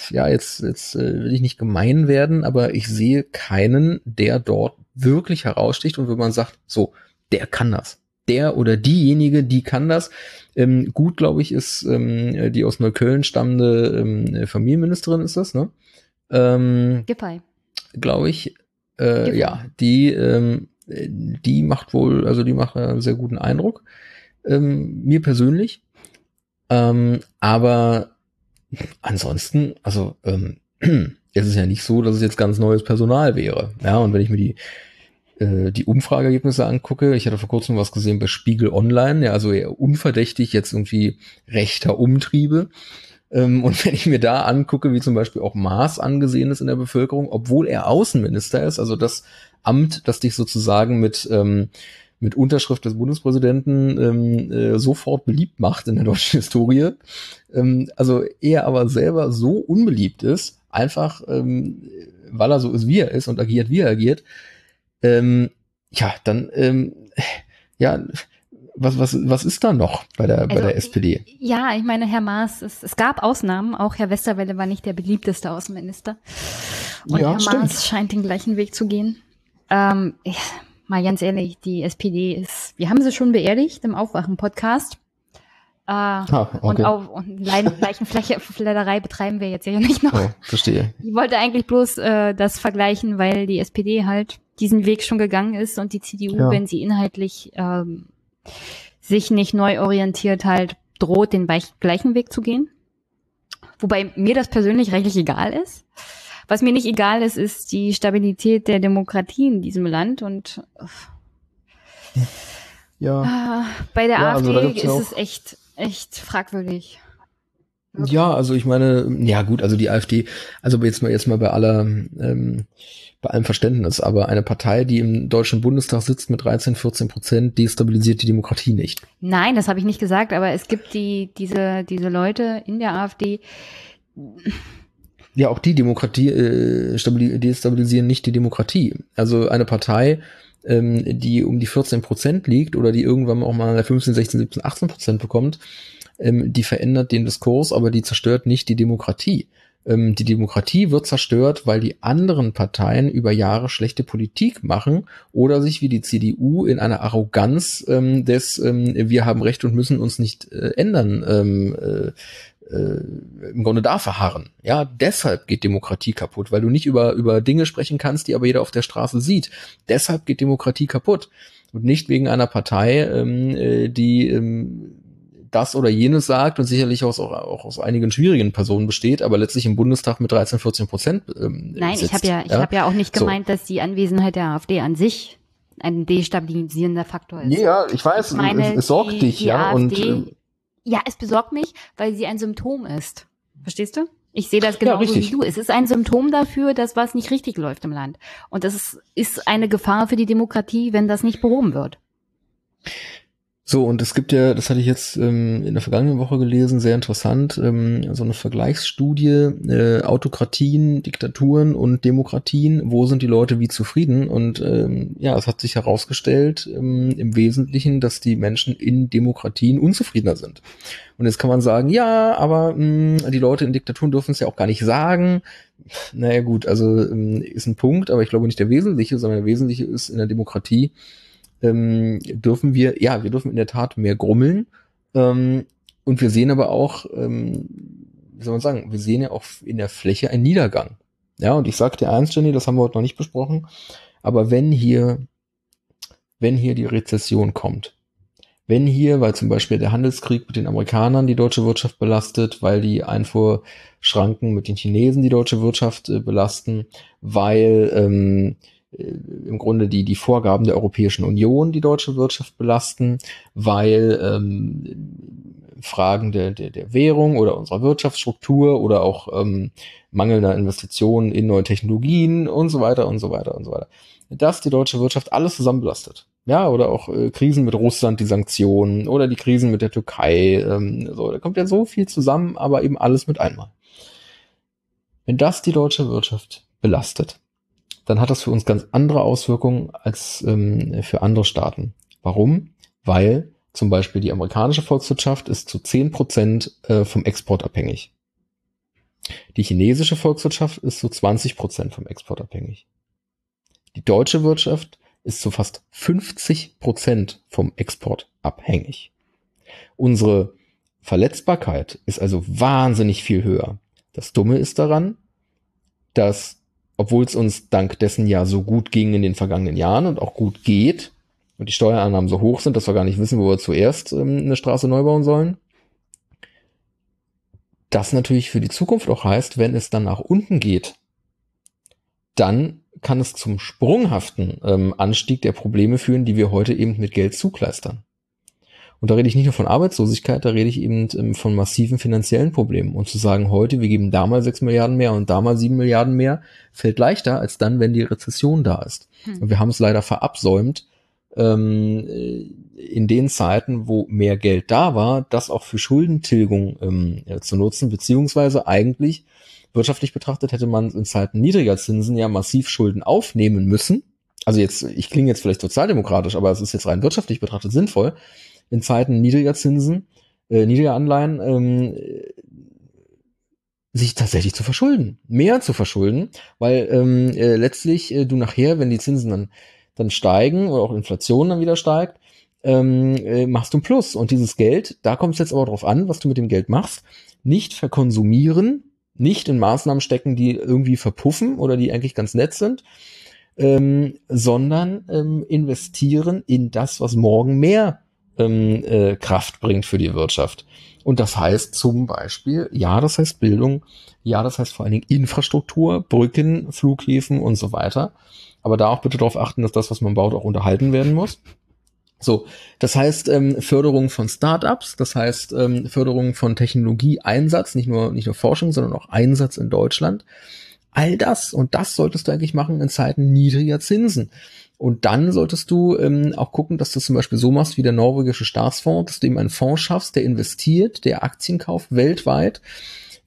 ja, jetzt, jetzt äh, will ich nicht gemein werden, aber ich sehe keinen, der dort wirklich heraussticht und wenn man sagt, so, der kann das. Der oder diejenige, die kann das. Ähm, gut, glaube ich, ist ähm, die aus Neukölln stammende ähm, Familienministerin, ist das, ne? Ähm, Giffey. Glaube ich. Äh, ja, die, ähm, die macht wohl, also die macht einen sehr guten Eindruck. Ähm, mir persönlich. Ähm, aber ansonsten, also ähm, es ist ja nicht so, dass es jetzt ganz neues Personal wäre. Ja, und wenn ich mir die äh, die Umfrageergebnisse angucke, ich hatte vor kurzem was gesehen bei Spiegel Online, ja, also eher unverdächtig jetzt irgendwie rechter Umtriebe. Ähm, und wenn ich mir da angucke, wie zum Beispiel auch Maas angesehen ist in der Bevölkerung, obwohl er Außenminister ist, also das Amt, das dich sozusagen mit ähm, mit Unterschrift des Bundespräsidenten ähm, äh, sofort beliebt macht in der deutschen Historie. Ähm, also er aber selber so unbeliebt ist, einfach ähm, weil er so ist, wie er ist und agiert, wie er agiert, ähm, ja, dann ähm, ja, was, was, was ist da noch bei der, also, bei der SPD? Ja, ich meine, Herr Maas, es, es gab Ausnahmen. Auch Herr Westerwelle war nicht der beliebteste Außenminister. Und ja, Herr stimmt. Maas scheint den gleichen Weg zu gehen. Ähm, ich, mal ganz ehrlich, die SPD ist, wir haben sie schon beerdigt im Aufwachen-Podcast. Äh, ah, okay. Und auch und Leichenfledderei betreiben wir jetzt ja nicht noch. Oh, verstehe. Ich wollte eigentlich bloß äh, das vergleichen, weil die SPD halt diesen Weg schon gegangen ist und die CDU, ja. wenn sie inhaltlich ähm, sich nicht neu orientiert, halt droht, den gleichen Weg zu gehen. Wobei mir das persönlich rechtlich egal ist. Was mir nicht egal ist, ist die Stabilität der Demokratie in diesem Land und ja. Äh, bei der ja, AfD also ist ja es echt, echt fragwürdig. Ja, also ich meine, ja gut, also die AfD, also jetzt mal jetzt mal bei aller, ähm, bei allem Verständnis, aber eine Partei, die im Deutschen Bundestag sitzt mit 13, 14 Prozent, destabilisiert die Demokratie nicht. Nein, das habe ich nicht gesagt, aber es gibt die, diese, diese Leute in der AfD, ja, auch die Demokratie äh, destabilisieren nicht die Demokratie. Also eine Partei, ähm, die um die 14 Prozent liegt oder die irgendwann auch mal 15, 16, 17, 18 Prozent bekommt, ähm, die verändert den Diskurs, aber die zerstört nicht die Demokratie. Ähm, die Demokratie wird zerstört, weil die anderen Parteien über Jahre schlechte Politik machen oder sich wie die CDU in einer Arroganz ähm, des ähm, Wir haben Recht und müssen uns nicht äh, ändern ähm, äh, im Grunde da verharren. Ja, deshalb geht Demokratie kaputt, weil du nicht über, über Dinge sprechen kannst, die aber jeder auf der Straße sieht. Deshalb geht Demokratie kaputt. Und nicht wegen einer Partei, ähm, äh, die ähm, das oder jenes sagt und sicherlich auch, auch aus einigen schwierigen Personen besteht, aber letztlich im Bundestag mit 13, 14 Prozent. Ähm, Nein, sitzt, ich habe ja, ich ja? habe ja auch nicht gemeint, so. dass die Anwesenheit der AfD an sich ein destabilisierender Faktor ist. Ja, ich weiß, ich meine, es, es sorgt die, dich, die ja. AfD, und äh, ja, es besorgt mich, weil sie ein Symptom ist. Verstehst du? Ich sehe das genauso ja, wie du. Es ist ein Symptom dafür, dass was nicht richtig läuft im Land. Und das ist, ist eine Gefahr für die Demokratie, wenn das nicht behoben wird. So, und es gibt ja, das hatte ich jetzt ähm, in der vergangenen Woche gelesen, sehr interessant, ähm, so eine Vergleichsstudie, äh, Autokratien, Diktaturen und Demokratien, wo sind die Leute wie zufrieden? Und ähm, ja, es hat sich herausgestellt ähm, im Wesentlichen, dass die Menschen in Demokratien unzufriedener sind. Und jetzt kann man sagen, ja, aber mh, die Leute in Diktaturen dürfen es ja auch gar nicht sagen. Naja gut, also ähm, ist ein Punkt, aber ich glaube nicht der wesentliche, sondern der wesentliche ist in der Demokratie, ähm, dürfen wir, ja, wir dürfen in der Tat mehr grummeln. Ähm, und wir sehen aber auch, ähm, wie soll man sagen, wir sehen ja auch in der Fläche einen Niedergang. Ja, und ich sag dir eins, Jenny, das haben wir heute noch nicht besprochen, aber wenn hier, wenn hier die Rezession kommt, wenn hier, weil zum Beispiel der Handelskrieg mit den Amerikanern die deutsche Wirtschaft belastet, weil die Einfuhrschranken mit den Chinesen die deutsche Wirtschaft äh, belasten, weil ähm, äh, im Grunde die, die Vorgaben der Europäischen Union die deutsche Wirtschaft belasten, weil ähm, Fragen der, der, der Währung oder unserer Wirtschaftsstruktur oder auch ähm, mangelnder Investitionen in neue Technologien und so weiter und so weiter und so weiter. Dass die deutsche Wirtschaft alles zusammen belastet. Ja, oder auch äh, Krisen mit Russland, die Sanktionen oder die Krisen mit der Türkei. Ähm, so, da kommt ja so viel zusammen, aber eben alles mit einmal. Wenn das die deutsche Wirtschaft belastet, dann hat das für uns ganz andere Auswirkungen als ähm, für andere Staaten. Warum? Weil zum Beispiel die amerikanische Volkswirtschaft ist zu zehn Prozent äh, vom Export abhängig. Die chinesische Volkswirtschaft ist zu 20 Prozent vom Export abhängig. Die deutsche Wirtschaft ist zu fast 50 Prozent vom Export abhängig. Unsere Verletzbarkeit ist also wahnsinnig viel höher. Das Dumme ist daran, dass, obwohl es uns dank dessen ja so gut ging in den vergangenen Jahren und auch gut geht und die Steuerannahmen so hoch sind, dass wir gar nicht wissen, wo wir zuerst ähm, eine Straße neu bauen sollen, das natürlich für die Zukunft auch heißt, wenn es dann nach unten geht, dann kann es zum sprunghaften ähm, Anstieg der Probleme führen, die wir heute eben mit Geld zukleistern. Und da rede ich nicht nur von Arbeitslosigkeit, da rede ich eben ähm, von massiven finanziellen Problemen. Und zu sagen, heute, wir geben da mal sechs Milliarden mehr und da mal sieben Milliarden mehr, fällt leichter als dann, wenn die Rezession da ist. Hm. Und wir haben es leider verabsäumt, ähm, in den Zeiten, wo mehr Geld da war, das auch für Schuldentilgung ähm, zu nutzen, beziehungsweise eigentlich wirtschaftlich betrachtet hätte man in Zeiten niedriger Zinsen ja massiv Schulden aufnehmen müssen. Also jetzt, ich klinge jetzt vielleicht sozialdemokratisch, aber es ist jetzt rein wirtschaftlich betrachtet sinnvoll, in Zeiten niedriger Zinsen, äh, niedriger Anleihen, ähm, sich tatsächlich zu verschulden, mehr zu verschulden, weil ähm, äh, letztlich äh, du nachher, wenn die Zinsen dann, dann steigen oder auch Inflation dann wieder steigt, ähm, äh, machst du ein Plus. Und dieses Geld, da kommt es jetzt aber drauf an, was du mit dem Geld machst, nicht verkonsumieren, nicht in Maßnahmen stecken, die irgendwie verpuffen oder die eigentlich ganz nett sind, ähm, sondern ähm, investieren in das, was morgen mehr ähm, äh, Kraft bringt für die Wirtschaft. Und das heißt zum Beispiel, ja, das heißt Bildung, ja, das heißt vor allen Dingen Infrastruktur, Brücken, Flughäfen und so weiter. Aber da auch bitte darauf achten, dass das, was man baut, auch unterhalten werden muss. So, das heißt ähm, Förderung von Startups, das heißt ähm, Förderung von Technologieeinsatz, nicht nur nicht nur Forschung, sondern auch Einsatz in Deutschland. All das und das solltest du eigentlich machen in Zeiten niedriger Zinsen. Und dann solltest du ähm, auch gucken, dass du zum Beispiel so machst wie der norwegische Staatsfonds, dass du eben einen Fonds schaffst, der investiert, der Aktien kauft weltweit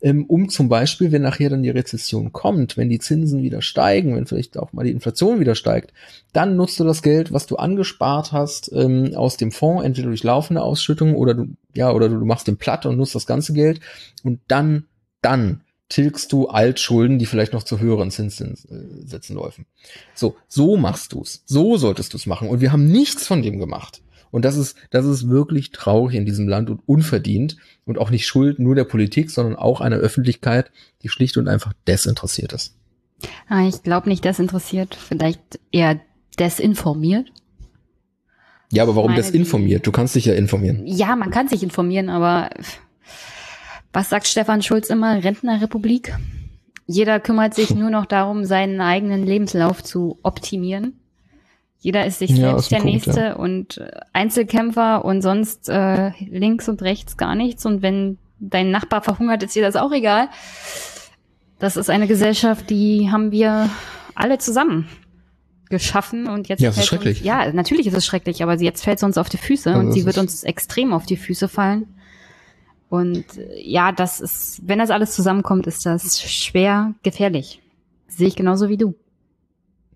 ähm, um zum Beispiel, wenn nachher dann die Rezession kommt, wenn die Zinsen wieder steigen, wenn vielleicht auch mal die Inflation wieder steigt, dann nutzt du das Geld, was du angespart hast ähm, aus dem Fonds, entweder durch laufende Ausschüttungen oder du, ja, oder du machst den platt und nutzt das ganze Geld und dann, dann tilgst du Altschulden, die vielleicht noch zu höheren Zinssätzen läufen. So, so machst du's. So solltest du's machen. Und wir haben nichts von dem gemacht. Und das ist, das ist wirklich traurig in diesem Land und unverdient und auch nicht Schuld nur der Politik, sondern auch einer Öffentlichkeit, die schlicht und einfach desinteressiert ist. Ah, ich glaube nicht desinteressiert, vielleicht eher desinformiert. Ja, aber warum desinformiert? Du kannst dich ja informieren. Ja, man kann sich informieren, aber was sagt Stefan Schulz immer? Rentnerrepublik? Jeder kümmert sich nur noch darum, seinen eigenen Lebenslauf zu optimieren. Jeder ist sich ja, selbst der Punkt, Nächste ja. und äh, Einzelkämpfer und sonst äh, links und rechts gar nichts. Und wenn dein Nachbar verhungert, ist dir das auch egal. Das ist eine Gesellschaft, die haben wir alle zusammen geschaffen und jetzt ja, es ist schrecklich. Uns, ja, natürlich ist es schrecklich, aber jetzt fällt es uns auf die Füße also und sie wird uns extrem auf die Füße fallen. Und ja, das ist, wenn das alles zusammenkommt, ist das schwer gefährlich. Sehe ich genauso wie du.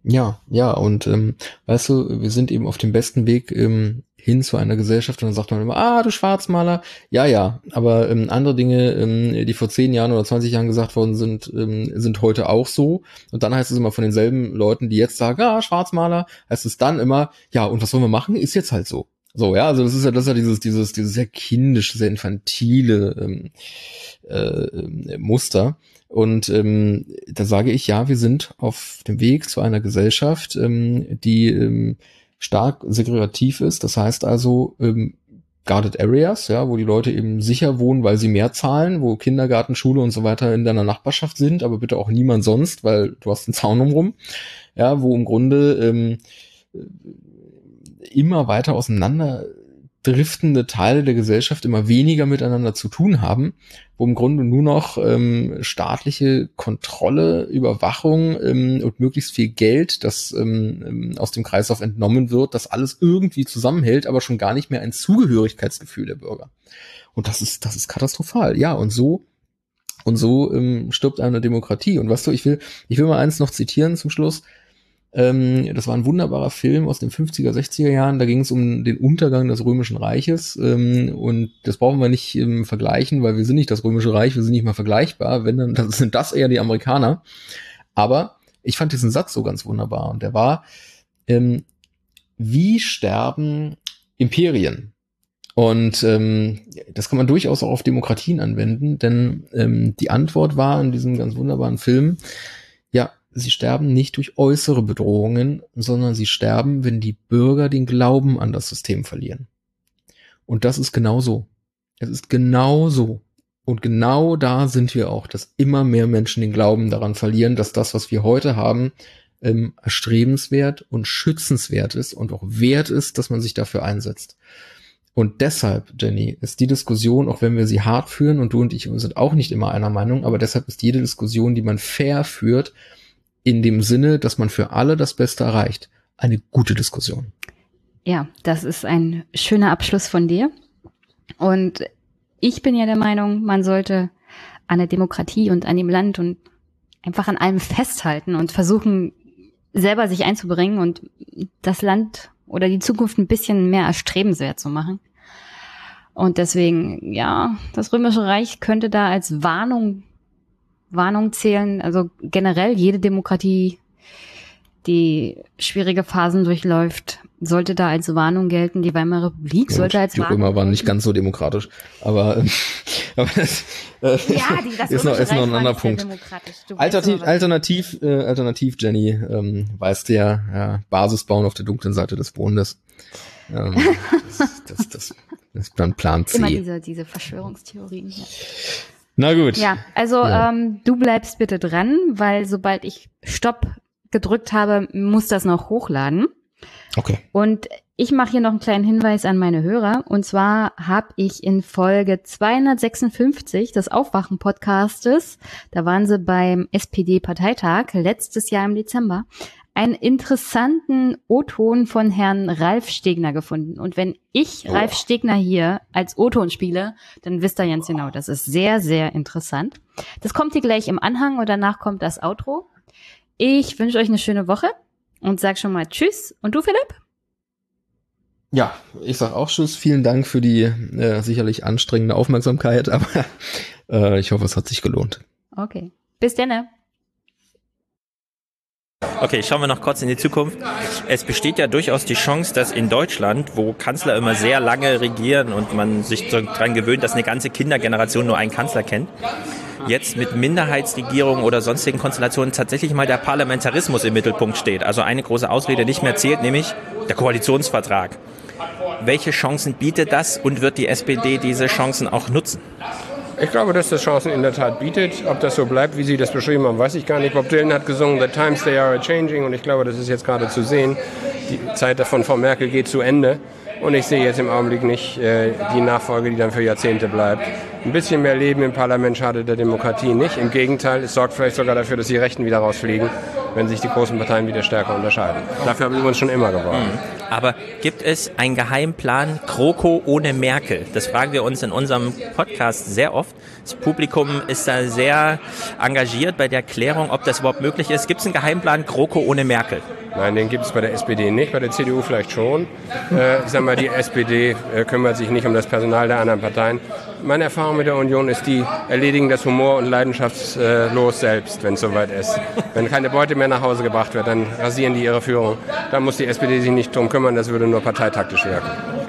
Ja, ja, und ähm, weißt du, wir sind eben auf dem besten Weg ähm, hin zu einer Gesellschaft und dann sagt man immer, ah, du Schwarzmaler, ja, ja, aber ähm, andere Dinge, ähm, die vor zehn Jahren oder 20 Jahren gesagt worden sind, ähm, sind heute auch so. Und dann heißt es immer von denselben Leuten, die jetzt sagen, ah, Schwarzmaler, heißt es dann immer, ja, und was wollen wir machen? Ist jetzt halt so. So, ja, also das ist ja, das ist ja dieses, dieses, dieses sehr kindische, sehr infantile ähm, äh, Muster. Und ähm, da sage ich, ja, wir sind auf dem Weg zu einer Gesellschaft, ähm, die ähm, stark segregativ ist. Das heißt also, ähm, guarded areas, ja, wo die Leute eben sicher wohnen, weil sie mehr zahlen, wo Kindergarten, Schule und so weiter in deiner Nachbarschaft sind, aber bitte auch niemand sonst, weil du hast einen Zaun umrum, ja, wo im Grunde ähm, immer weiter auseinander driftende Teile der Gesellschaft immer weniger miteinander zu tun haben, wo im Grunde nur noch ähm, staatliche Kontrolle, Überwachung ähm, und möglichst viel Geld, das ähm, ähm, aus dem Kreislauf entnommen wird, das alles irgendwie zusammenhält, aber schon gar nicht mehr ein Zugehörigkeitsgefühl der Bürger. Und das ist, das ist katastrophal. Ja, und so und so ähm, stirbt eine Demokratie. Und weißt du, ich will, ich will mal eins noch zitieren zum Schluss. Ähm, das war ein wunderbarer Film aus den 50er, 60er Jahren. Da ging es um den Untergang des Römischen Reiches. Ähm, und das brauchen wir nicht ähm, vergleichen, weil wir sind nicht das Römische Reich, wir sind nicht mal vergleichbar. Wenn dann das sind das eher die Amerikaner. Aber ich fand diesen Satz so ganz wunderbar. Und der war, ähm, wie sterben Imperien? Und ähm, das kann man durchaus auch auf Demokratien anwenden, denn ähm, die Antwort war in diesem ganz wunderbaren Film, sie sterben nicht durch äußere Bedrohungen, sondern sie sterben, wenn die Bürger den Glauben an das System verlieren. Und das ist genau so. Es ist genau so. Und genau da sind wir auch, dass immer mehr Menschen den Glauben daran verlieren, dass das, was wir heute haben, ähm, erstrebenswert und schützenswert ist und auch wert ist, dass man sich dafür einsetzt. Und deshalb, Jenny, ist die Diskussion, auch wenn wir sie hart führen, und du und ich sind auch nicht immer einer Meinung, aber deshalb ist jede Diskussion, die man fair führt, in dem Sinne, dass man für alle das Beste erreicht. Eine gute Diskussion. Ja, das ist ein schöner Abschluss von dir. Und ich bin ja der Meinung, man sollte an der Demokratie und an dem Land und einfach an allem festhalten und versuchen, selber sich einzubringen und das Land oder die Zukunft ein bisschen mehr erstrebenswert zu machen. Und deswegen, ja, das Römische Reich könnte da als Warnung Warnung zählen. Also generell jede Demokratie, die schwierige Phasen durchläuft, sollte da als Warnung gelten. Die Weimarer Republik sollte als die Warnung. Die Römer waren nicht ganz so demokratisch, aber, äh, aber das, äh, ja, die, das ist, noch, ist noch ein anderer Punkt. Alternativ, alternativ, äh, alternativ, Jenny, ähm, weißt du ja, ja, Basis bauen auf der dunklen Seite des Mondes. Ähm, das, das, das, das ist dann Plan C. Immer diese, diese Verschwörungstheorien. Ja. Na gut. Ja, also ja. Ähm, du bleibst bitte dran, weil sobald ich Stopp gedrückt habe, muss das noch hochladen. Okay. Und ich mache hier noch einen kleinen Hinweis an meine Hörer. Und zwar habe ich in Folge 256 des Aufwachen-Podcastes, da waren sie beim SPD-Parteitag letztes Jahr im Dezember, einen interessanten O-Ton von Herrn Ralf Stegner gefunden. Und wenn ich oh. Ralf Stegner hier als O-Ton spiele, dann wisst ihr ganz genau, das ist sehr, sehr interessant. Das kommt hier gleich im Anhang und danach kommt das Outro. Ich wünsche euch eine schöne Woche und sag schon mal Tschüss. Und du, Philipp? Ja, ich sag auch Tschüss. Vielen Dank für die äh, sicherlich anstrengende Aufmerksamkeit, aber äh, ich hoffe, es hat sich gelohnt. Okay. Bis dann. Okay, schauen wir noch kurz in die Zukunft. Es besteht ja durchaus die Chance, dass in Deutschland, wo Kanzler immer sehr lange regieren und man sich daran gewöhnt, dass eine ganze Kindergeneration nur einen Kanzler kennt, jetzt mit Minderheitsregierungen oder sonstigen Konstellationen tatsächlich mal der Parlamentarismus im Mittelpunkt steht. Also eine große Ausrede nicht mehr zählt, nämlich der Koalitionsvertrag. Welche Chancen bietet das und wird die SPD diese Chancen auch nutzen? Ich glaube, dass das Chancen in der Tat bietet. Ob das so bleibt, wie Sie das beschrieben haben, weiß ich gar nicht. Bob Dylan hat gesungen, The Times They Are Changing und ich glaube, das ist jetzt gerade zu sehen. Die Zeit von Frau Merkel geht zu Ende. Und ich sehe jetzt im Augenblick nicht äh, die Nachfolge, die dann für Jahrzehnte bleibt. Ein bisschen mehr Leben im Parlament schadet der Demokratie nicht. Im Gegenteil, es sorgt vielleicht sogar dafür, dass die Rechten wieder rausfliegen, wenn sich die großen Parteien wieder stärker unterscheiden. Dafür haben wir uns schon immer geworben. Aber gibt es einen Geheimplan GroKo ohne Merkel? Das fragen wir uns in unserem Podcast sehr oft. Das Publikum ist da sehr engagiert bei der Klärung, ob das überhaupt möglich ist. Gibt es einen Geheimplan GroKo ohne Merkel? Nein, den gibt es bei der SPD nicht, bei der CDU vielleicht schon. Äh, ich sag mal, die SPD äh, kümmert sich nicht um das Personal der anderen Parteien. Meine Erfahrung mit der Union ist die, erledigen das Humor- und leidenschaftslos selbst, wenn es soweit ist. Wenn keine Beute mehr nach Hause gebracht wird, dann rasieren die ihre Führung. Da muss die SPD sich nicht drum kümmern, das würde nur parteitaktisch wirken.